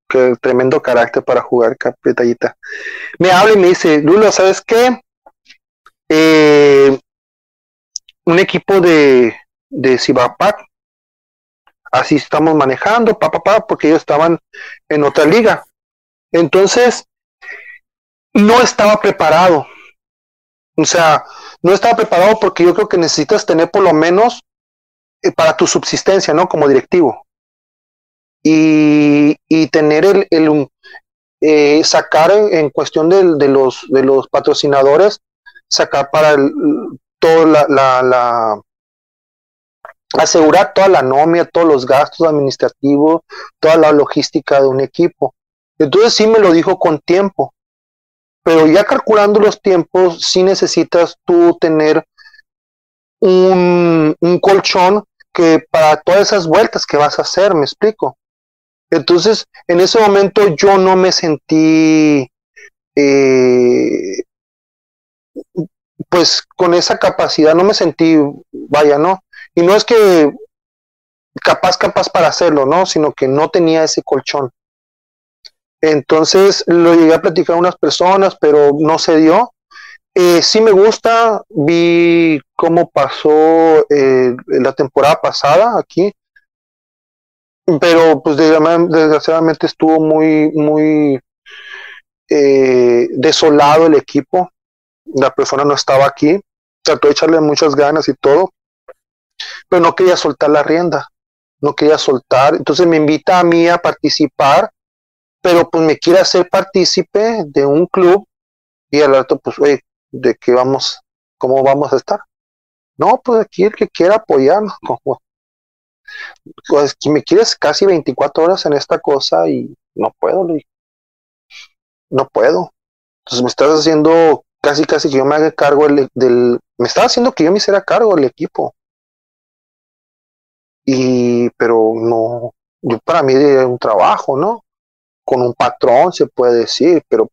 que tremendo carácter para jugar Pitayita. Me habla y me dice, Lulo, ¿sabes qué? Eh, un equipo de, de Cibapac. Así estamos manejando, papá, pa, porque ellos estaban en otra liga. Entonces, no estaba preparado. O sea, no estaba preparado porque yo creo que necesitas tener por lo menos eh, para tu subsistencia, ¿no? Como directivo. Y, y tener el, el eh, sacar en, cuestión de, de, los, de los patrocinadores, sacar para el, la, la, asegurar toda la nómina, todos los gastos administrativos, toda la logística de un equipo. Entonces sí me lo dijo con tiempo, pero ya calculando los tiempos, sí necesitas tú tener un, un colchón que para todas esas vueltas que vas a hacer, me explico. Entonces, en ese momento yo no me sentí eh, pues con esa capacidad no me sentí, vaya, ¿no? Y no es que capaz, capaz para hacerlo, ¿no? Sino que no tenía ese colchón. Entonces lo llegué a platicar a unas personas, pero no se dio. Eh, sí me gusta, vi cómo pasó eh, la temporada pasada aquí, pero pues desgraciadamente estuvo muy, muy eh, desolado el equipo. La persona no estaba aquí, trató de echarle muchas ganas y todo, pero no quería soltar la rienda, no quería soltar, entonces me invita a mí a participar, pero pues me quiere hacer partícipe de un club y al rato pues, oye, ¿de qué vamos? ¿Cómo vamos a estar? No, pues aquí el que quiera apoyarnos, como, pues me quieres casi 24 horas en esta cosa y no puedo, no puedo. Entonces me estás haciendo casi casi que yo me haga cargo del, me estaba haciendo que yo me hiciera cargo del equipo y pero no yo para mí era un trabajo no con un patrón se puede decir pero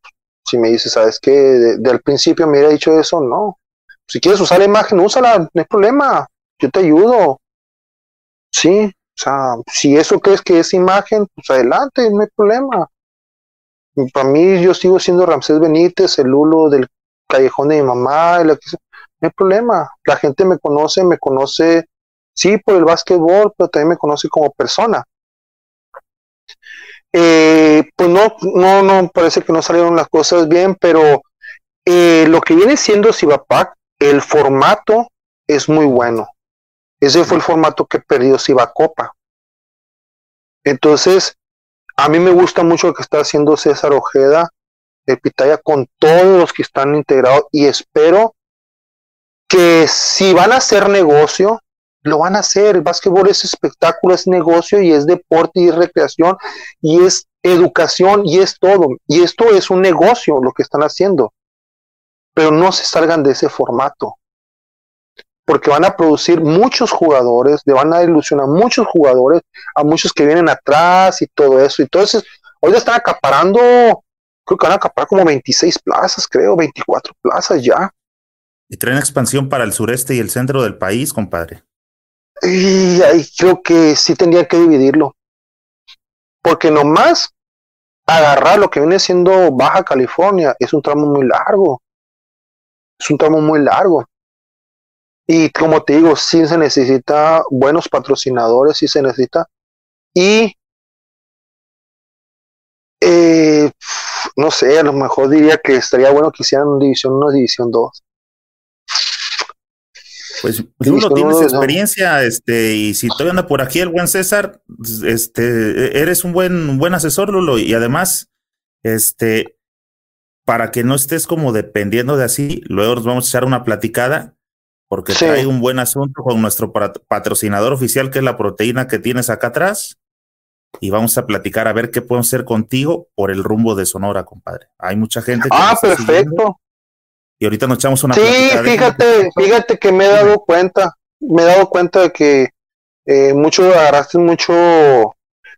si me dices sabes que del principio me hubiera dicho eso no si quieres usar la imagen úsala no hay problema yo te ayudo sí o sea si eso crees que es imagen pues adelante no hay problema para mí yo sigo siendo Ramsés Benítez el Lulo del callejón de mi mamá, no hay problema. La gente me conoce, me conoce, sí, por el básquetbol, pero también me conoce como persona. Eh, pues no, no, no, parece que no salieron las cosas bien, pero eh, lo que viene siendo Sivapac, el formato es muy bueno. Ese fue el formato que perdió Sivacopa. Entonces, a mí me gusta mucho lo que está haciendo César Ojeda de Pitaya con todos los que están integrados y espero que si van a hacer negocio, lo van a hacer. El básquetbol es espectáculo, es negocio y es deporte y es recreación y es educación y es todo. Y esto es un negocio lo que están haciendo. Pero no se salgan de ese formato. Porque van a producir muchos jugadores, le van a ilusionar muchos jugadores, a muchos que vienen atrás y todo eso. Entonces, hoy están acaparando creo que van a acaparar como 26 plazas, creo, 24 plazas ya. Y traen expansión para el sureste y el centro del país, compadre. Y ahí creo que sí tendría que dividirlo. Porque nomás agarrar lo que viene siendo Baja California es un tramo muy largo. Es un tramo muy largo. Y como te digo, sí se necesita buenos patrocinadores, sí se necesita. Y eh, no sé, a lo mejor diría que estaría bueno que hicieran división 1, división 2. Pues tú no. tienes experiencia, este, y si todavía anda por aquí el buen César, este, eres un buen, un buen asesor, Lulo, y además, este, para que no estés como dependiendo de así, luego nos vamos a echar una platicada, porque hay un buen asunto con nuestro patrocinador oficial, que es la proteína que tienes acá atrás, y vamos a platicar a ver qué podemos hacer contigo por el rumbo de Sonora, compadre. Hay mucha gente que Ah, perfecto y ahorita nos echamos una Sí, fíjate, fíjate que me he dado cuenta, me he dado cuenta de que eh, mucho agarraste mucho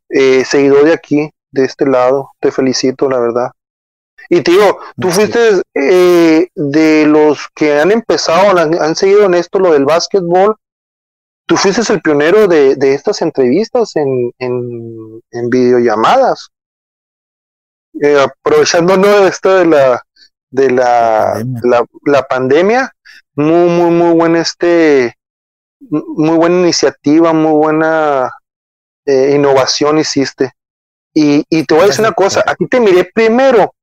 eh, seguidor de aquí, de este lado. Te felicito, la verdad. Y tío, tú fuiste eh, de los que han empezado, han, seguido en esto lo del básquetbol. Tú fuiste el pionero de, de estas entrevistas en, en, en videollamadas. Eh, aprovechándonos de esto de la de la, la, pandemia. Muy, muy, muy buena este, muy buena iniciativa, muy buena eh, innovación hiciste. Y, y te voy a decir una cosa, aquí te miré primero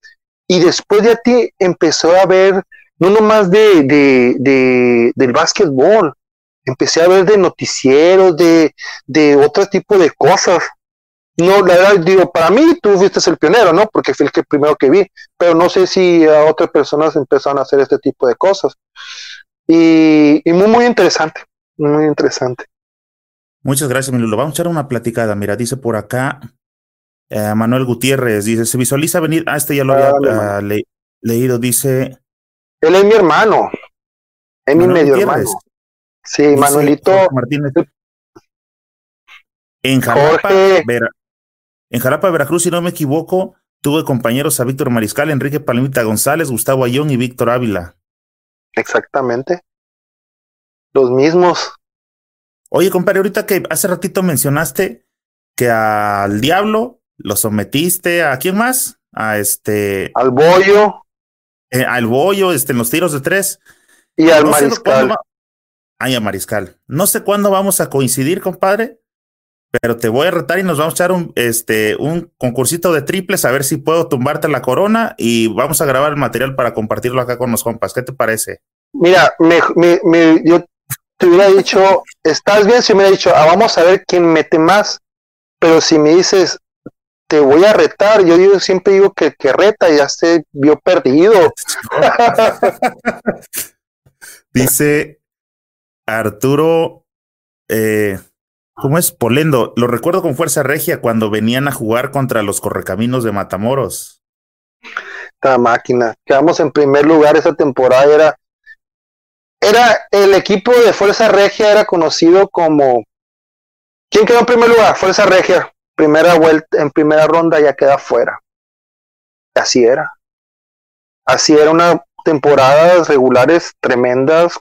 y después de a ti empezó a ver, no nomás de, de, de, del básquetbol, empecé a ver de noticieros, de, de otro tipo de cosas. No, la verdad, digo, para mí tú fuiste el pionero, ¿no? Porque fue el que primero que vi, pero no sé si a otras personas empezaron a hacer este tipo de cosas. Y, muy, muy interesante, muy interesante. Muchas gracias, Lo Vamos a echar una platicada. Mira, dice por acá eh, Manuel Gutiérrez, dice, se visualiza venir, ah, este ya lo había ah, leído, dice... Él es mi hermano, es mi medio hermano. Sí, Manuelito. Martínez. En Jalapa, en Jalapa, Veracruz, si no me equivoco, tuve compañeros a Víctor Mariscal, Enrique Palmita González, Gustavo Ayón y Víctor Ávila. Exactamente. Los mismos. Oye, compadre, ahorita que hace ratito mencionaste que al diablo lo sometiste a quién más? A este. Al bollo. Eh, al bollo, este, en los tiros de tres. Y al mariscal. Ay, a mariscal. No sé cuándo vamos a coincidir, compadre, pero te voy a retar y nos vamos a echar un, este, un concursito de triples a ver si puedo tumbarte la corona y vamos a grabar el material para compartirlo acá con los compas. ¿Qué te parece? Mira, me, me, yo te hubiera dicho, estás bien si me hubiera dicho, ah, vamos a ver quién mete más, pero si me dices, te voy a retar, yo digo, siempre digo que que reta ya se vio perdido. Dice Arturo, eh, ¿Cómo es? Polendo. Lo recuerdo con fuerza regia cuando venían a jugar contra los correcaminos de Matamoros. Esta máquina. Quedamos en primer lugar esa temporada. Era, era el equipo de Fuerza Regia, era conocido como. ¿Quién quedó en primer lugar? Fuerza Regia. Primera vuelta, en primera ronda ya queda fuera. Así era. Así era una temporadas regulares tremendas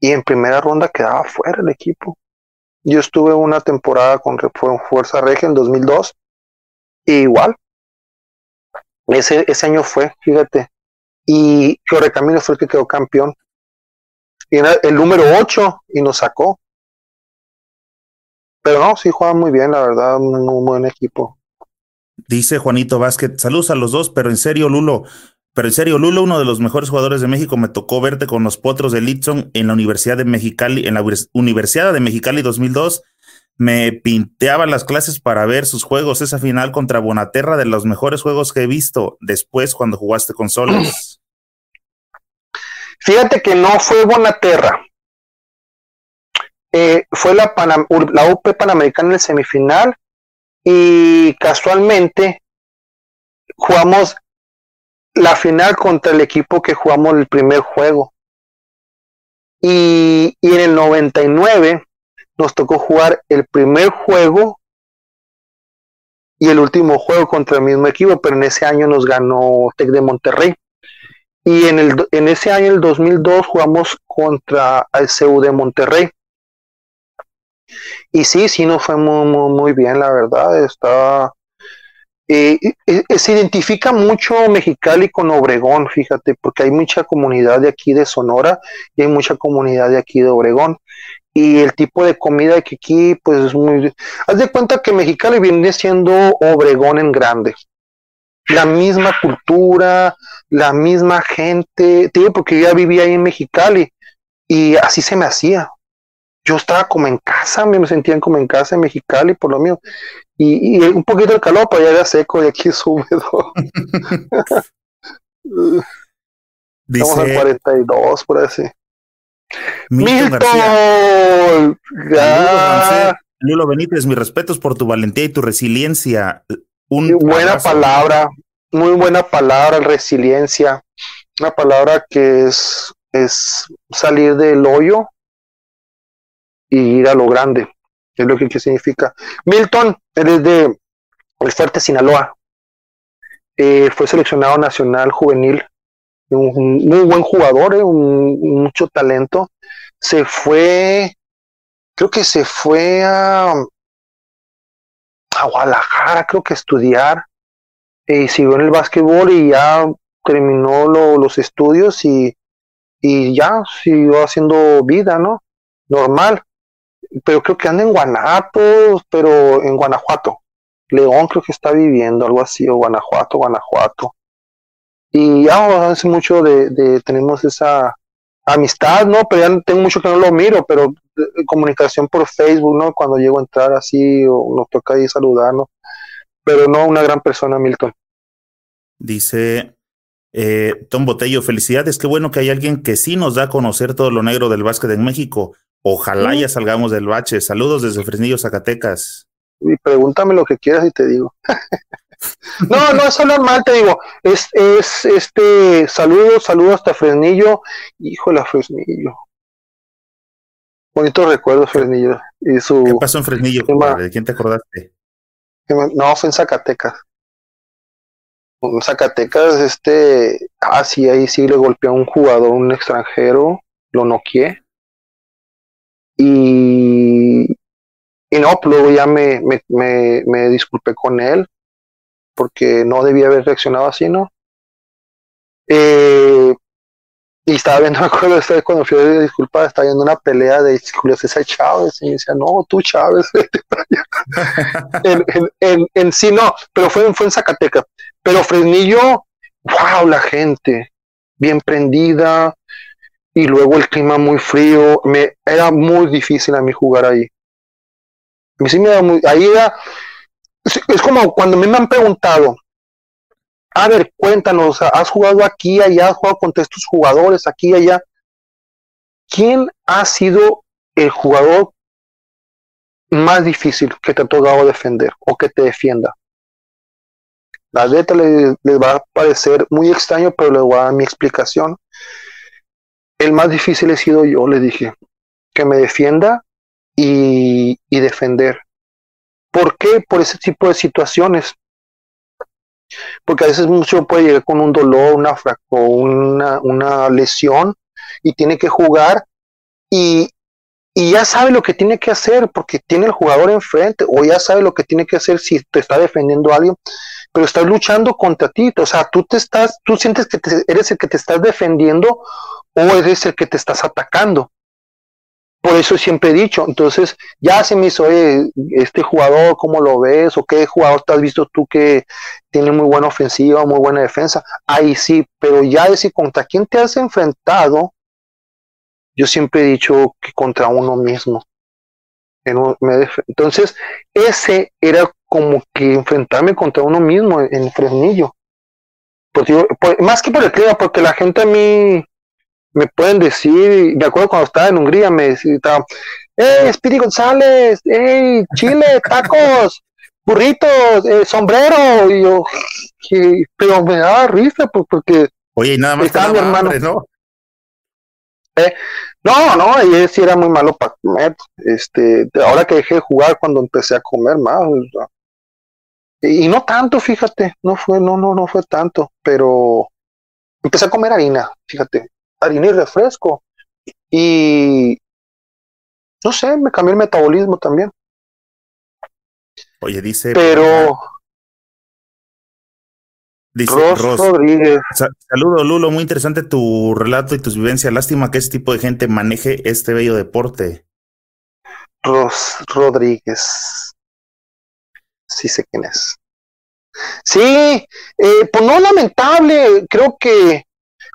y en primera ronda quedaba fuera el equipo. Yo estuve una temporada con Fuerza Regia en 2002 y igual. Ese, ese año fue, fíjate. Y Correcamino fue el que quedó campeón. Y era el número 8 y nos sacó. Pero no, sí juega muy bien, la verdad, un muy buen equipo. Dice Juanito Vázquez, saludos a los dos, pero en serio, Lulo, pero en serio, Lulo, uno de los mejores jugadores de México, me tocó verte con los potros de Litson en la Universidad de Mexicali, en la Universidad de Mexicali 2002. Me pinteaba las clases para ver sus juegos. Esa final contra Bonaterra, de los mejores juegos que he visto después cuando jugaste con Soles. Fíjate que no fue Bonaterra. Eh, fue la, la UP Panamericana en el semifinal y casualmente jugamos la final contra el equipo que jugamos el primer juego. Y, y en el 99 nos tocó jugar el primer juego y el último juego contra el mismo equipo, pero en ese año nos ganó Tec de Monterrey. Y en, el, en ese año, el 2002, jugamos contra el CU de Monterrey. Y sí, sí, nos fue muy, muy, muy bien, la verdad. Estaba, eh, eh, se identifica mucho Mexicali con Obregón, fíjate, porque hay mucha comunidad de aquí de Sonora y hay mucha comunidad de aquí de Obregón. Y el tipo de comida que aquí, pues es muy... Haz de cuenta que Mexicali viene siendo Obregón en grande. la misma cultura, la misma gente, digo porque yo ya vivía ahí en Mexicali y así se me hacía. Yo estaba como en casa, me sentían como en casa en Mexicali por lo mío. Y, un poquito de calor, pero ya era seco y aquí es húmedo. Dice, Estamos en 42, por así. Milton, Lulo Benítez, mis respetos por tu valentía y tu resiliencia. Un buena palabra, muy buena palabra, resiliencia. Una palabra que es, es salir del hoyo y ir a lo grande. Es lo que, significa. Milton, eres de El Fuerte, Sinaloa. Eh, fue seleccionado nacional juvenil. Un, muy buen jugador, eh, un, mucho talento. Se fue, creo que se fue a, a Guadalajara, creo que a estudiar y siguió en el básquetbol y ya terminó los estudios y, y ya siguió haciendo vida, ¿no? Normal. Pero creo que anda en Guanajuato, pero en Guanajuato. León creo que está viviendo, algo así, o Guanajuato, Guanajuato. Y ya hace mucho de, tenemos esa amistad, ¿no? Pero ya tengo mucho que no lo miro, pero comunicación por Facebook, ¿no? Cuando llego a entrar así, o nos toca ahí saludarnos pero no una gran persona, Milton. Dice eh, Tom Botello, felicidades, qué bueno que hay alguien que sí nos da a conocer todo lo negro del básquet en México. Ojalá ya salgamos del bache. Saludos desde Fresnillo, Zacatecas. Y pregúntame lo que quieras y te digo. no, no, eso normal, te digo. Es, es este, saludos, saludos hasta Fresnillo. Híjole, Fresnillo. Bonitos recuerdos, Fresnillo. Y su, ¿Qué pasó en Fresnillo? ¿De quién te acordaste? No, fue en Zacatecas. En Zacatecas, este, ah, sí, ahí sí le golpeó a un jugador, un extranjero, lo noqueé. Y, y no, pues luego ya me, me, me, me disculpé con él, porque no debía haber reaccionado así, ¿no? Eh, y estaba viendo, me acuerdo, esta vez cuando fui a disculpar, estaba viendo una pelea de Julio César Chávez, y me decía, no, tú Chávez, en, en, en, sí no, pero fue, fue en Zacatecas. Pero Fresnillo, wow, la gente, bien prendida, y luego el clima muy frío, me era muy difícil a mí jugar ahí. A mí sí me muy, ahí era, es como cuando me han preguntado, a ver, cuéntanos, has jugado aquí, allá, has jugado contra estos jugadores, aquí, allá. ¿Quién ha sido el jugador más difícil que te ha tocado defender o que te defienda? La neta les, va a parecer muy extraño, pero les voy a dar mi explicación. El más difícil he sido yo, le dije, que me defienda y, y defender. ¿Por qué? Por ese tipo de situaciones porque a veces mucho puede llegar con un dolor, una, una, una lesión y tiene que jugar y, ya sabe lo que tiene que hacer porque tiene el jugador enfrente o ya sabe lo que tiene que hacer si te está defendiendo alguien, pero estás luchando contra ti, o sea, tú te estás, tú sientes que eres el que te estás defendiendo o eres el que te estás atacando. Por eso siempre he dicho, entonces ya se me hizo, este jugador, ¿cómo lo ves? ¿O qué jugador te has visto tú que tiene muy buena ofensiva, muy buena defensa? Ahí sí, pero ya decir contra quién te has enfrentado, yo siempre he dicho que contra uno mismo. Entonces, ese era como que enfrentarme contra uno mismo en Fresnillo. más que por el clima, porque la gente a mí me pueden decir, me acuerdo cuando estaba en Hungría, me decía, ¡Hey, Speedy González! ¡Hey, Chile, tacos! burritos, eh, sombrero, y yo, pero me daba risa pues, porque Oye, y nada más estaba mi hermano, ¿no? Eh, no, no, y sí era muy malo para comer. Este, ahora que dejé de jugar cuando empecé a comer más. Y, y, no tanto, fíjate, no fue, no, no, no fue tanto, pero empecé a comer harina, fíjate, harina y refresco. Y no sé, me cambió el metabolismo también. Oye, dice. Pero. Dice Ros, Rodríguez. Saludo, Lulo. Muy interesante tu relato y tus vivencias. Lástima que ese tipo de gente maneje este bello deporte. Ros Rodríguez. Sí sé quién es. Sí, eh, pues no lamentable, creo que,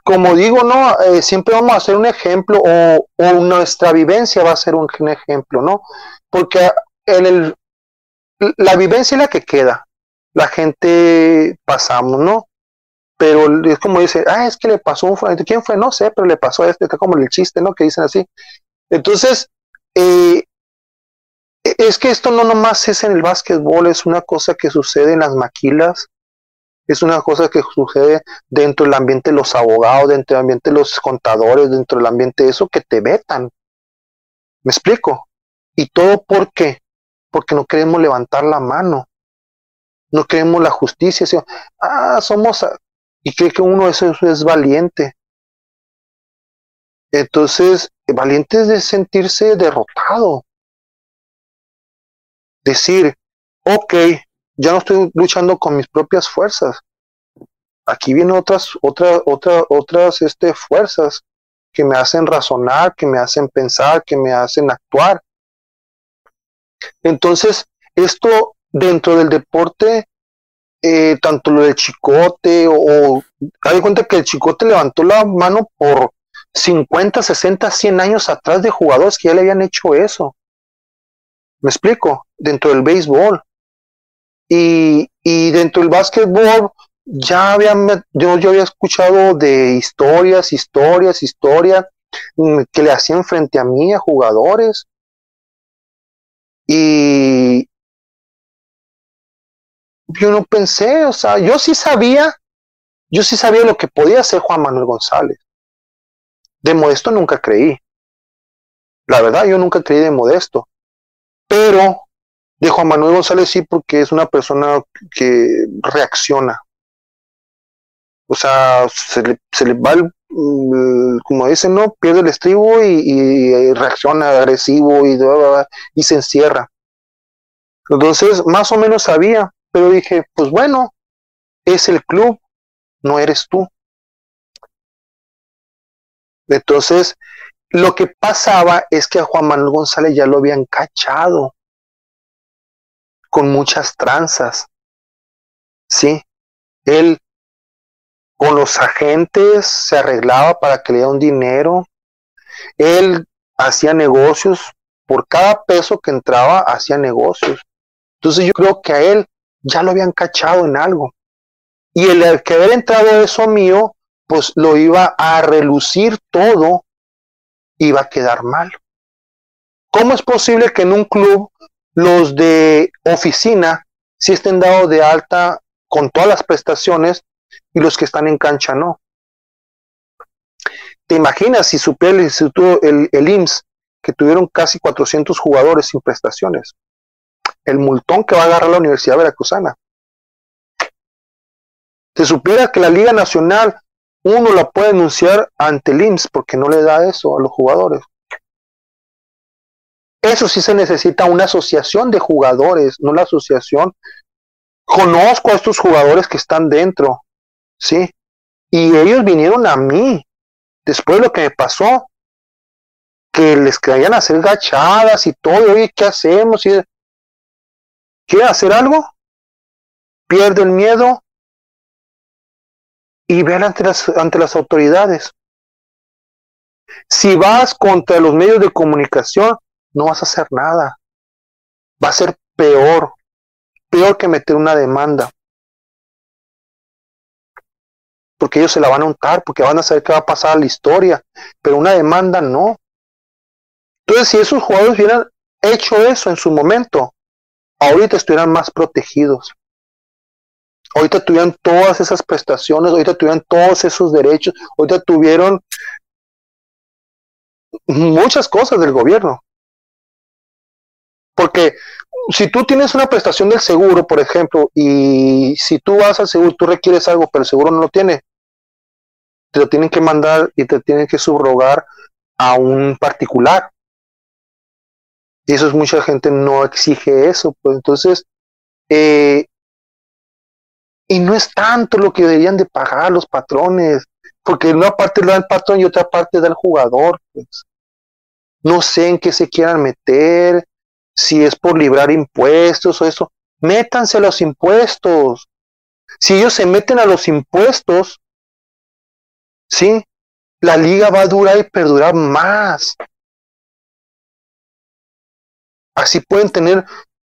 como digo, no, eh, siempre vamos a hacer un ejemplo o, nuestra vivencia va a ser un, ejemplo, ¿no? Porque en el, la vivencia es la que queda, la gente pasamos, ¿no? Pero es como dice, ah, es que le pasó un ¿quién fue? No sé, pero le pasó a este, está como el chiste, ¿no? Que dicen así. Entonces, eh, es que esto no nomás es en el básquetbol, es una cosa que sucede en las maquilas, es una cosa que sucede dentro del ambiente de los abogados, dentro del ambiente de los contadores, dentro del ambiente de eso que te vetan. ¿Me explico? ¿Y todo por qué? Porque no queremos levantar la mano. No queremos la justicia. Ah, somos... Y cree que uno eso, eso es valiente. Entonces, valiente es sentirse derrotado decir, ok, ya no estoy luchando con mis propias fuerzas. Aquí vienen otras, otras, otras, otras este, fuerzas que me hacen razonar, que me hacen pensar, que me hacen actuar. Entonces, esto dentro del deporte, eh, tanto lo del chicote o, hay cuenta que el chicote levantó la mano por 50, 60, 100 años atrás de jugadores que ya le habían hecho eso. ¿Me explico? Dentro del béisbol. Y, y dentro del básquetbol ya había, yo, yo había escuchado de historias, historias, historias mm, que le hacían frente a mí a jugadores. Y yo no pensé, o sea, yo sí sabía, yo sí sabía lo que podía hacer Juan Manuel González. De Modesto nunca creí. La verdad, yo nunca creí de Modesto pero de Juan Manuel González sí porque es una persona que reacciona. O sea, se le, se le va el, mm, como dicen, ¿no? Pierde el estribo y, reacciona agresivo y, y se encierra. Entonces, más o menos sabía, pero dije, pues bueno, es el club, no eres tú. Entonces, lo que pasaba es que a Juan Manuel González ya lo habían cachado con muchas tranzas. Sí, él con los agentes se arreglaba para que le diera un dinero. Él hacía negocios, por cada peso que entraba hacía negocios. Entonces yo creo que a él ya lo habían cachado en algo. Y el que haber entrado eso mío, pues lo iba a relucir todo iba a quedar mal. ¿Cómo es posible que en un club los de oficina sí estén dados de alta con todas las prestaciones y los que están en cancha no? ¿Te imaginas si supiera el instituto, el, el IMSS, que tuvieron casi 400 jugadores sin prestaciones? El multón que va a agarrar la Universidad Veracruzana. Se supiera que la Liga Nacional uno la puede denunciar ante el IMSS porque no le da eso a los jugadores. Eso sí se necesita una asociación de jugadores, no la asociación. Conozco a estos jugadores que están dentro, ¿sí? Y ellos vinieron a mí, después de lo que me pasó, que les querían hacer gachadas y todo, oye, ¿qué hacemos? ¿Quiere hacer algo? Pierde el miedo, y ver ante las, ante las autoridades. Si vas contra los medios de comunicación, no vas a hacer nada. Va a ser peor, peor que meter una demanda. Porque ellos se la van a untar, porque van a saber qué va a pasar a la historia, pero una demanda no. Entonces, si esos jugadores hubieran hecho eso en su momento, ahorita estuvieran más protegidos ahorita tuvieron todas esas prestaciones, ahorita tuvieron todos esos derechos, ahorita tuvieron muchas cosas del gobierno. Porque si tú tienes una prestación del seguro, por ejemplo, y si tú vas al seguro, tú requieres algo, pero el seguro no lo tiene, te lo tienen que mandar y te tienen que subrogar a un particular. Y eso es mucha gente no exige eso. Pues entonces, eh, y no es tanto lo que deberían de pagar los patrones, porque una parte da el patrón y otra parte da el jugador. Pues. No sé en qué se quieran meter, si es por librar impuestos o eso. Métanse los impuestos. si ellos se meten a los impuestos, ¿sí? La liga va a durar y perdurar más. Así pueden tener,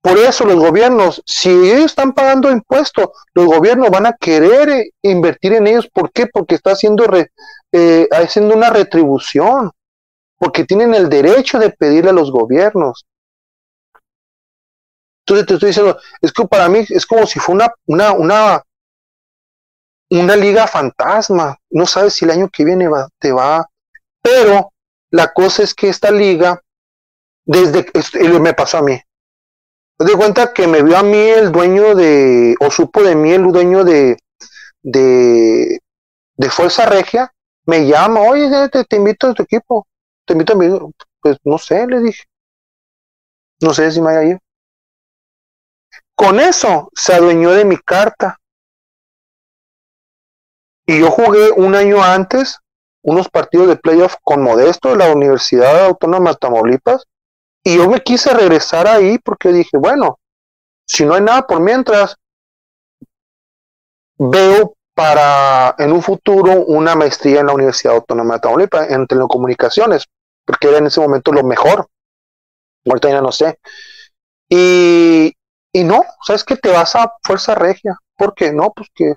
por eso los gobiernos, si ellos están pagando impuestos, los gobiernos van a querer eh, invertir en ellos. ¿Por qué? Porque está haciendo, eh, haciendo una retribución, porque tienen el derecho de pedirle a los gobiernos. Entonces te estoy diciendo, es que para mí es como si fuera una, una, una, una liga fantasma. No sabes si el año que viene te va. Pero la cosa es que esta liga, desde me pasó a mí. Me di cuenta que me vio a mí el dueño de, o supo de mí el dueño de, de, de Fuerza Regia, me llama, oye, te, invito a tu equipo, te invito a mi, pues no sé, le dije. No sé si me vaya a ir. Con eso se adueñó de mi carta. Y yo jugué un año antes unos partidos de playoff con Modesto de la Universidad Autónoma de Tamaulipas. Y yo me quise regresar ahí porque dije, bueno, si no hay nada por mientras, veo para en un futuro una maestría en la Universidad Autónoma de Tamaulipas en telecomunicaciones, porque era en ese momento lo mejor. Ahorita ya no sé. Y, y no, ¿sabes que Te vas a Fuerza Regia. ¿Por qué? No, pues que.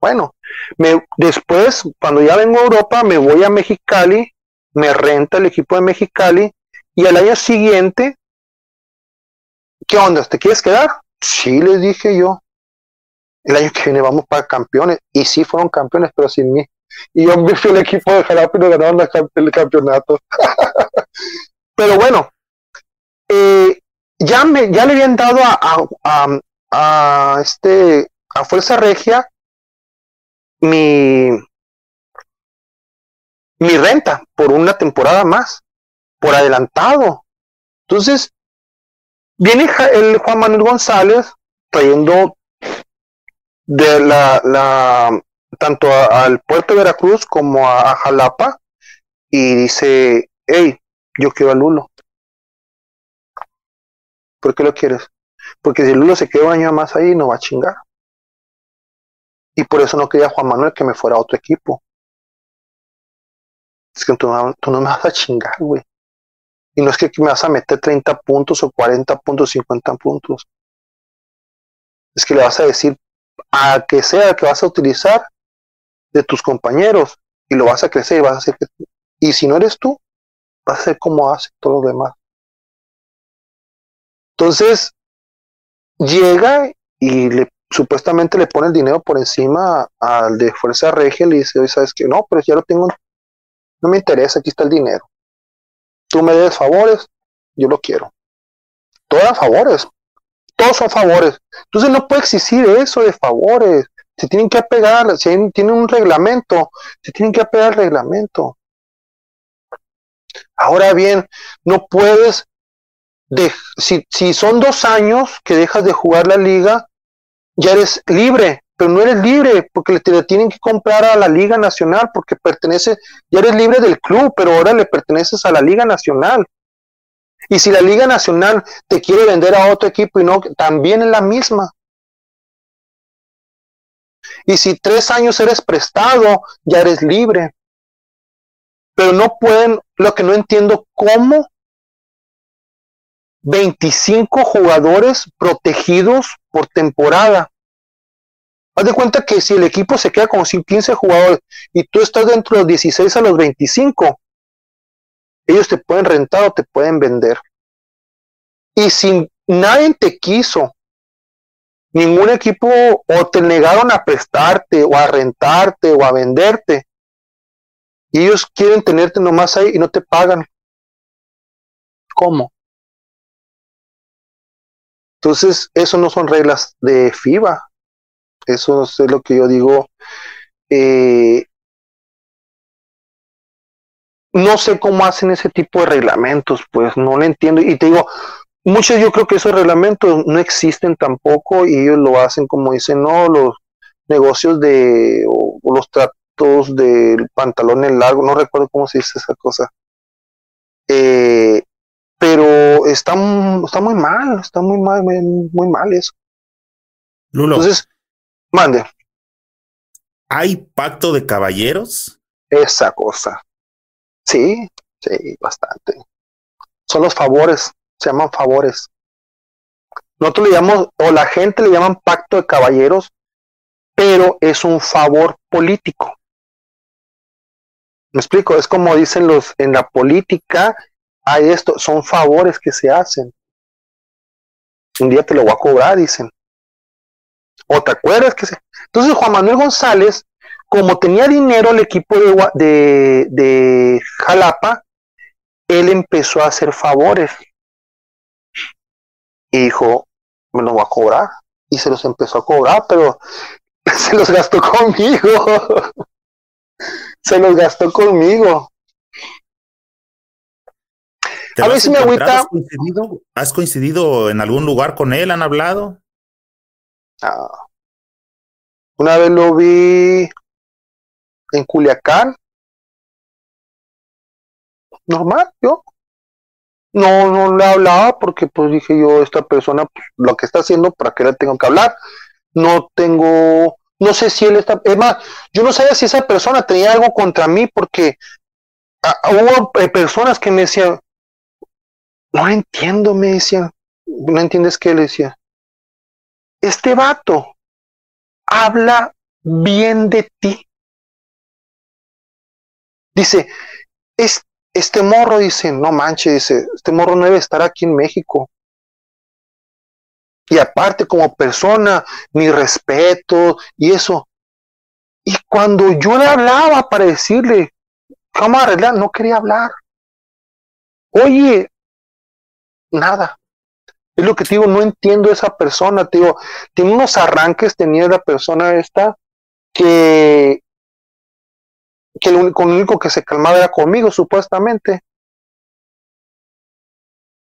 Bueno, me, después, cuando ya vengo a Europa, me voy a Mexicali, me renta el equipo de Mexicali, y al año siguiente, ¿qué onda? ¿Te quieres quedar? Sí, les dije yo. El año que viene vamos para campeones. Y sí fueron campeones, pero sin mí. Y yo me fui al equipo de Jarape y nos ganaron el campeonato. pero bueno, eh, ya, me, ya le habían dado a, a, a, este, a Fuerza Regia mi, mi renta por una temporada más, por adelantado. Entonces, viene el Juan Manuel González trayendo de la, la tanto al puerto de Veracruz como a, a, Jalapa y dice, hey, yo quiero a Lulo. ¿Por qué lo quieres? Porque si Lulo se queda un año más ahí, no va a chingar. Y por eso no quería Juan Manuel que me fuera a otro equipo. Es que tú, no me vas a chingar, güey. Y no es que me vas a meter 30 puntos o 40 puntos, 50 puntos. Es que le vas a decir a que sea que vas a utilizar de tus compañeros y lo vas a crecer y vas a hacer que... Y si no eres tú, vas a ser como hace todo lo demás. Entonces, llega y le supuestamente le pone el dinero por encima al de Fuerza Regia y le dice, ¿sabes qué? No, pero ya lo tengo, no me interesa, aquí está el dinero. Tú me des favores, yo lo quiero. Todas favores, todos son favores. Entonces no puede existir eso de favores. Se tienen que apegar, si tienen un reglamento, se tienen que apegar al reglamento. Ahora bien, no puedes si, si son dos años que dejas de jugar la liga, ya eres libre, pero no eres libre porque te tienen que comprar a la Liga Nacional porque pertenece, ya eres libre del club, pero ahora le perteneces a la Liga Nacional. Y si la Liga Nacional te quiere vender a otro equipo y no, también es la misma. Y si tres años eres prestado, ya eres libre. Pero no pueden, lo que no entiendo, ¿cómo 25 jugadores protegidos por temporada. Haz de cuenta que si el equipo se queda con 15 jugadores y tú estás dentro de los 16 a los 25, ellos te pueden rentar o te pueden vender. Y si nadie te quiso, ningún equipo o te negaron a prestarte o a rentarte o a venderte, ellos quieren tenerte nomás ahí y no te pagan. ¿Cómo? Entonces, eso no son reglas de FIBA. Eso es lo que yo digo. Eh, no sé cómo hacen ese tipo de reglamentos, pues no lo entiendo. Y te digo, muchos yo creo que esos reglamentos no existen tampoco y ellos lo hacen como dicen, no, los negocios de, los tratos del pantalón en largo, no recuerdo cómo se dice esa cosa. Eh, está, está muy mal, está muy mal, muy, mal eso. Lulo. Entonces, Mande. ¿Hay pacto de caballeros? Esa cosa. Sí, sí, bastante. Son los favores, se llaman favores. Nosotros le llamamos, o la gente le llaman pacto de caballeros, pero es un favor político. Me explico, es como dicen los en la política, hay esto, son favores que se hacen. Un día te lo voy a cobrar, dicen. ¿O te acuerdas que se... Entonces Juan Manuel González, como tenía dinero el equipo de, de, de Jalapa, él empezó a hacer favores. Y dijo, me lo voy a cobrar. Y se los empezó a cobrar, pero se los gastó conmigo. se los gastó conmigo. A ver si me agüita. ¿has coincidido, ¿Has coincidido en algún lugar con él? ¿Han hablado? Ah. Una vez lo vi en Culiacán. Normal, yo. No, no le hablaba porque pues dije yo, esta persona, pues, lo que está haciendo, ¿para qué le tengo que hablar? No tengo, no sé si él está, es más, yo no sabía si esa persona tenía algo contra mí porque ah, hubo eh, personas que me decían, no entiendo, me decían, no entiendes qué le decía. Este vato habla bien de ti. Dice, es, este morro dice, no manches, dice, este morro no debe estar aquí en México. Y aparte como persona, mi respeto y eso. Y cuando yo le hablaba para decirle, ¿cómo arreglar? No quería hablar. Oye, nada. Es lo que te digo, no entiendo esa persona, te digo, tiene unos arranques, tenía la persona esta, que que único, único que se calmaba era conmigo, supuestamente.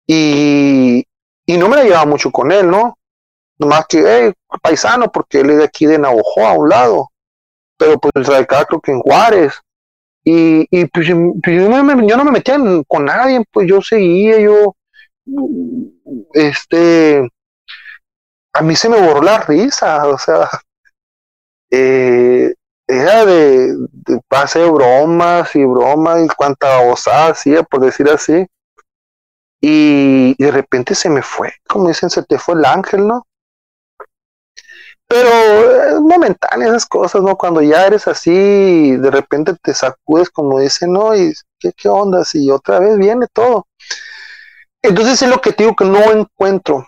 Y, y no me llevaba mucho con él, ¿no? Nomás que, hey, paisano, porque él es de aquí de Navajo, a un lado. Pero pues radicaba creo que en Juárez. Y, y pues, pues yo, no me, yo, no me, metía con nadie, pues yo seguía, yo, este, a mí se me borró la risa, o sea, eh, era de, de bromas y bromas y cuánta osada hacía, por decir así. Y, de repente se me fue, como dicen, se te fue el ángel, ¿no? Pero es momentáneo esas cosas, ¿no? Cuando ya eres así, de repente te sacudes, como dicen, ¿no? Y ¿qué, qué onda? Y otra vez viene todo. Entonces es lo que digo que no encuentro.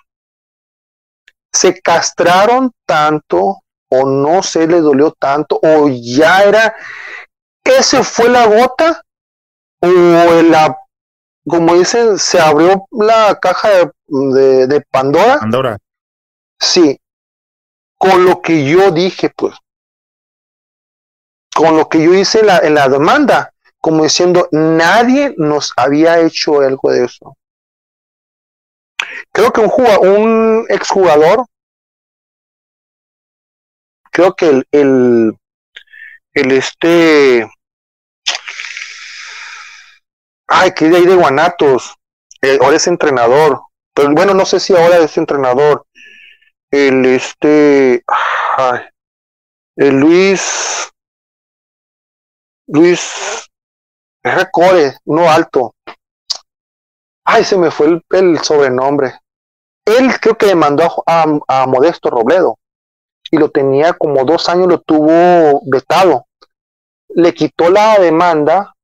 Se castraron tanto o no se le dolió tanto, o ya era, ese fue la gota, o la, como dicen, se abrió la caja de, de, Pandora. Pandora. Sí, con lo que yo dije, pues, con lo que yo hice en la, en la demanda, como diciendo, nadie nos había hecho algo de eso. Creo que un, un exjugador creo que el, el, este, ay, que de ahí de Guanatos, eh, ahora es entrenador, pero bueno, no sé si ahora es entrenador, el este, ay, el Luis, Luis Recore, uno alto, ay, se me fue el sobrenombre, él creo que demandó a, a Modesto Robledo y lo tenía como dos años, lo tuvo vetado. Le quitó la demanda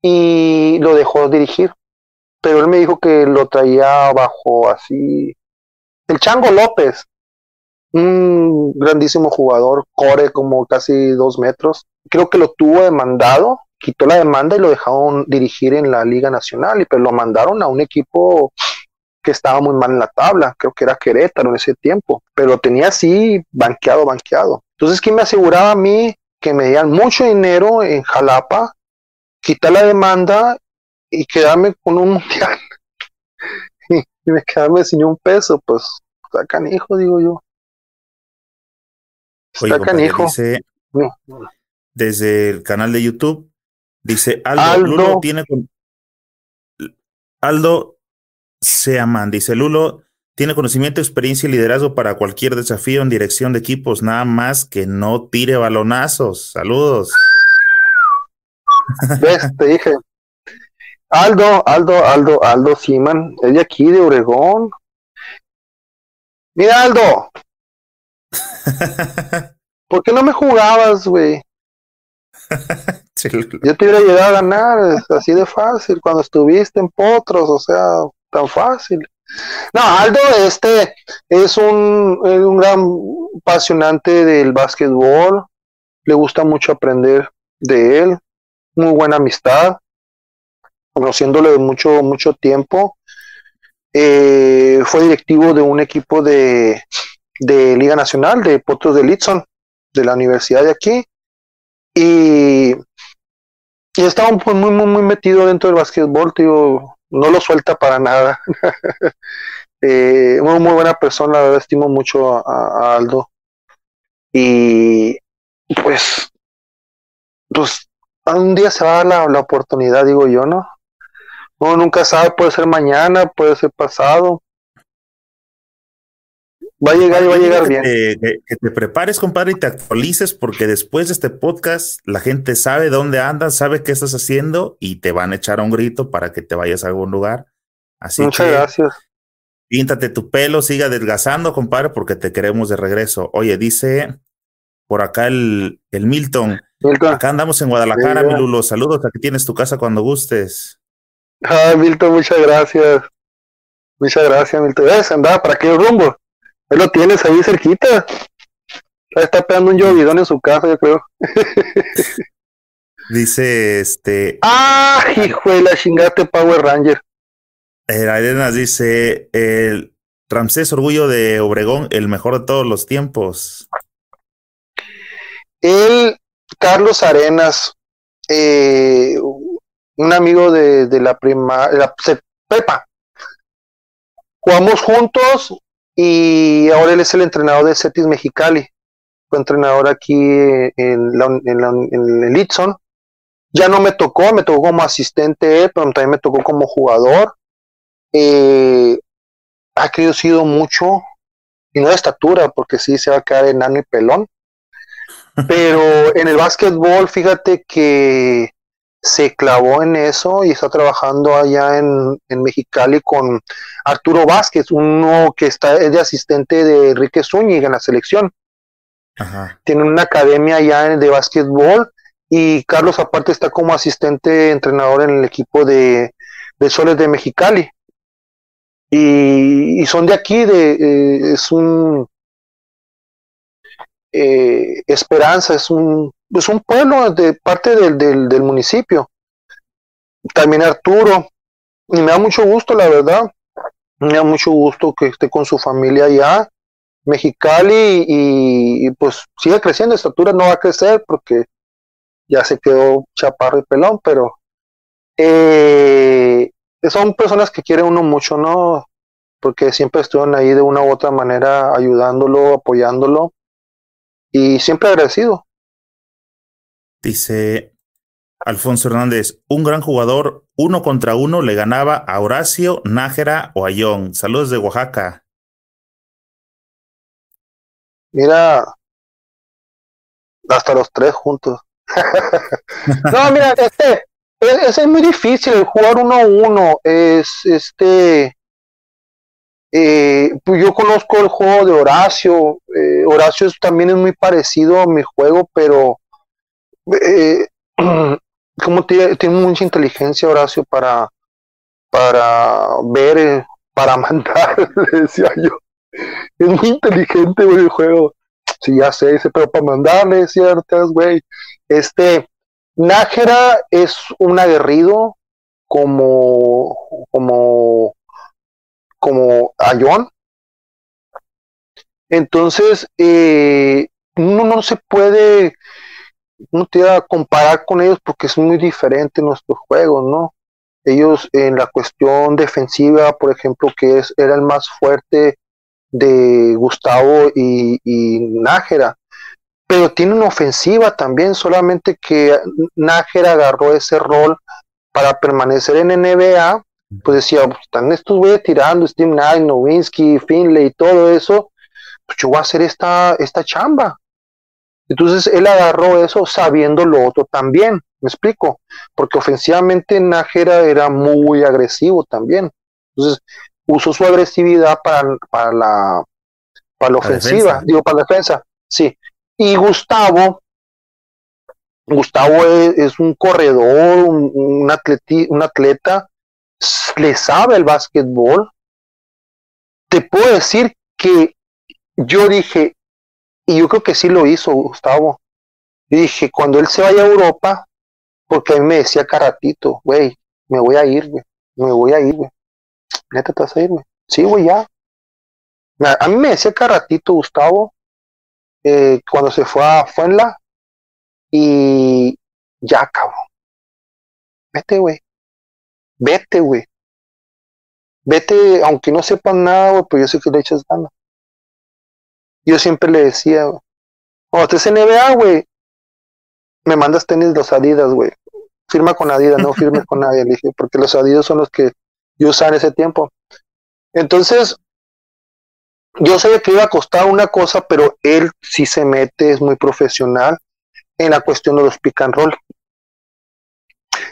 y lo dejó dirigir. Pero él me dijo que lo traía bajo así. El Chango López, un grandísimo jugador, core como casi dos metros. Creo que lo tuvo demandado, quitó la demanda y lo dejaron dirigir en la Liga Nacional, y pero lo mandaron a un equipo que estaba muy mal en la tabla, creo que era Querétaro en ese tiempo, pero tenía así banqueado, banqueado. Entonces, ¿quién me aseguraba a mí que me dieran mucho dinero en Jalapa, quitar la demanda y quedarme con un mundial? y, me quedarme sin un peso, pues, está canijo, digo yo. Está canijo. Dice, desde el canal de YouTube, dice Aldo, Aldo tiene Aldo se aman. Dice Lulo, Tiene conocimiento, experiencia y liderazgo para cualquier desafío en dirección de equipos, nada más que no tire balonazos. Saludos. ¿Ves? Te dije. Aldo, Aldo, Aldo, Aldo Siman, es de aquí, de Obregón. Mira, Aldo. ¿Por qué no me jugabas, güey? Yo te hubiera llegado a ganar, así de fácil, cuando estuviste en Potros, o sea, tan fácil. No, Aldo, este es un, un gran apasionante del básquetbol, le gusta mucho aprender de él, muy buena amistad, conociéndole mucho, mucho tiempo. Eh, fue directivo de un equipo de, de Liga Nacional, de Potros de Litson, de la universidad de aquí. Y, y estaba muy, muy, muy metido dentro del básquetbol, tío, no lo suelta para nada. eh, muy, muy buena persona, la verdad, estimo mucho a, Aldo. Y pues, pues, un día se va a dar la oportunidad, digo yo, ¿no? Uno nunca sabe, puede ser mañana, puede ser pasado. Va a llegar y va a llegar bien. que, te prepares, compadre, y te actualices, porque después de este podcast, la gente sabe dónde andas, sabe qué estás haciendo y te van a echar a un grito para que te vayas a algún lugar. Así Muchas gracias. Píntate tu pelo, siga adelgazando, compadre, porque te queremos de regreso. Oye, dice por acá el, el Milton. Acá andamos en Guadalajara, mi Lulo. Saludos, aquí tienes tu casa cuando gustes. Ah, Milton, muchas gracias. Muchas gracias, Milton. ¿Ves? Andaba para qué rumbo. Ahí lo tienes ahí cerquita. está pegando un llovidón en su casa, yo creo. Dice este. ¡Ah! Hijo de la chingate Power Ranger. El Arenas dice: el Ramsés Orgullo de Obregón, el mejor de todos los tiempos. El Carlos Arenas, eh, un amigo de, de la prima, la Pepa. Jugamos juntos y ahora él es el entrenador de Cetis Mexicali. Fue entrenador aquí en, la, en, el Litson. Ya no me tocó, me tocó como asistente, pero también me tocó como jugador. Eh, ha crecido mucho, y no de estatura, porque sí se va a quedar enano y pelón. Pero en el básquetbol, fíjate que se clavó en eso y está trabajando allá en, en Mexicali con Arturo Vázquez, uno que está es de asistente de Enrique Zúñiga en la selección. Tiene una academia allá de básquetbol y Carlos aparte está como asistente entrenador en el equipo de, de Soles de Mexicali. Y, son de aquí, de, eh, es un eh, Esperanza, es un pues un pueblo de parte del, del, municipio. También Arturo, y me da mucho gusto, la verdad, me da mucho gusto que esté con su familia allá, Mexicali, y, pues sigue creciendo, estatura no va a crecer porque ya se quedó chaparro y pelón, pero eh, son personas que quiere uno mucho, ¿no? Porque siempre estuvieron ahí de una u otra manera ayudándolo, apoyándolo, y siempre agradecido. Dice Alfonso Hernández, un gran jugador, uno contra uno le ganaba a Horacio, Nájera o Ayón. Saludos de Oaxaca. Mira, hasta los tres juntos. no, mira, este, es, es, muy difícil el jugar uno a uno. Es este. Eh, pues yo conozco el juego de Horacio. Eh, Horacio también es muy parecido a mi juego, pero eh, como tiene, mucha inteligencia Horacio para, para ver, eh, para mandar, le decía yo. Es muy inteligente, el juego. Sí, ya sé, pero para mandarle ciertas, güey. Este, Nájera es un aguerrido como, como, como Ayón. Entonces, eh, uno no se puede no te iba a comparar con ellos porque es muy diferente nuestro juego, ¿no? Ellos en la cuestión defensiva, por ejemplo, que es, era el más fuerte de Gustavo y, Nájera, pero tiene una ofensiva también, solamente que Nájera agarró ese rol para permanecer en NBA pues decía, pues, están estos güeyes tirando, Steve Knight, Nowinski, Finley y todo eso, pues yo voy a hacer esta, esta chamba. Entonces él agarró eso sabiendo lo otro también, me explico, porque ofensivamente Nájera era muy agresivo también. Entonces usó su agresividad para, para la, para la ofensiva, digo, para la defensa, sí. Y Gustavo, Gustavo es, un corredor, un, un, un atleta, le sabe el básquetbol. Te puedo decir que yo dije, y yo creo que sí lo hizo Gustavo. Yo dije, cuando él se vaya a Europa, porque a mí me decía caratito, güey, me voy a ir, güey, me voy a ir, güey. Neta, te vas a ir, güey. Sí, güey, ya. A mí me decía caratito Gustavo, eh, cuando se fue a Fuenla, y ya, cabrón. Vete, güey. Vete, güey. Vete, aunque no sepan nada, güey, yo sé que le echas ganas. Yo siempre le decía, cuando estés en NBA, güey, me mandas tenis los Adidas, güey. Firma con Adidas, no firmes con nadie, le dije, porque los Adidas son los que yo usaba en ese tiempo. Entonces, yo sabía que iba a costar una cosa, pero él sí se mete, es muy profesional en la cuestión de los pick and roll.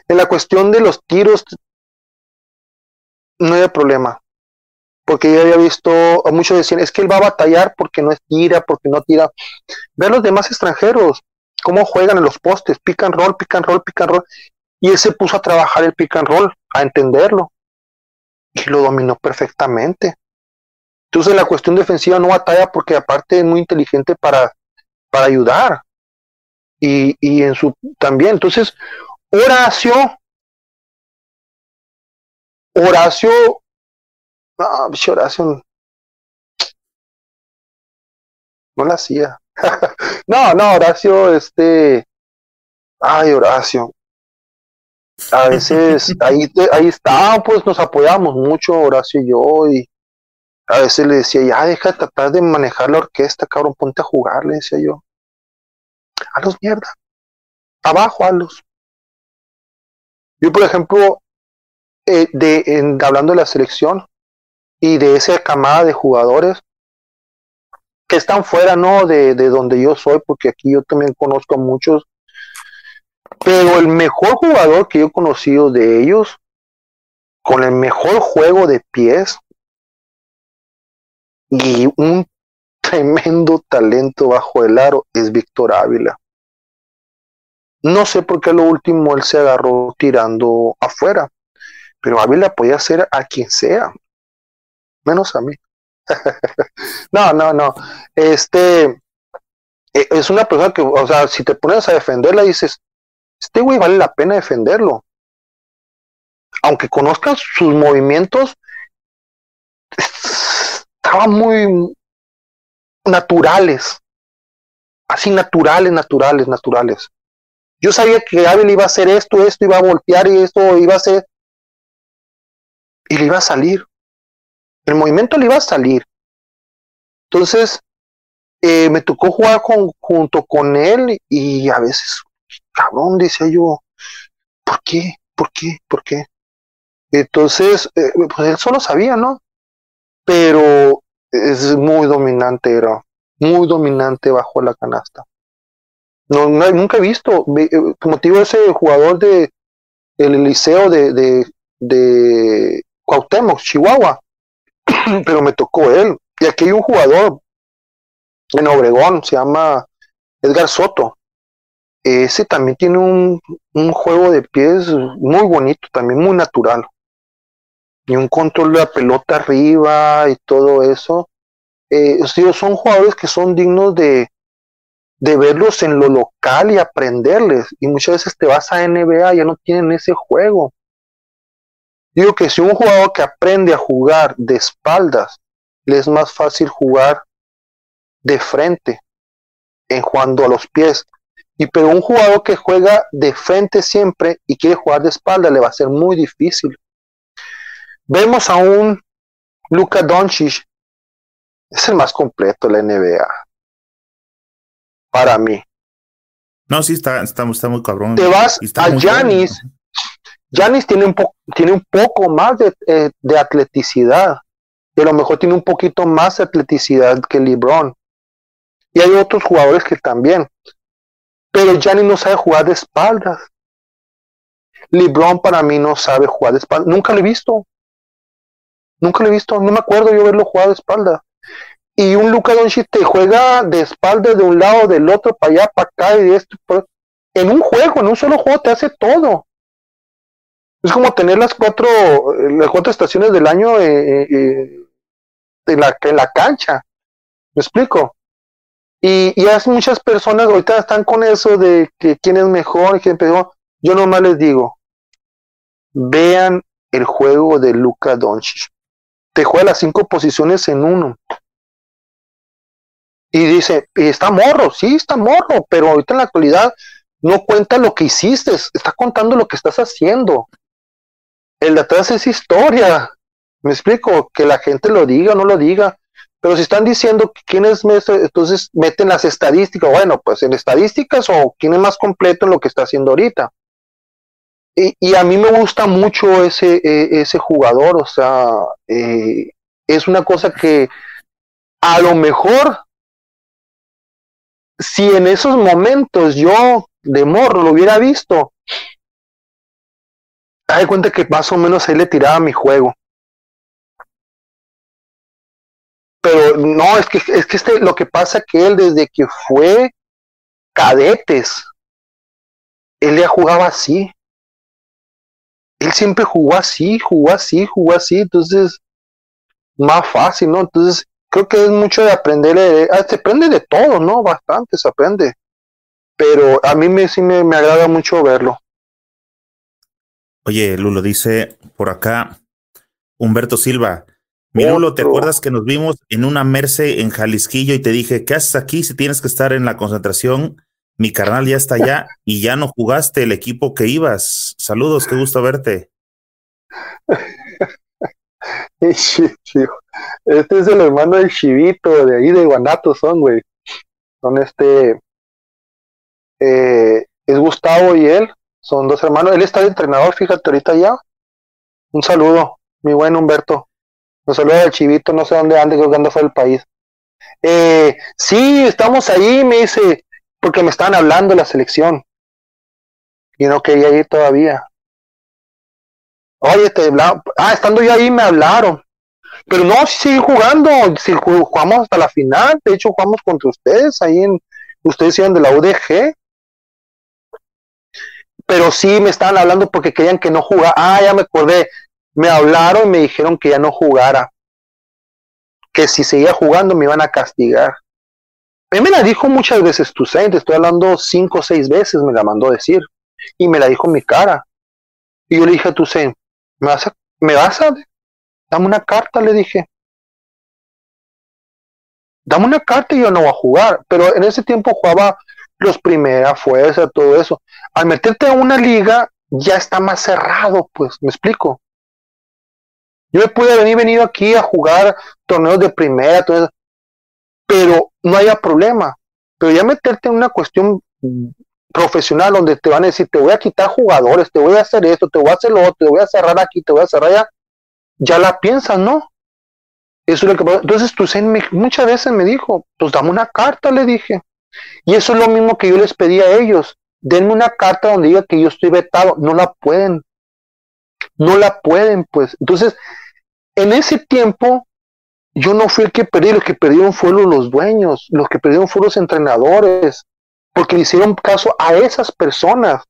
En la cuestión de los tiros, no hay problema porque yo había visto, muchos decían, es que él va a batallar porque no tira, porque no tira. Ver los demás extranjeros, cómo juegan en los postes, pick and roll, pick and roll, pick and roll. Y él se puso a trabajar el pick and roll, a entenderlo. Y lo dominó perfectamente. Entonces la cuestión defensiva no batalla porque aparte es muy inteligente para, para ayudar. Y, y en su también. Entonces, Horacio, Horacio no, bicho Horacio. No la hacía. no, no, Horacio, este. Ay, Horacio. A veces ahí, ahí está, pues nos apoyamos mucho, Horacio y yo, y a veces le decía, ya deja de tratar de manejar la orquesta, cabrón, ponte a jugar, le decía yo. A los mierda. Abajo, a los. Yo, por ejemplo, eh, de, hablando de la selección, y de esa camada de jugadores que están fuera, ¿no? De, de donde yo soy, porque aquí yo también conozco a muchos, pero el mejor jugador que yo he conocido de ellos, con el mejor juego de pies y un tremendo talento bajo el aro, es Víctor Ávila. No sé por qué lo último él se agarró tirando afuera, pero Ávila podía ser a quien sea menos a mí. no, no, no. Este e, es una persona que, o sea, si te pones a defenderla, dices, este güey vale la pena defenderlo. Aunque conozcas sus movimientos, estaban muy naturales. Así naturales, naturales, naturales. Yo sabía que Abel iba a hacer esto, esto, iba a voltear y esto iba a hacer. Y le iba a salir el movimiento le iba a salir. Entonces, eh, me tocó jugar junto con él y a veces, cabrón, decía yo, ¿por qué? ¿Por qué? ¿Por qué? Entonces, eh, pues él solo sabía, ¿no? Pero es muy dominante, era muy dominante bajo la canasta. No, nunca he visto, eh, como te digo, ese jugador de el liceo de, de, de Cuauhtémoc, Chihuahua, pero me tocó él. Y aquí hay un jugador en Obregón, se llama Edgar Soto. Ese también tiene un, un juego de pies muy bonito, también muy natural. Y un control de la pelota arriba y todo eso. Eh, son jugadores que son dignos de, de verlos en lo local y aprenderles. Y muchas veces te vas a NBA, ya no tienen ese juego. Digo que si un jugador que aprende a jugar de espaldas, le es más fácil jugar de frente, en jugando a los pies. Y pero un jugador que juega de frente siempre y quiere jugar de espalda le va a ser muy difícil. Vemos a un Luka Doncic, es el más completo de la NBA. Para mí. No, sí, está, está, muy cabrón. Te vas a Giannis Janis tiene un, tiene un poco más de, eh, de atleticidad, y a lo mejor tiene un poquito más de atleticidad que LeBron. Y hay otros jugadores que también. Pero Giannis no sabe jugar de espaldas. LeBron para mí no sabe jugar de espaldas. Nunca lo he visto. Nunca lo he visto. No me acuerdo yo verlo jugar de espaldas. Y un Luka Doncic te juega de espaldas de un lado, del otro, para allá, para acá y de esto. En un juego, en un solo juego te hace todo. Es como tener las cuatro, las cuatro estaciones del año eh, eh, eh, en, la, en la cancha. ¿Me explico? Y, y hay muchas personas ahorita están con eso de que quién es mejor, quién es. Yo nomás les digo, vean el juego de Luka Doncic. Te juega las cinco posiciones en uno. Y dice, está morro, sí, está morro, pero ahorita en la actualidad no cuenta lo que hiciste, está contando lo que estás haciendo. El de atrás es historia. Me explico, que la gente lo diga o no lo diga. Pero si están diciendo quién es, entonces meten las estadísticas. Bueno, pues en estadísticas o quién es más completo en lo que está haciendo ahorita. Y, a mí me gusta mucho ese, e, ese jugador. O sea, eh, es una cosa que a lo mejor, si en esos momentos yo de morro lo hubiera visto, hay cuenta que más o menos ahí le tiraba mi juego. pero no, es que, es que este, lo que pasa que él desde que fue cadetes, él ya jugaba así. Él siempre jugó así, jugó así, jugó así, entonces más fácil, ¿no? Entonces creo que es mucho de aprender, eh, ah, se aprende de todo, ¿no? Bastante se aprende, pero a mí me, sí me, me agrada mucho verlo. Oye, Lulo dice por acá, Humberto Silva, Mirulo, ¿te acuerdas que nos vimos en una Merce en Jalisquillo y te dije, ¿qué haces aquí si tienes que estar en la concentración? Mi carnal ya está allá y ya no jugaste el equipo que ibas. Saludos, qué gusto verte. Este es el hermano del Chivito, de ahí de Guanato son, güey. Son este, eh, es Gustavo y él, son dos hermanos. Él está de entrenador, fíjate ahorita ya. Un saludo, mi buen Humberto. Nos saluda el chivito, no sé dónde anda, creo que anda fuera del país. Eh, sí, estamos ahí, me dice, porque me estaban hablando de la selección. Y no quería ir todavía. Oye, te ah, estando yo ahí me hablaron. Pero no, sí sigue jugando, si jugamos hasta la final, de hecho jugamos contra ustedes, ahí en, ustedes iban de la UDG. Pero sí me estaban hablando porque querían que no jugara. Ah, ya me acordé, me hablaron y me dijeron que ya no jugara, que si seguía jugando me iban a castigar. Me la dijo muchas veces tu te estoy hablando cinco o seis veces, me la mandó decir, y me la dijo en mi cara. Y yo le dije a ¿me vas a, me vas a, dame una carta, le dije. Dame una carta y yo no voy a jugar. Pero en ese tiempo jugaba los primera fuerza, todo eso. Al meterte a una liga, ya está más cerrado, pues, me explico. Yo me pude venir venido aquí a jugar torneos de primera, pero no haya problema. Pero ya meterte en una cuestión profesional donde te van a decir, te voy a quitar jugadores, te voy a hacer esto, te voy a hacer lo otro, te voy a cerrar aquí, te voy a cerrar allá, ya la piensas, ¿no? Eso es lo que pasa. Entonces Tucen muchas veces me dijo, pues dame una carta, le dije. Y eso es lo mismo que yo les pedí a ellos. Denme una carta donde diga que yo estoy vetado. No la pueden. No la pueden, pues. Entonces, en ese tiempo yo no fui el que perdí, los que perdieron fueron los dueños, los que perdieron fueron los entrenadores, porque le hicieron caso a esas personas.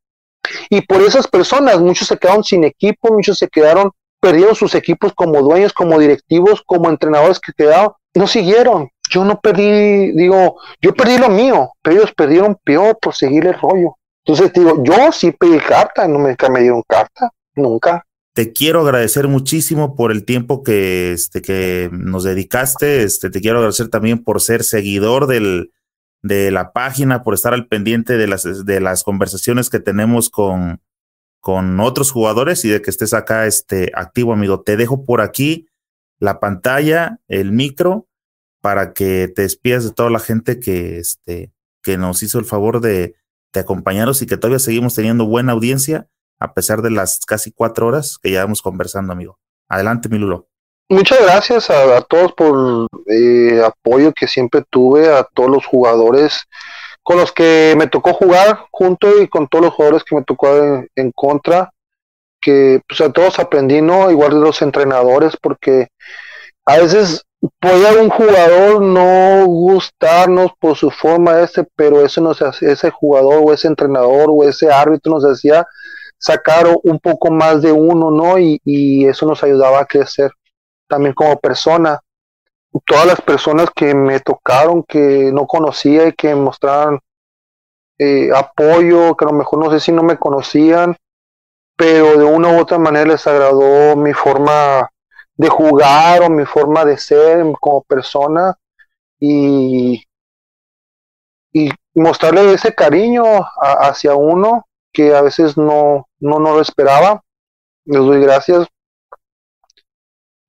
Y por esas personas muchos se quedaron sin equipo, muchos se quedaron, perdieron sus equipos como dueños, como directivos, como entrenadores que quedaron, no siguieron. Yo no perdí, digo, yo perdí lo mío, pero ellos perdieron peor por seguir el rollo. Entonces digo, yo sí pedí carta, no me, me dieron carta, nunca. Te quiero agradecer muchísimo por el tiempo que, este, que nos dedicaste. Este, te quiero agradecer también por ser seguidor del, de la página, por estar al pendiente de las, de las conversaciones que tenemos con, con otros jugadores y de que estés acá este, activo, amigo. Te dejo por aquí la pantalla, el micro, para que te despidas de toda la gente que, este, que nos hizo el favor de, de acompañarnos y que todavía seguimos teniendo buena audiencia a pesar de las casi cuatro horas que llevamos conversando, amigo. Adelante, mi Lulo. Muchas gracias a, todos por el eh, apoyo que siempre tuve, a todos los jugadores con los que me tocó jugar junto y con todos los jugadores que me tocó en, contra, que pues a todos aprendí, ¿no? Igual de los entrenadores, porque a veces puede un jugador no gustarnos por su forma ese, pero eso nos ese jugador o ese entrenador o ese árbitro nos hacía sacar un poco más de uno, ¿no? Y, y eso nos ayudaba a crecer también como persona. Todas las personas que me tocaron, que no conocía y que mostraban eh, apoyo, que a lo mejor no sé si no me conocían, pero de una u otra manera les agradó mi forma de jugar o mi forma de ser como persona y, y mostrarle ese cariño hacia uno que a veces no, no, no lo esperaba. Les doy gracias.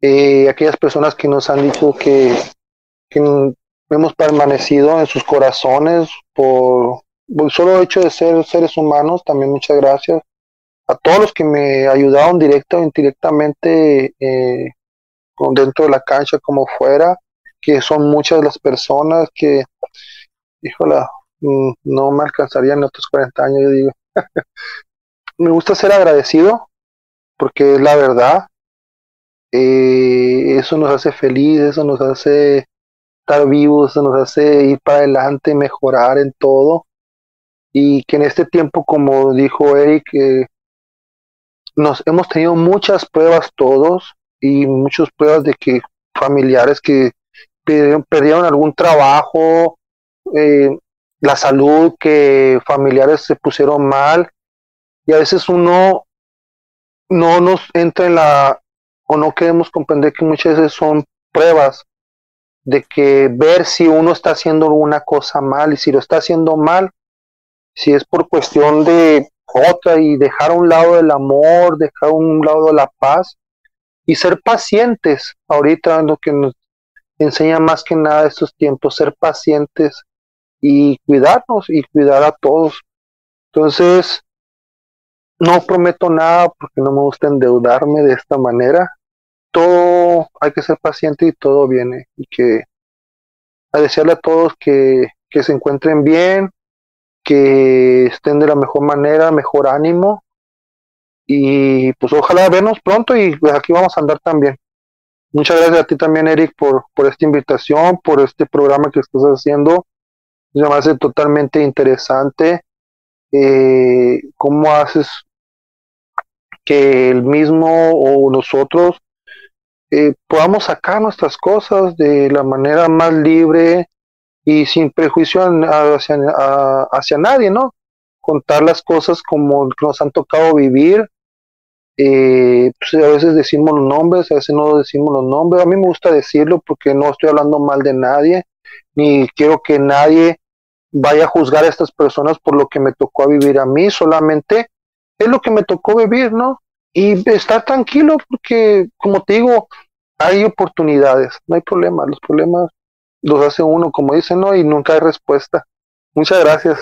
Eh, aquellas personas que nos han dicho que, que hemos permanecido en sus corazones por, por el solo hecho de ser seres humanos, también muchas gracias a todos los que me ayudaron directa o indirectamente eh, dentro de la cancha como fuera, que son muchas las personas que, híjola, mm, no me alcanzarían otros 40 años, yo digo. me gusta ser agradecido, porque es la verdad. Eh, eso nos hace feliz, eso nos hace estar vivos, eso nos hace ir para adelante, mejorar en todo. Y que en este tiempo, como dijo Eric, eh, nos hemos tenido muchas pruebas todos y muchas pruebas de que familiares que perdieron, algún trabajo, eh, la salud, que familiares se pusieron mal. Y a veces uno no nos entra en la o no queremos comprender que muchas veces son pruebas de que ver si uno está haciendo alguna cosa mal y si lo está haciendo mal, si es por cuestión de otra y dejar a un lado el amor, dejar a un lado la paz y ser pacientes. Ahorita lo que nos enseña más que nada estos tiempos, ser pacientes y cuidarnos y cuidar a todos. Entonces, no prometo nada porque no me gusta endeudarme de esta manera. Todo hay que ser paciente y todo viene. Y que a desearle a todos que, que se encuentren bien, que estén de la mejor manera, mejor ánimo. Y pues ojalá vernos pronto y pues aquí vamos a andar también. Muchas gracias a ti también, Eric, por, por esta invitación, por este programa que estás haciendo. Me hace totalmente interesante. Eh, ¿Cómo haces que el mismo o nosotros eh, podamos sacar nuestras cosas de la manera más libre, y sin prejuicio hacia, hacia nadie, ¿no? Contar las cosas como nos han tocado vivir. Eh, pues a veces decimos los nombres, a veces no decimos los nombres. A mí me gusta decirlo porque no estoy hablando mal de nadie, ni quiero que nadie vaya a juzgar a estas personas por lo que me tocó vivir a mí, solamente es lo que me tocó vivir, ¿no? Y estar tranquilo porque, como te digo, hay oportunidades, no hay problema, los problemas los hace uno, como dicen, ¿no? Y nunca hay respuesta. Muchas gracias.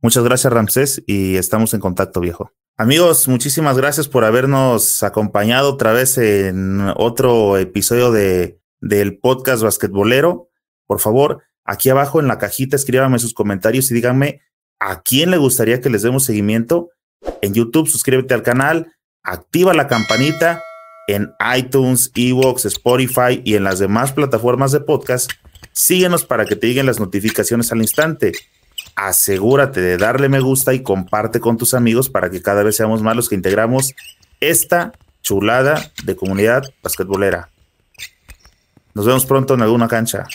Muchas gracias, Ramsés, y estamos en contacto, viejo. Amigos, muchísimas gracias por habernos acompañado otra vez en otro episodio de, del podcast basquetbolero. Por favor, aquí abajo en la cajita escríbanme sus comentarios y díganme a quién le gustaría que les demos seguimiento. En YouTube, suscríbete al canal, activa la campanita en iTunes, Evox, Spotify y en las demás plataformas de podcast Síguenos para que te lleguen las notificaciones al instante. Asegúrate de darle me gusta y comparte con tus amigos para que cada vez seamos más los que integramos esta chulada de comunidad basquetbolera. Nos vemos pronto en alguna cancha.